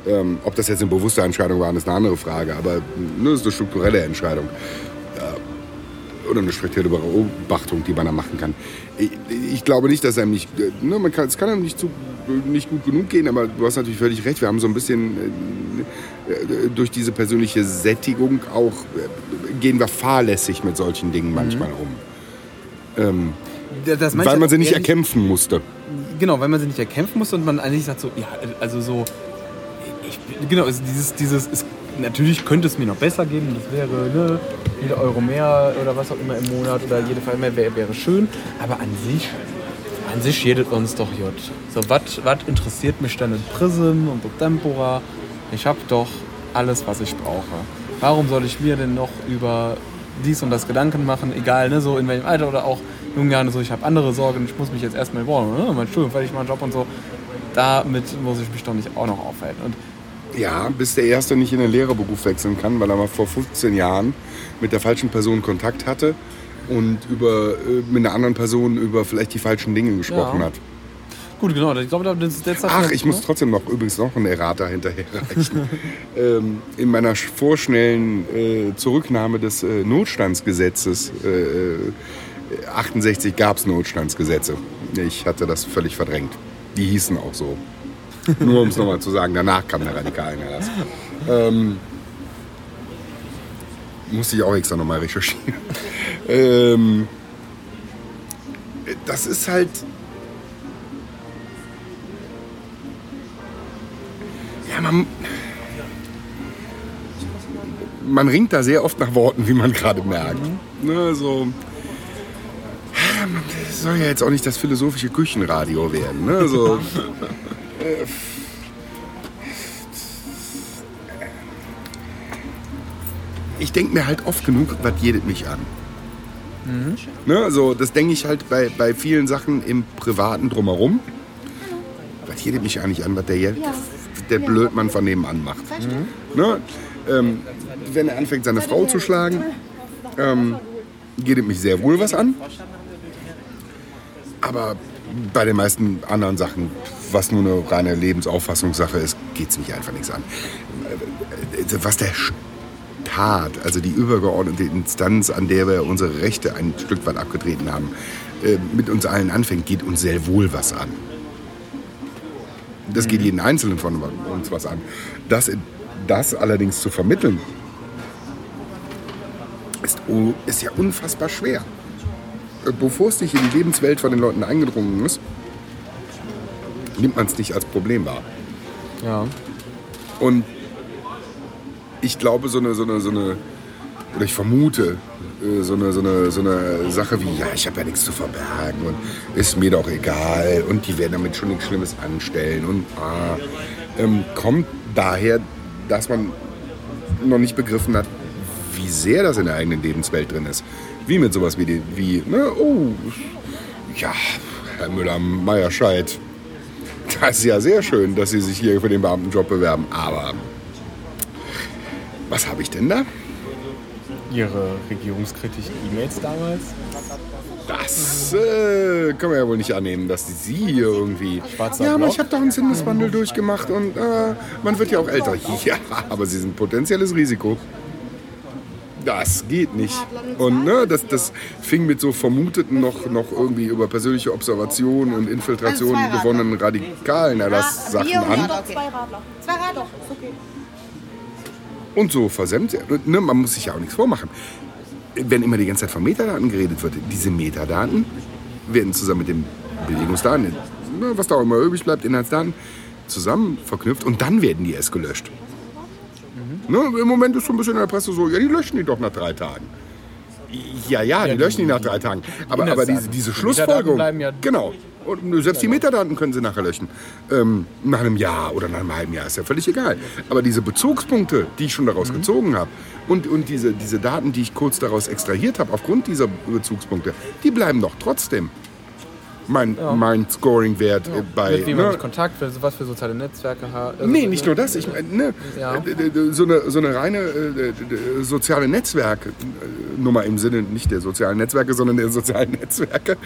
Ähm, ob das jetzt eine bewusste Entscheidung war, ist eine andere Frage. Aber ne, ist eine strukturelle Entscheidung. Oder eine spezielle Beobachtung, die man da machen kann. Ich, ich glaube nicht, dass einem nicht, äh, ne, man kann, es kann einem nicht, zu, nicht gut genug gehen, aber du hast natürlich völlig recht. Wir haben so ein bisschen äh, äh, durch diese persönliche Sättigung auch, äh, gehen wir fahrlässig mit solchen Dingen manchmal um. Ähm, Das- weil man sie nicht erkämpfen musste. Genau, weil man sie nicht erkämpfen muss und man eigentlich sagt so, ja, also so, ich, genau, also dieses, dieses, ist, natürlich könnte es mir noch besser geben, das wäre, ne, jeder Euro mehr oder was auch immer im Monat oder jede Fall mehr wäre, wäre schön, aber an sich, an sich jedet uns doch jut. So, was interessiert mich denn in Prism und so Tempora? Ich habe doch alles, was ich brauche. Warum soll ich mir denn noch über dies und das Gedanken machen, egal, ne, so in welchem Alter oder auch jungen Jahren, so ich habe andere Sorgen, ich muss mich jetzt erstmal boah, ne, mein Studium, fertig, mein Job und so. Damit muss ich mich doch nicht auch noch aufhalten. Und Ja, bis der Erste nicht in den Lehrerberuf wechseln kann, weil er mal vor 15 Jahren mit der falschen Person Kontakt hatte und über, äh, mit einer anderen Person über vielleicht die falschen Dinge gesprochen Ja. hat. gut, genau, ich glaube, das jetzt Ach, ich muss trotzdem noch übrigens noch einen Errata hinterherreichen. ähm, in meiner sch- vorschnellen äh, Zurücknahme des äh, Notstandsgesetzes äh, 68 gab es Notstandsgesetze. Ich hatte das völlig verdrängt. Die hießen auch so. Nur um es nochmal zu sagen, danach kam der Radikalenerlass. Ähm, musste ich auch extra nochmal recherchieren. ähm, das ist halt Ja, man, man ringt da sehr oft nach Worten, wie man gerade merkt. Ne, so, das soll ja jetzt auch nicht das philosophische Küchenradio werden. Ne? So, äh, ich denke mir halt oft genug, was jedet mich an. Ne, also, das denke ich halt bei, bei vielen Sachen im Privaten drumherum. Was jedet mich eigentlich an, was der, der Blödmann von nebenan macht. Ne? Ähm, wenn er anfängt, seine Frau zu schlagen, ähm, geht es mich sehr wohl was an. Aber bei den meisten anderen Sachen, was nur eine reine Lebensauffassungssache ist, geht es mich einfach nichts an. Was der Staat, also die übergeordnete Instanz, an der wir unsere Rechte ein Stück weit abgetreten haben, äh, mit uns allen anfängt, geht uns sehr wohl was an. Das geht jeden Einzelnen von uns was an. Das, das allerdings zu vermitteln, ist, ist ja unfassbar schwer. Äh, Bevor es nicht in die Lebenswelt von den Leuten eingedrungen ist, nimmt man es nicht als Problem wahr. Ja. Und ich glaube, so eine, so eine, so eine oder ich vermute, äh, so eine, so eine, so eine Sache wie, ja, ich habe ja nichts zu verbergen und ist mir doch egal und die werden damit schon nichts Schlimmes anstellen und ah, ähm, kommt daher, dass man noch nicht begriffen hat, wie sehr das in der eigenen Lebenswelt drin ist. Wie mit sowas wie, die, wie ne, oh, ja, Herr Müller-Meierscheid, das ist ja sehr schön, dass Sie sich hier für den Beamtenjob bewerben, aber was habe ich denn da? Ihre regierungskritischen E-Mails damals? Das äh, können wir ja wohl nicht annehmen, dass Sie hier irgendwie. Schwarzer ja, aber ich habe doch einen Sinneswandel durchgemacht und äh, man wird ja auch älter. Ja, aber Sie sind potenzielles Risiko. Das geht nicht. Und ne, das, das fing mit so vermuteten noch, noch irgendwie über persönliche Observation und Infiltration Also gewonnenen radikalen Erlasssachen an. Radler, zwei Radler. Zwei Radler, okay. Und so versendet, ne, man muss sich ja auch nichts vormachen. Wenn immer die ganze Zeit von Metadaten geredet wird, diese Metadaten werden zusammen mit den Bewegungsdaten, ne, was da auch immer übrig bleibt, Inhaltsdaten, zusammen verknüpft und dann werden die erst gelöscht. Ne, Im Moment ist so ein bisschen in der Presse so, ja, die löschen die doch nach drei Tagen. Ja, ja, die löschen die nach drei Tagen. Aber, aber diese, diese Die Schlussfolgerung. bleiben ja- Genau. Und selbst die Metadaten können sie nachher löschen. Ähm, nach einem Jahr oder nach einem halben Jahr ist ja völlig egal. Aber diese Bezugspunkte, die ich schon daraus gezogen habe und, und diese, diese Daten, die ich kurz daraus extrahiert habe, aufgrund dieser Bezugspunkte, die bleiben doch trotzdem. Mein, mein Scoring-Wert äh, bei. Mit wem ne, sich Kontakt, für- was für soziale Netzwerke hat. Also, Nee, nicht nur das. Ich meine, ne, Ja. äh, so, eine, so eine reine äh, soziale Netzwerknummer im Sinne nicht der sozialen Netzwerke, sondern der sozialen Netzwerke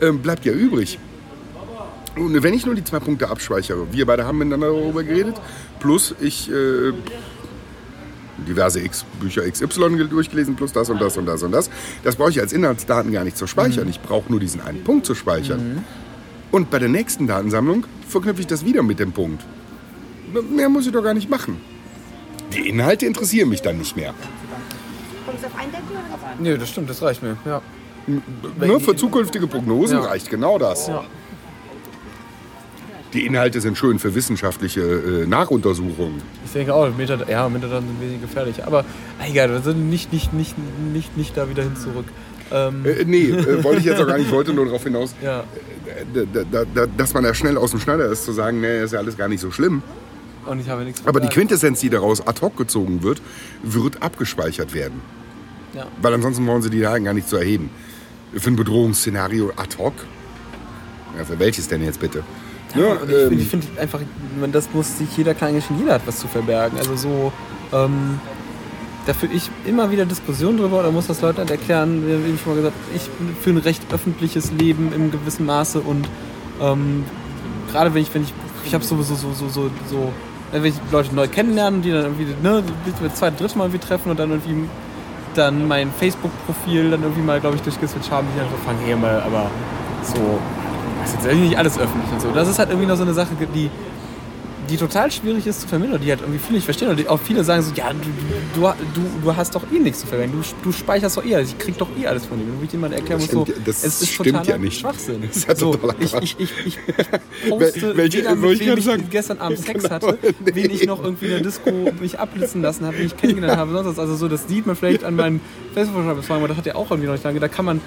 ähm, bleibt ja übrig. Und wenn ich nur die zwei Punkte abspeichere, wir beide haben miteinander darüber geredet, plus ich äh, diverse X, Bücher XY gel- durchgelesen, plus das und das und das und das, das brauche ich als Inhaltsdaten gar nicht zu speichern. Ich brauche nur diesen einen Punkt zu speichern. Und bei der nächsten Datensammlung verknüpfe ich das wieder mit dem Punkt. Mehr muss ich doch gar nicht machen. Die Inhalte interessieren mich dann nicht mehr. Nee, das stimmt, das reicht mir. Ja. Nur für zukünftige Prognosen Ja. reicht genau das. Ja. Die Inhalte sind schön für wissenschaftliche äh, Nachuntersuchungen. Ich denke auch, Metadaten, ja, Metadaten sind wesentlich gefährlich. Aber egal, wir sind nicht, nicht, nicht, nicht, nicht da wieder hin zurück. Ähm, Äh, nee, äh, wollte ich jetzt auch gar nicht. Ich wollte nur darauf hinaus, ja. äh, da, da, da, dass man da schnell aus dem Schneider ist, zu sagen, nee, ist ja alles gar nicht so schlimm. Und ich habe nichts Aber die gesagt. Quintessenz, die daraus ad hoc gezogen wird, wird abgespeichert werden. Ja. Weil ansonsten brauchen sie die Daten gar nicht zu erheben. Für ein Bedrohungsszenario ad hoc? Ja, für welches denn jetzt bitte? Ja, Und ich finde ähm, ich find einfach, man, das muss sich jeder klar eingestehen, jeder hat was zu verbergen. Also so, ähm, da führe ich immer wieder Diskussionen drüber, da muss das Leuten halt erklären, wie eben schon mal gesagt, ich führe ein recht öffentliches Leben im gewissen Maße und ähm, gerade wenn ich, wenn ich, ich habe sowieso so, so, so, so, wenn ich Leute neu kennenlerne, die dann irgendwie, ne, das zweite, dritte Mal irgendwie treffen und dann irgendwie dann mein Facebook-Profil dann irgendwie mal, glaube ich, durchgeswitcht haben, die dann so fangen, hey mal, aber so, das ist jetzt eigentlich nicht alles öffentlich und so. Das ist halt irgendwie noch so eine Sache, die, die total schwierig ist zu vermitteln, die halt irgendwie viele nicht verstehen. Und auch viele sagen so, ja, du, du, du, du hast doch eh nichts zu verbergen. Du, du speicherst doch eh alles. Ich krieg doch eh alles von dir. Wenn ich jemand erklären Das muss, so, stimmt ja- das es ist stimmt ja nicht. Schwachsinn. Das ist ja so, totaler ich, ich, ich, ich, poste, welche- weder mit wem ich sagen. gestern Abend Sex Genau. hatte, Nee. wen ich noch irgendwie in der Disco mich ablitzen lassen habe, wen ich kennengelernt habe. Sonst was. Also so, das sieht man vielleicht an meinen Facebook-Beschreibungen, aber das hat ja auch irgendwie noch nicht lange. Da kann man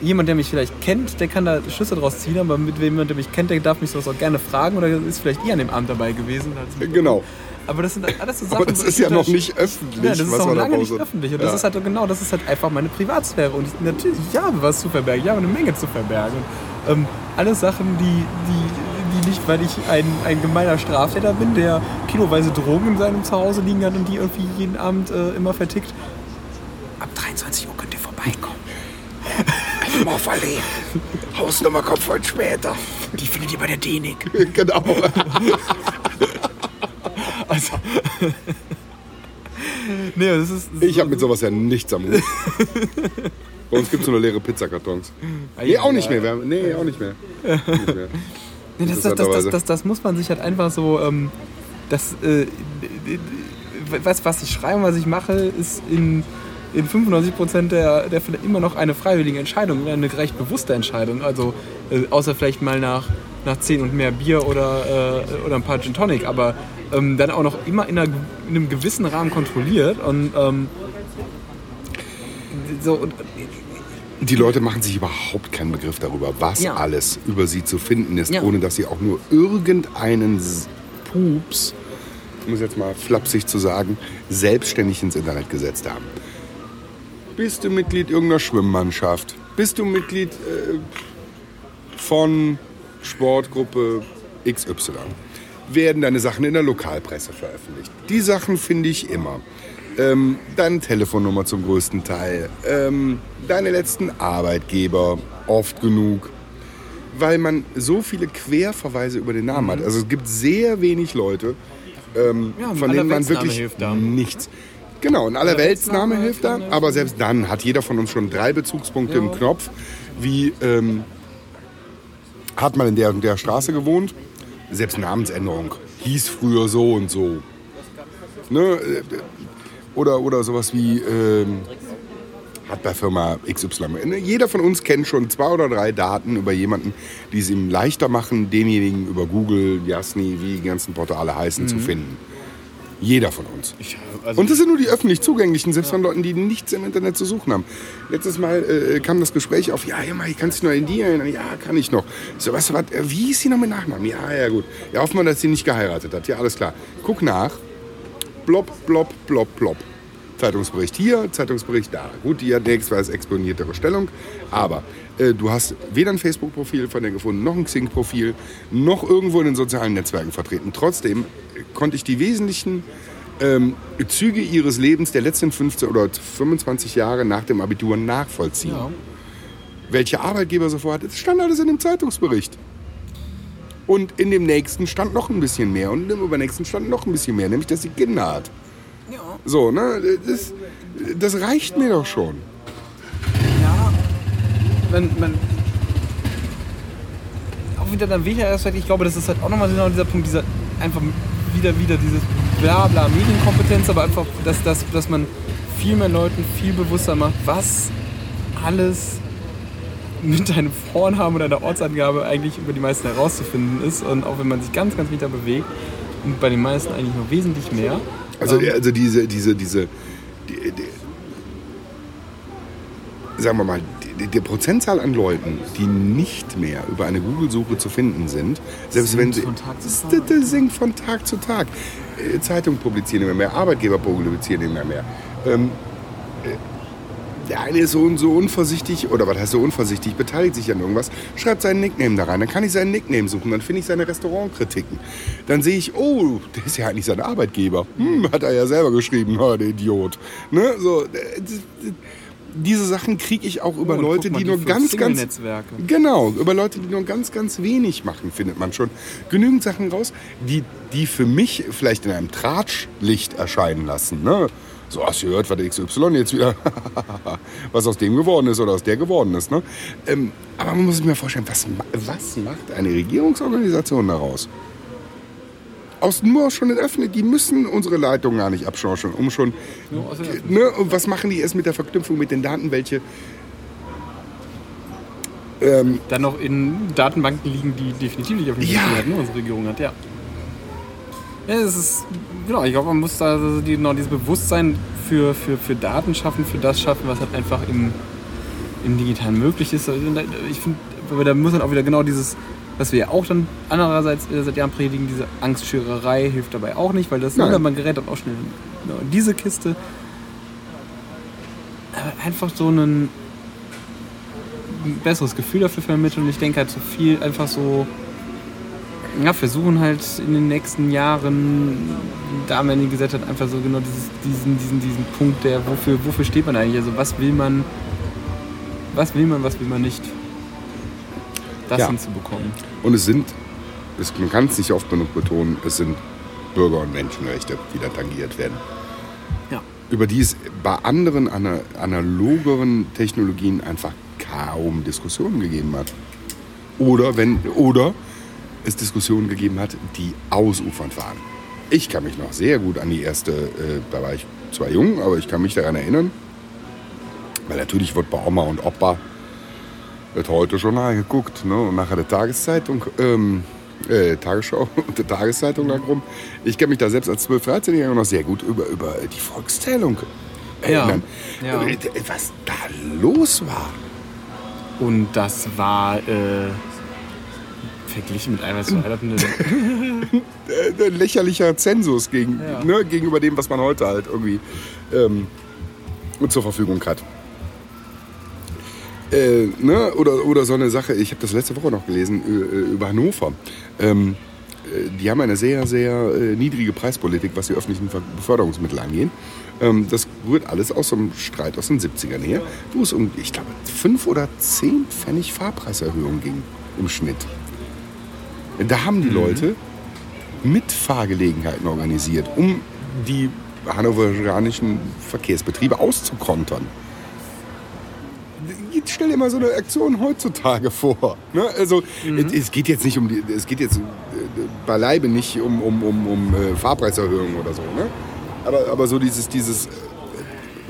jemand, der mich vielleicht kennt, der kann da Schlüsse draus ziehen, aber mit jemand, der mich kennt, der darf mich sowas auch gerne fragen oder ist vielleicht eher an dem Abend dabei gewesen. Genau. Aber das sind alles so Sachen. Aber das ist ja noch nicht öffentlich, Ja, das ist da lange nicht öffentlich. Und das Ja. ist halt genau, das ist halt einfach meine Privatsphäre. Und ich, natürlich, ich habe was zu verbergen, ich habe eine Menge zu verbergen. Und, ähm, alle Sachen, die, die, die nicht, weil ich ein, ein gemeiner Straftäter bin, der kiloweise Drogen in seinem Zuhause liegen hat und die irgendwie jeden Abend äh, immer vertickt. Ab 23 Uhr könnt ihr vorbeikommen. Morphallee. Hausnummer kommt heute später. Die findet ihr bei der Denik. genau. Also. nee, das ist. Das Ich habe mit sowas ja nichts am Hut. Bei uns gibt es nur leere Pizzakartons. Nee, auch nicht mehr. Wir haben, nee, auch nicht mehr. Nicht mehr. Nee, das, das, das, das, das, muss man sich halt einfach so. Ähm, das, äh, was, was ich schreibe, was ich mache, ist in, in 95% der, der Fälle immer noch eine freiwillige Entscheidung, eine recht bewusste Entscheidung. Also, äh, außer vielleicht mal nach, nach 10 und mehr Bier oder, äh, oder ein paar Gin Tonic, aber ähm, dann auch noch immer in, einer, in einem gewissen Rahmen kontrolliert. Und, ähm, so, und Die Leute machen sich überhaupt keinen Begriff darüber, was Ja. alles über sie zu finden ist, Ja. ohne dass sie auch nur irgendeinen Pups, um es jetzt mal flapsig zu sagen, selbstständig ins Internet gesetzt haben. Bist du Mitglied irgendeiner Schwimmmannschaft? Bist du Mitglied äh, von Sportgruppe XY? Werden deine Sachen in der Lokalpresse veröffentlicht? Die Sachen finde ich immer. Ähm, deine Telefonnummer zum größten Teil. Ähm, deine letzten Arbeitgeber oft genug. Weil man so viele Querverweise über den Namen hat. Also es gibt sehr wenig Leute, ähm, Ja, von denen man wirklich nichts. Genau, ein Allerweltsname hilft da, aber selbst dann hat jeder von uns schon drei Bezugspunkte im Knopf, wie ähm, hat man in der und der Straße gewohnt, selbst Namensänderung hieß früher so und so. Ne? Oder, oder sowas wie, ähm, hat bei Firma XY. Ne, Jeder von uns kennt schon zwei oder drei Daten über jemanden, die es ihm leichter machen, denjenigen über Google, Jasni, wie die ganzen Portale heißen, zu finden. Jeder von uns. Ich, also Und das sind nur die öffentlich zugänglichen, selbst von Leuten, die nichts im Internet zu suchen haben. Letztes Mal äh, kam das Gespräch auf, ja, ja, ich kann dich noch in die erinnern. Ja, kann ich noch. Ich so, du was, äh, wie hieß sie noch mit Nachnamen? Ja, ja, gut. Ja, hoffen wir, dass sie nicht geheiratet hat. Ja, alles klar. Guck nach. Blob, blob, blob, blob. Zeitungsbericht hier, Zeitungsbericht da. Gut, die hat nächstweise exponiertere Stellung, aber du hast weder ein Facebook-Profil von der gefunden, noch ein Xing-Profil, noch irgendwo in den sozialen Netzwerken vertreten. Trotzdem äh, konnte ich die wesentlichen ähm, Züge ihres Lebens der letzten 15 oder 25 Jahre nach dem Abitur nachvollziehen. ja. Welche Arbeitgeber so vorhat, das stand alles in dem Zeitungsbericht. Und in dem nächsten stand noch ein bisschen mehr und im übernächsten stand noch ein bisschen mehr, nämlich dass sie Kinder hat. So, ne? Das, das reicht mir doch schon. Man, man auch wieder dann welcher Aspekt, ich glaube, das ist halt auch nochmal genau dieser Punkt, dieser einfach wieder, wieder dieses Blabla Medienkompetenz, aber einfach, dass, dass, dass man viel mehr Leuten viel bewusster macht, was alles mit einem Vornamen oder einer Ortsangabe eigentlich über die meisten herauszufinden ist und auch wenn man sich ganz, ganz wieder bewegt und bei den meisten eigentlich noch wesentlich mehr. Also, Ähm, also diese, diese, diese, die, die, sagen wir mal, die, Prozentzahl an Leuten, die nicht mehr über eine Google-Suche zu finden sind, selbst Sinkt wenn sie, von Tag zu Tag. sinkt von Tag zu Tag. Äh, Zeitungen publizieren immer mehr, Arbeitgeber publizieren immer mehr. Ähm, äh, der eine ist so und so unvorsichtig, oder was heißt so unvorsichtig, beteiligt sich an irgendwas, schreibt seinen Nickname da rein. Dann kann ich seinen Nickname suchen, dann finde ich seine Restaurantkritiken. Dann sehe ich, oh, der ist ja eigentlich sein Arbeitgeber. Hm, hat er ja selber geschrieben, oh, der Idiot. Ne? So, äh, das- das- diese Sachen kriege ich auch über Oh, Leute, mal, die nur für ganz, ganz... Genau, über Leute, die nur ganz, ganz wenig machen, findet man schon genügend Sachen raus, die, die für mich vielleicht in einem Tratschlicht erscheinen lassen. Ne? So, hast du gehört, was der XY jetzt wieder, was aus dem geworden ist oder aus der geworden ist. Ne? Ähm, aber man muss sich mir vorstellen, was, was macht eine Regierungsorganisation daraus? Aus, nur schon in Öffentlich, die müssen unsere Leitungen gar nicht abschorschen, um schon. Ne, und was machen die erst mit der Verknüpfung mit den Daten, welche ähm, dann noch in Datenbanken liegen, die definitiv nicht auf dem Ja. hat, ne, unsere Regierung hat, ja. Ja, es ist, genau, ich glaube, man muss da so die, genau dieses Bewusstsein für, für, für Daten schaffen, für das schaffen, was halt einfach im, im Digitalen möglich ist. Also, Ich finde, aber da muss dann auch wieder genau dieses, was wir ja auch dann andererseits äh, seit Jahren predigen, diese Angstschürerei hilft dabei auch nicht, weil das, Nein. ne, man gerät dann auch schnell in diese Kiste. Aber einfach so ein besseres Gefühl dafür vermitteln. Und ich denke halt so viel einfach so, ja, versuchen halt in den nächsten Jahren, da man die gesetzt hat, einfach so genau dieses, diesen, diesen, diesen Punkt, der, wofür, wofür steht man eigentlich? Also was will man, was will man, was will man nicht? Das Ja. hinzubekommen. Und es sind, es, man kann es nicht oft genug betonen, es sind Bürger- und Menschenrechte, die da tangiert werden. Ja. Über die es bei anderen ana analogeren Technologien einfach kaum Diskussionen gegeben hat. Oder, wenn, oder es Diskussionen gegeben hat, die ausufernd waren. Ich kann mich noch sehr gut an die erste, äh, da war ich zwar jung, aber ich kann mich daran erinnern, weil natürlich wird bei Oma und Opa wird heute schon geguckt. Ne? Und nachher der Tageszeitung, ähm, äh, Tagesschau und der Tageszeitung lag rum. Ich kann mich da selbst als 12-, 13-Jähriger noch sehr gut über, über die Volkszählung erinnern. Ja. Äh, Was da los war. Und das war äh, verglichen mit hatten. Äh, ein lächerlicher Zensus gegen, Ja. ne, gegenüber dem, was man heute halt irgendwie ähm, zur Verfügung hat. Äh, ne? oder, oder so eine Sache, ich habe das letzte Woche noch gelesen, äh, über Hannover. Ähm, äh, die haben eine sehr, sehr äh, niedrige Preispolitik, was die öffentlichen Beförderungsmittel angeht. Ähm, das rührt alles aus so einem Streit aus den 70ern her, wo es um, ich glaube, 5 oder 10 Pfennig Fahrpreiserhöhung ging im Schnitt. Da haben die Leute Mitfahrgelegenheiten organisiert, um die hannoveranischen Verkehrsbetriebe auszukontern. Stell dir mal so eine Aktion heutzutage vor. Ne? Also es, es geht jetzt nicht um die, es geht jetzt äh, beileibe nicht um, um, um, um äh, Fahrpreiserhöhungen oder so. Ne? aber, aber so dieses, dieses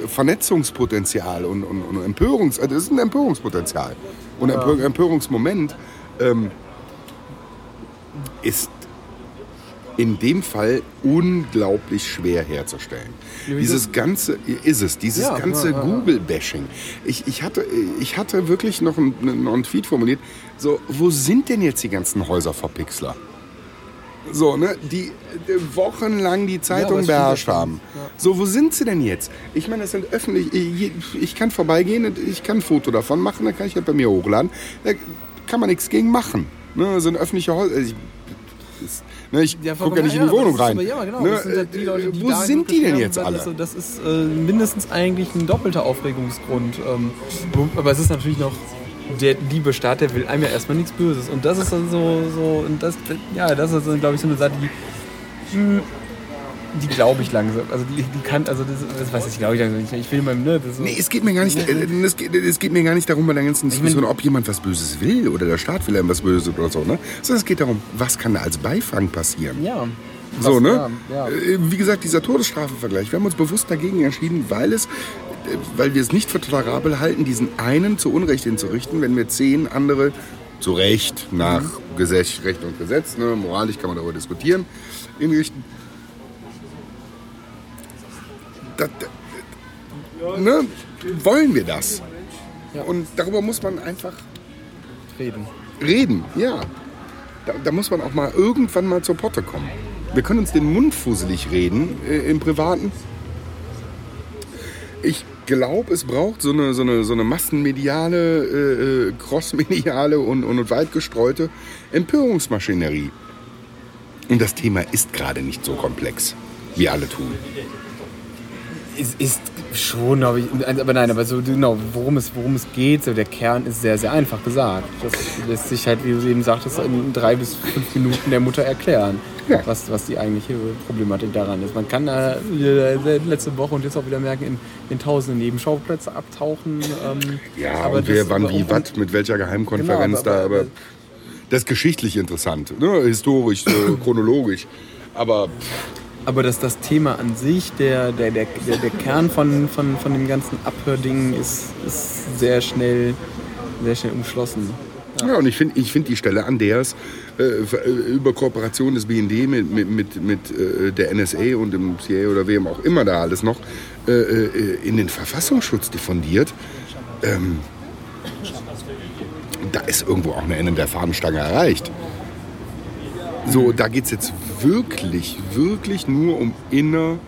Vernetzungspotenzial und, und, und Empörungs... äh, Das ist ein Empörungspotenzial. Und Empör, Empörungsmoment ähm, ist in dem Fall unglaublich schwer herzustellen. Dieses ganze, ist es, dieses Ja, ganze ja, ja. Google-Bashing. Ich, ich, hatte, ich hatte wirklich noch einen, einen Tweet formuliert, so, wo sind denn jetzt die ganzen Häuserverpixler? So, ne, die, die wochenlang die Zeitung beherrscht haben. So, wo sind sie denn jetzt? Ich meine, das sind öffentlich, ich, ich kann vorbeigehen, ich kann ein Foto davon machen, dann kann ich halt bei mir hochladen. Da kann man nichts gegen machen. Ne, so ein öffentlicher Häuser. Ich, das, ne, ich Ja, gucke ja nicht in die Wohnung rein. aber- Ja, genau. Ne, das sind halt die Leute, die wo sind die denn jetzt alle? Das, ist äh, mindestens eigentlich ein doppelter Aufregungsgrund. Ähm, aber es ist natürlich noch der liebe Staat, der will einem ja erstmal nichts Böses. Und das ist dann so, so und das, ja, das ist, glaube ich, so eine Sache, die, hm, die glaube ich langsam. Also die, die kann, also das, das weiß ich, glaube ich langsam nicht. Ich will mal, ne, das so, Nee, es geht mir gar nicht, äh, es geht, es geht mir gar nicht darum bei der ganzen Diskussion, ob jemand was Böses will oder der Staat will einem was Böses oder so, ne? Sondern es geht darum, was kann da als Beifang passieren? ja. So, ne? Ja, ja. Äh, Wie gesagt, dieser Todesstrafenvergleich. Wir haben uns bewusst dagegen entschieden, weil es, äh, weil wir es nicht für tolerabel halten, diesen einen zu Unrecht hinzurichten, wenn wir zehn andere zu Recht nach Gesetz, Recht und Gesetz, ne, moralisch kann man darüber diskutieren, hinrichten. Das, ne, wollen wir das? Und darüber muss man einfach reden. reden, ja. Da, da muss man auch mal irgendwann mal zur Potte kommen. Wir können uns den Mund fusselig reden äh, im Privaten. Ich glaube, es braucht so eine, so eine, so eine massenmediale, äh, äh, crossmediale und, und weit gestreute Empörungsmaschinerie. Und das Thema ist gerade nicht so komplex, wie alle tun. Es ist schon, aber, ich, aber nein, aber so genau, worum es, worum es geht, so der Kern ist sehr, sehr einfach gesagt. Das lässt sich halt, wie du eben sagtest, in drei bis fünf Minuten der Mutter erklären, Ja. was, was die eigentliche Problematik daran ist. Man kann da äh, letzte Woche und jetzt auch wieder merken, in, in tausende Nebenschauplätze abtauchen. Ähm, Ja, aber und wer, wann, wie, was, mit welcher Geheimkonferenz Genau, aber- da, aber das ist geschichtlich interessant, ne? historisch, so chronologisch. Aber Aber dass das Thema an sich, der, der, der, der, der Kern von, von, von dem ganzen Abhörding ist, ist sehr schnell, sehr schnell umschlossen. Ja, und ich finde ich find die Stelle, an der es äh, äh, über Kooperation des BND mit, mit, mit, mit äh, der NSA und dem CIA oder wem auch immer da alles noch äh, äh, in den Verfassungsschutz diffundiert, ähm, da ist irgendwo auch eine Ende der Fahnenstange erreicht. So, da geht es jetzt wirklich, wirklich nur um inner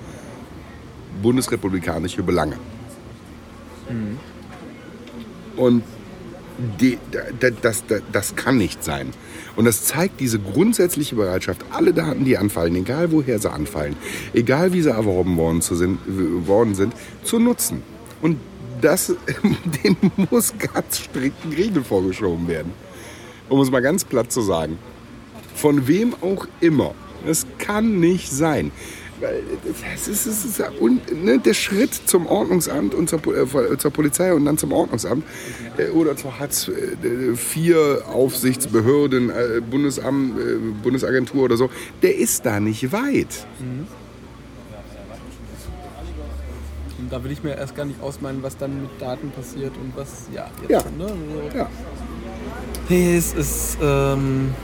bundesrepublikanische Belange. Und die, da- das, das, das kann nicht sein. Und das zeigt diese grundsätzliche Bereitschaft, alle Daten, die anfallen, egal woher sie anfallen, egal wie sie erworben worden, sind, worden sind, zu nutzen. Und das, dem muss ganz strikten Regeln vorgeschoben werden. Um es mal ganz platt zu sagen. Von wem auch immer. Das kann nicht sein. Weil das ist, das ist, und, ne, der Schritt zum Ordnungsamt und zur, äh, zur Polizei und dann zum Ordnungsamt äh, oder zur Hartz IV Aufsichtsbehörden, äh, Bundesamt, äh, Bundesagentur oder so, der ist da nicht weit. Und da will ich mir erst gar nicht ausmalen, was dann mit Daten passiert und was, ja, jetzt, Ja. Ne, so. Ja. Nee, es ist, ähm...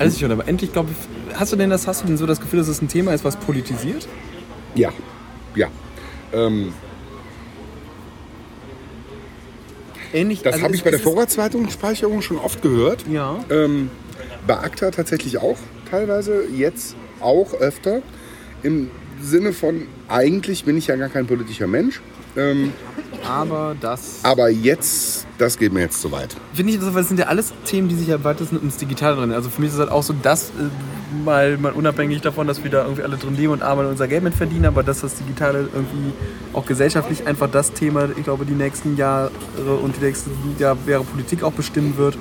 Alles schon, aber endlich glaube ich, hast du denn das, hast du denn so das Gefühl, dass es ein Thema ist, was politisiert? Ja, ja. Ähm, Ähnlich, das also habe ich bei der Vorratsdatenspeicherung schon oft gehört. Ja. Ähm, bei ACTA tatsächlich auch teilweise, jetzt auch öfter. Im Sinne von, eigentlich bin ich ja gar kein politischer Mensch. Ähm, Aber das aber jetzt, das geht mir jetzt zu weit. finde ich, also, weil das sind ja alles Themen, die sich ja weitesten ins Digitale drin. Also für mich ist es halt auch so, dass äh, mal, mal unabhängig davon, dass wir da irgendwie alle drin leben und arbeiten und unser Geld mit verdienen, aber dass das Digitale irgendwie auch gesellschaftlich einfach das Thema, ich glaube, die nächsten Jahre und die nächsten Jahre Politik auch bestimmen wird,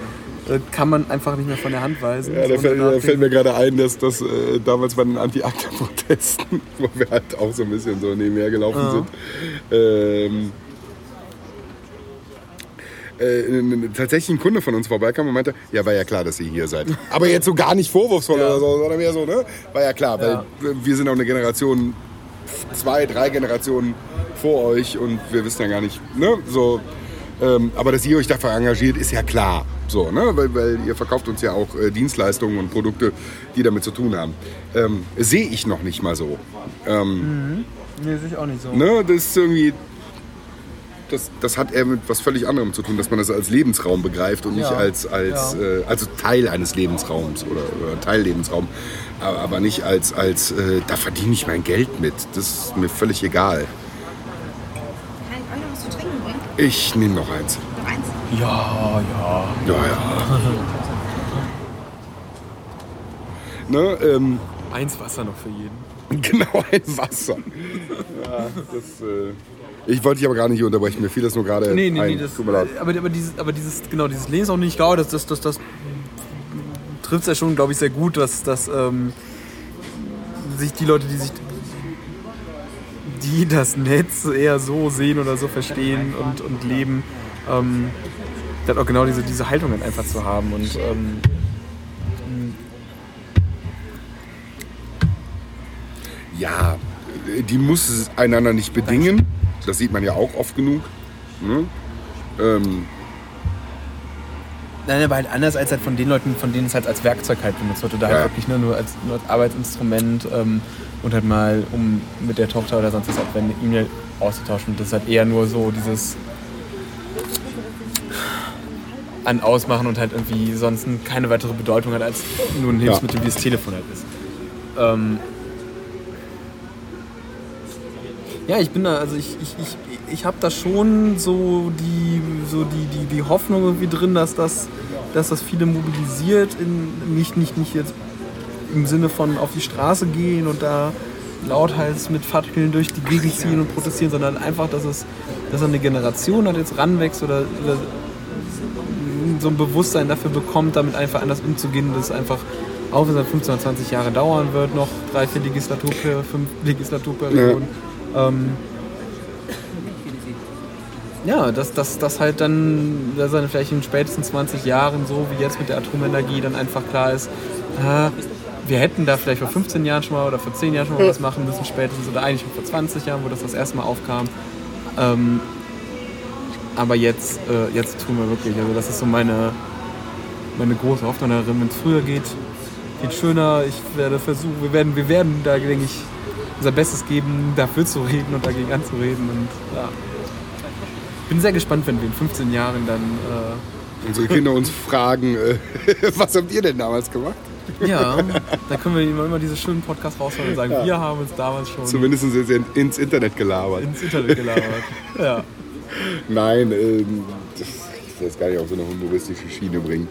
kann man einfach nicht mehr von der Hand weisen. Ja, da fällt, da fällt mir gerade ein, dass das äh, damals bei den Anti-ACTA-Protesten, wo wir halt auch so ein bisschen so nebenher gelaufen Ja. sind, ähm, äh, tatsächlich ein Kunde von uns vorbeikam und meinte, ja, war ja klar, dass ihr hier seid. Aber jetzt so gar nicht vorwurfsvoll Ja. oder so, sondern mehr so, ne? War ja klar, Ja. weil wir sind auch eine Generation, zwei, drei Generationen vor euch und wir wissen ja gar nicht, ne? So, ähm, aber dass ihr euch dafür engagiert, ist ja klar. So, ne? weil, weil ihr verkauft uns ja auch äh, Dienstleistungen und Produkte, die damit zu tun haben. Ähm, Sehe ich noch nicht mal so. Ähm, Nee, sehe ich auch nicht so. Ne, das ist irgendwie. Das, das hat eher mit was völlig anderem zu tun, dass man das als Lebensraum begreift und nicht Ja. als, als Ja. äh, also Teil eines Lebensraums oder, oder Teillebensraum, aber, aber nicht als, als äh, da verdiene ich mein Geld mit. Das ist mir völlig egal. Kann ich euch noch was zu trinken bringen? Ich nehme noch eins. Noch eins? Ja, ja. Ja, ja. ne, ähm, Eins Wasser noch für jeden. genau, ein Wasser. Ja, das, äh, ich wollte dich aber gar nicht unterbrechen, mir fiel das nur gerade Nee, nee, ein. nee, das, Tut mir leid. aber, aber, dieses, aber dieses, genau, dieses Lebensraum nicht, ich glaube, das, das, das, das trifft es ja schon, glaube ich, sehr gut, dass, dass ähm, sich die Leute, die sich die das Netz eher so sehen oder so verstehen und, und leben, ähm, dann auch genau diese, diese Haltungen einfach zu haben. Und ähm, Ja, die muss es einander nicht bedingen. Das sieht man ja auch oft genug. Ne? Ähm, Nein, aber halt anders als halt von den Leuten, von denen es halt als Werkzeug halt benutzt wird. Oder Ja. halt wirklich ne, nur, als, nur als Arbeitsinstrument ähm, und halt mal, um mit der Tochter oder sonst was halt eine E-Mail auszutauschen. Das ist halt eher nur so dieses an ausmachen und halt irgendwie sonst keine weitere Bedeutung hat als nur ein Hilfsmittel, wie das Telefon halt ist. Ähm ja, ich bin da, also ich, ich, ich, ich habe da schon so die, so die, die, die Hoffnung irgendwie drin, dass das, dass das viele mobilisiert, in, nicht, nicht, nicht jetzt im Sinne von auf die Straße gehen und da lauthals mit Fackeln durch die Gegend ziehen und protestieren, sondern einfach, dass es dass eine Generation halt jetzt ranwächst oder, oder so ein Bewusstsein dafür bekommt, damit einfach anders umzugehen, dass es einfach, auch wenn es dann 15 oder 20 Jahre dauern wird, noch drei, vier Legislaturper fünf Legislaturperioden, ähm, ja, dass das, das halt dann, dass dann vielleicht in spätestens 20 Jahren, so wie jetzt mit der Atomenergie, dann einfach klar ist, ah, wir hätten da vielleicht vor 15 Jahren schon mal oder vor 10 Jahren schon mal was machen müssen, spätestens oder eigentlich vor 20 Jahren, wo das das erste Mal aufkam. Ähm, aber jetzt, äh, jetzt tun wir wirklich, also das ist so meine, meine große Hoffnung darin, wenn es früher geht, viel schöner. Ich werde versuchen, wir werden, wir werden da, denke ich, unser Bestes geben, dafür zu reden und dagegen anzureden. Und ja. Bin sehr gespannt, wenn wir in 15 Jahren dann. unsere Kinder uns fragen, äh, was habt ihr denn damals gemacht? Ja, da können wir immer, immer diese schönen Podcasts rausholen und sagen, wir haben uns damals schon Zumindest sind sie ins Internet gelabert. ins Internet gelabert. Ja. Nein, ähm, das, ich will das gar nicht auf so eine humoristische Schiene bringen.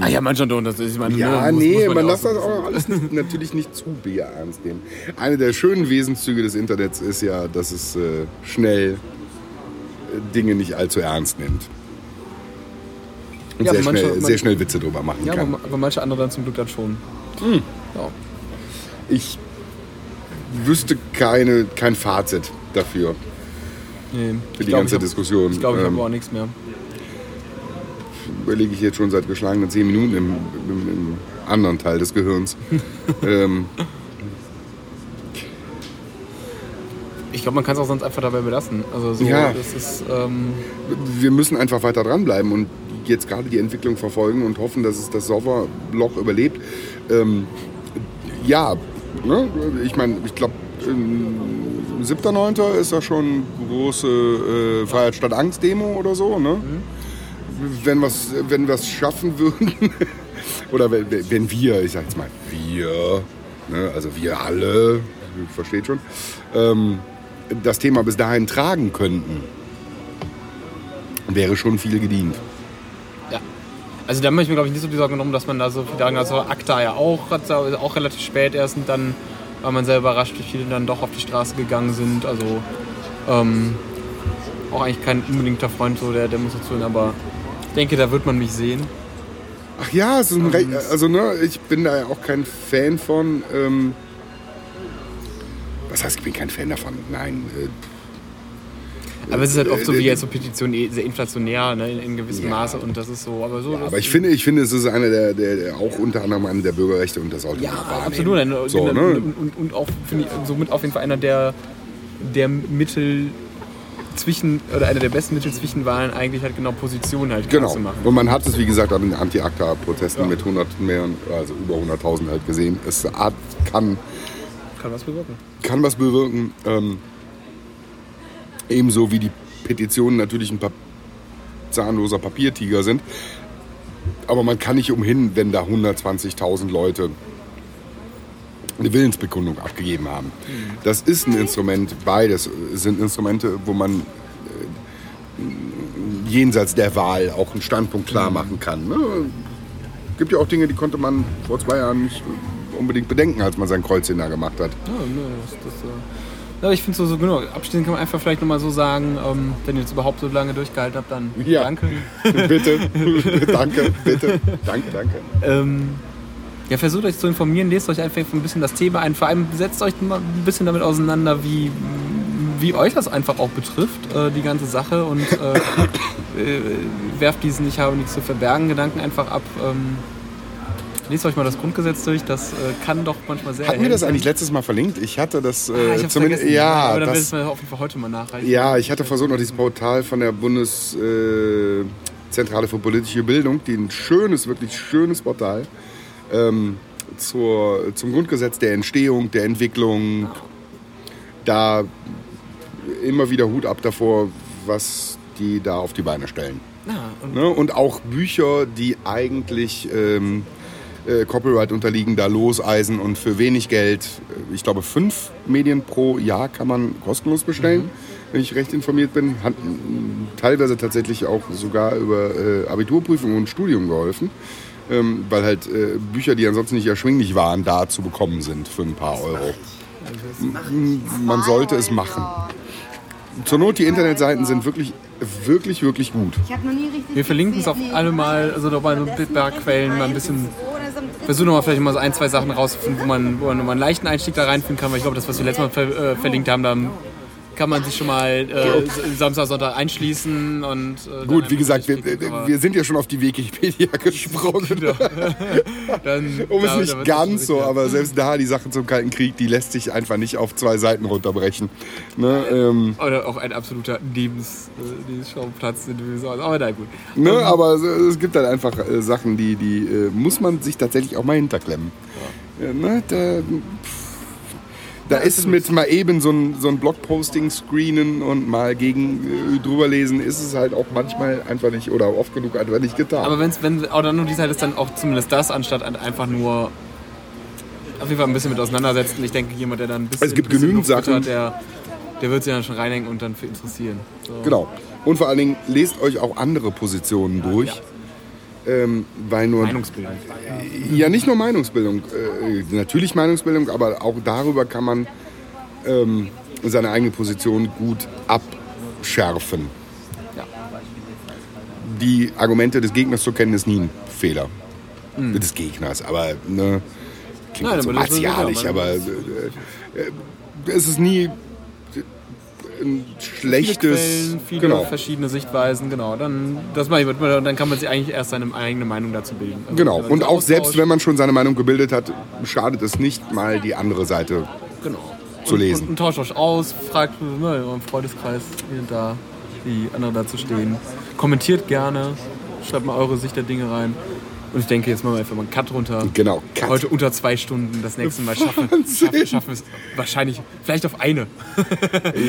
Ah ja, manchmal doch. Das ist, ich meine, Ja, ne, muss- nee, muss man ja darf das auch- alles nicht, natürlich nicht zu ernst nehmen. Eine der schönen Wesenszüge des Internets ist ja, dass es äh, schnell äh, Dinge nicht allzu ernst nimmt. Und Ja, sehr, manche- schnell, sehr schnell Witze drüber machen Ja, kann. aber, aber manche andere dann zum Glück dann schon. Hm. Ja. Ich wüsste keine, kein Fazit dafür Nee, für die glaub, ganze ich hab- Diskussion. Ich glaube, ich Ähm, habe auch nichts mehr. überlege ich jetzt schon seit geschlagenen zehn Minuten im, im, im anderen Teil des Gehirns. ähm, Ich glaube, man kann es auch sonst einfach dabei belassen. Also so, Ja. ist, ähm, wir müssen einfach weiter dranbleiben und jetzt gerade die Entwicklung verfolgen und hoffen, dass es das Serverloch überlebt. Ähm, ja, ne? ich meine, ich glaube, 7.9. ist ja schon große äh, Freiheit statt Angst Demo oder so. Ne? Wenn wir es wenn wir's schaffen würden, oder wenn, wenn wir, ich sag jetzt mal wir, ne? also wir alle, versteht schon, ähm, das Thema bis dahin tragen könnten, wäre schon viel gedient. Also da mache ich mir, glaube ich, nicht so die Sorgen drum, dass man da so viel sagen Also ACTA ja auch, hat auch relativ spät erst und dann war man sehr überrascht, wie viele dann doch auf die Straße gegangen sind. Also ähm, auch eigentlich kein unbedingter Freund so der Demonstration, aber ich denke, da wird man mich sehen. Ach ja, ist ein Re also ne, ich bin da ja auch kein Fan von. Ähm, was heißt, ich bin kein Fan davon? Nein. Äh, Aber es ist halt oft so wie jetzt so Petitionen eh sehr inflationär ne, in, in gewissem Maße und das ist so. Aber so. das Aber ich finde, ich finde, es ist eine der, der, der auch unter anderem eine der Bürgerrechte und das sollte wahrnehmen. Absolut. So, und, ne? und, und auch, finde ich, somit auf jeden Fall einer der, der Mittel zwischen, oder einer der besten Mittel zwischen Wahlen eigentlich halt genau Positionen halt Genau. zu machen. Und man hat es, wie gesagt, an den Anti-ACTA-Protesten mit hunderten mehr, also über 100.000 halt gesehen. Es hat, kann, Kann was bewirken. kann was bewirken. Ähm, ebenso wie die Petitionen natürlich ein pa zahnloser Papiertiger sind. Aber man kann nicht umhin, wenn da 120.000 Leute eine Willensbekundung abgegeben haben. Das ist ein Instrument, beides sind Instrumente, wo man äh, jenseits der Wahl auch einen Standpunkt klar machen kann. Ne? gibt ja auch Dinge, die konnte man vor zwei Jahren nicht unbedingt bedenken, als man sein Kreuzchen da gemacht hat. Ja, ne, das, das, ja, ich finde so, so genau. Abschließend kann man einfach vielleicht nochmal so sagen, ähm, wenn ihr jetzt überhaupt so lange durchgehalten habt, dann Ja. danke. bitte, danke, bitte, danke, danke. Ähm, ja, versucht euch zu informieren, lest euch einfach ein bisschen das Thema ein. Vor allem setzt euch mal ein bisschen damit auseinander, wie, wie euch das einfach auch betrifft, äh, die ganze Sache. Und äh, äh, werft diesen Ich habe nichts zu verbergen Gedanken einfach ab. Ähm, lest euch mal das Grundgesetz durch, das äh, kann doch manchmal sehr Hatten wir das eigentlich letztes Mal verlinkt? Ich hatte das sein. äh, Ah, zumindest. vergessen. Ja, Aber dann das, wir auf jeden Fall heute mal nachreichen. ja, ich hatte versucht, noch dieses Portal von der Bundeszentrale äh, für politische Bildung, die ein schönes, wirklich schönes Portal ähm, zur, zum Grundgesetz der Entstehung, der Entwicklung. Da immer wieder Hut ab davor, was die da auf die Beine stellen. Ja, und Ne? Und auch Bücher, die eigentlich ähm, äh, Copyright unterliegen, da loseisen und für wenig Geld, äh, ich glaube fünf Medien pro Jahr kann man kostenlos bestellen, wenn ich recht informiert bin. Hat teilweise tatsächlich auch sogar über äh, Abiturprüfung und Studium geholfen. Ähm, weil halt äh, Bücher, die ansonsten nicht erschwinglich waren, da zu bekommen sind für ein paar Euro. M- Man sollte es machen. Zur Not, die Internetseiten sind wirklich, wirklich, wirklich gut. Ich habe noch nie richtig. wir verlinken es auf alle mal, also nochmal so ein paar Quellen, mal ein bisschen versuche nochmal vielleicht mal so ein, zwei Sachen rauszufinden, wo man, wo man einen leichten Einstieg da reinfinden kann, weil ich glaube, das, was wir letztes Mal ver, äh, verlinkt haben, da kann man sich schon mal äh, Samstag, Sonntag einschließen und äh, Gut, wie gesagt, wir, aber wir sind ja schon auf die Wikipedia gesprungen. dann, Um es nicht ganz so, aber selbst da die Sachen zum Kalten Krieg, die lässt sich einfach nicht auf zwei Seiten runterbrechen. Ne, ähm, Oder auch ein absoluter Lebens, äh, Lebensschauplatz, aber na gut. ne, aber es, es gibt halt einfach äh, Sachen, die, die äh, muss man sich tatsächlich auch mal hinterklemmen. Ja, ne, da pff, da ist mit mal eben so ein, so ein Blogposting screenen und mal gegen äh, drüber lesen, ist es halt auch manchmal einfach nicht oder oft genug einfach nicht getan. Aber wenn's, wenn oder nur die Seite ist dann auch zumindest das, anstatt an- einfach nur auf jeden Fall ein bisschen mit auseinandersetzen. Ich denke, jemand, der dann ein bisschen, Es gibt bisschen genügend Sachen. hat, der, der wird sich dann schon reinhängen und dann für interessieren. So. Genau. Und vor allen Dingen lest euch auch andere Positionen durch. Ähm, weil nur Meinungsbildung. Ja, nicht nur Meinungsbildung. Äh, natürlich Meinungsbildung, aber auch darüber kann man ähm, seine eigene Position gut abschärfen. Ja. Die Argumente des Gegners zu kennen, ist nie ein Fehler. Des Gegners, aber ne, klingt Nein, so aber martialisch, man- aber äh, äh, es ist nie ein schlechtes. Quellen, viele genau. verschiedene Sichtweisen, genau. Dann, das mache ich, dann kann man sich eigentlich erst seine eigene Meinung dazu bilden. Also, Genau. Und auch selbst wenn man schon seine Meinung gebildet hat, schadet es nicht mal die andere Seite genau. zu und, lesen. Und, und tauscht euch aus, fragt ne, eurem Freundeskreis, hier und da, wie andere dazu stehen. Kommentiert gerne, schreibt mal eure Sicht der Dinge rein. Und ich denke, jetzt machen wir einfach mal einen Cut runter. Genau. Cut. Heute unter zwei Stunden, das nächste Mal schaffen, schaffen, schaffen wir es wahrscheinlich, vielleicht auf eine.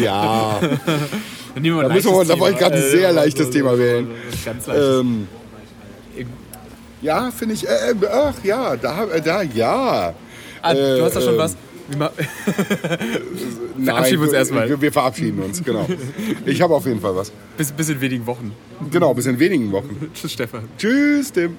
Ja. Dann nehmen wir ein Da müssen wir- leichtes da wollte ich gerade ein sehr Äh, leichtes Thema wählen. Ganz leichtes. ähm, ja, finde ich. Äh, äh, ach ja, da, äh, da ja. ah, du hast da schon äh, was. Nein, Verabschieden wir uns erstmal. Wir, wir verabschieden uns, genau. Ich habe auf jeden Fall was. bis, bis in wenigen Wochen. Genau, bis in wenigen Wochen. Tschüss, Stefan. Tschüss, Tim.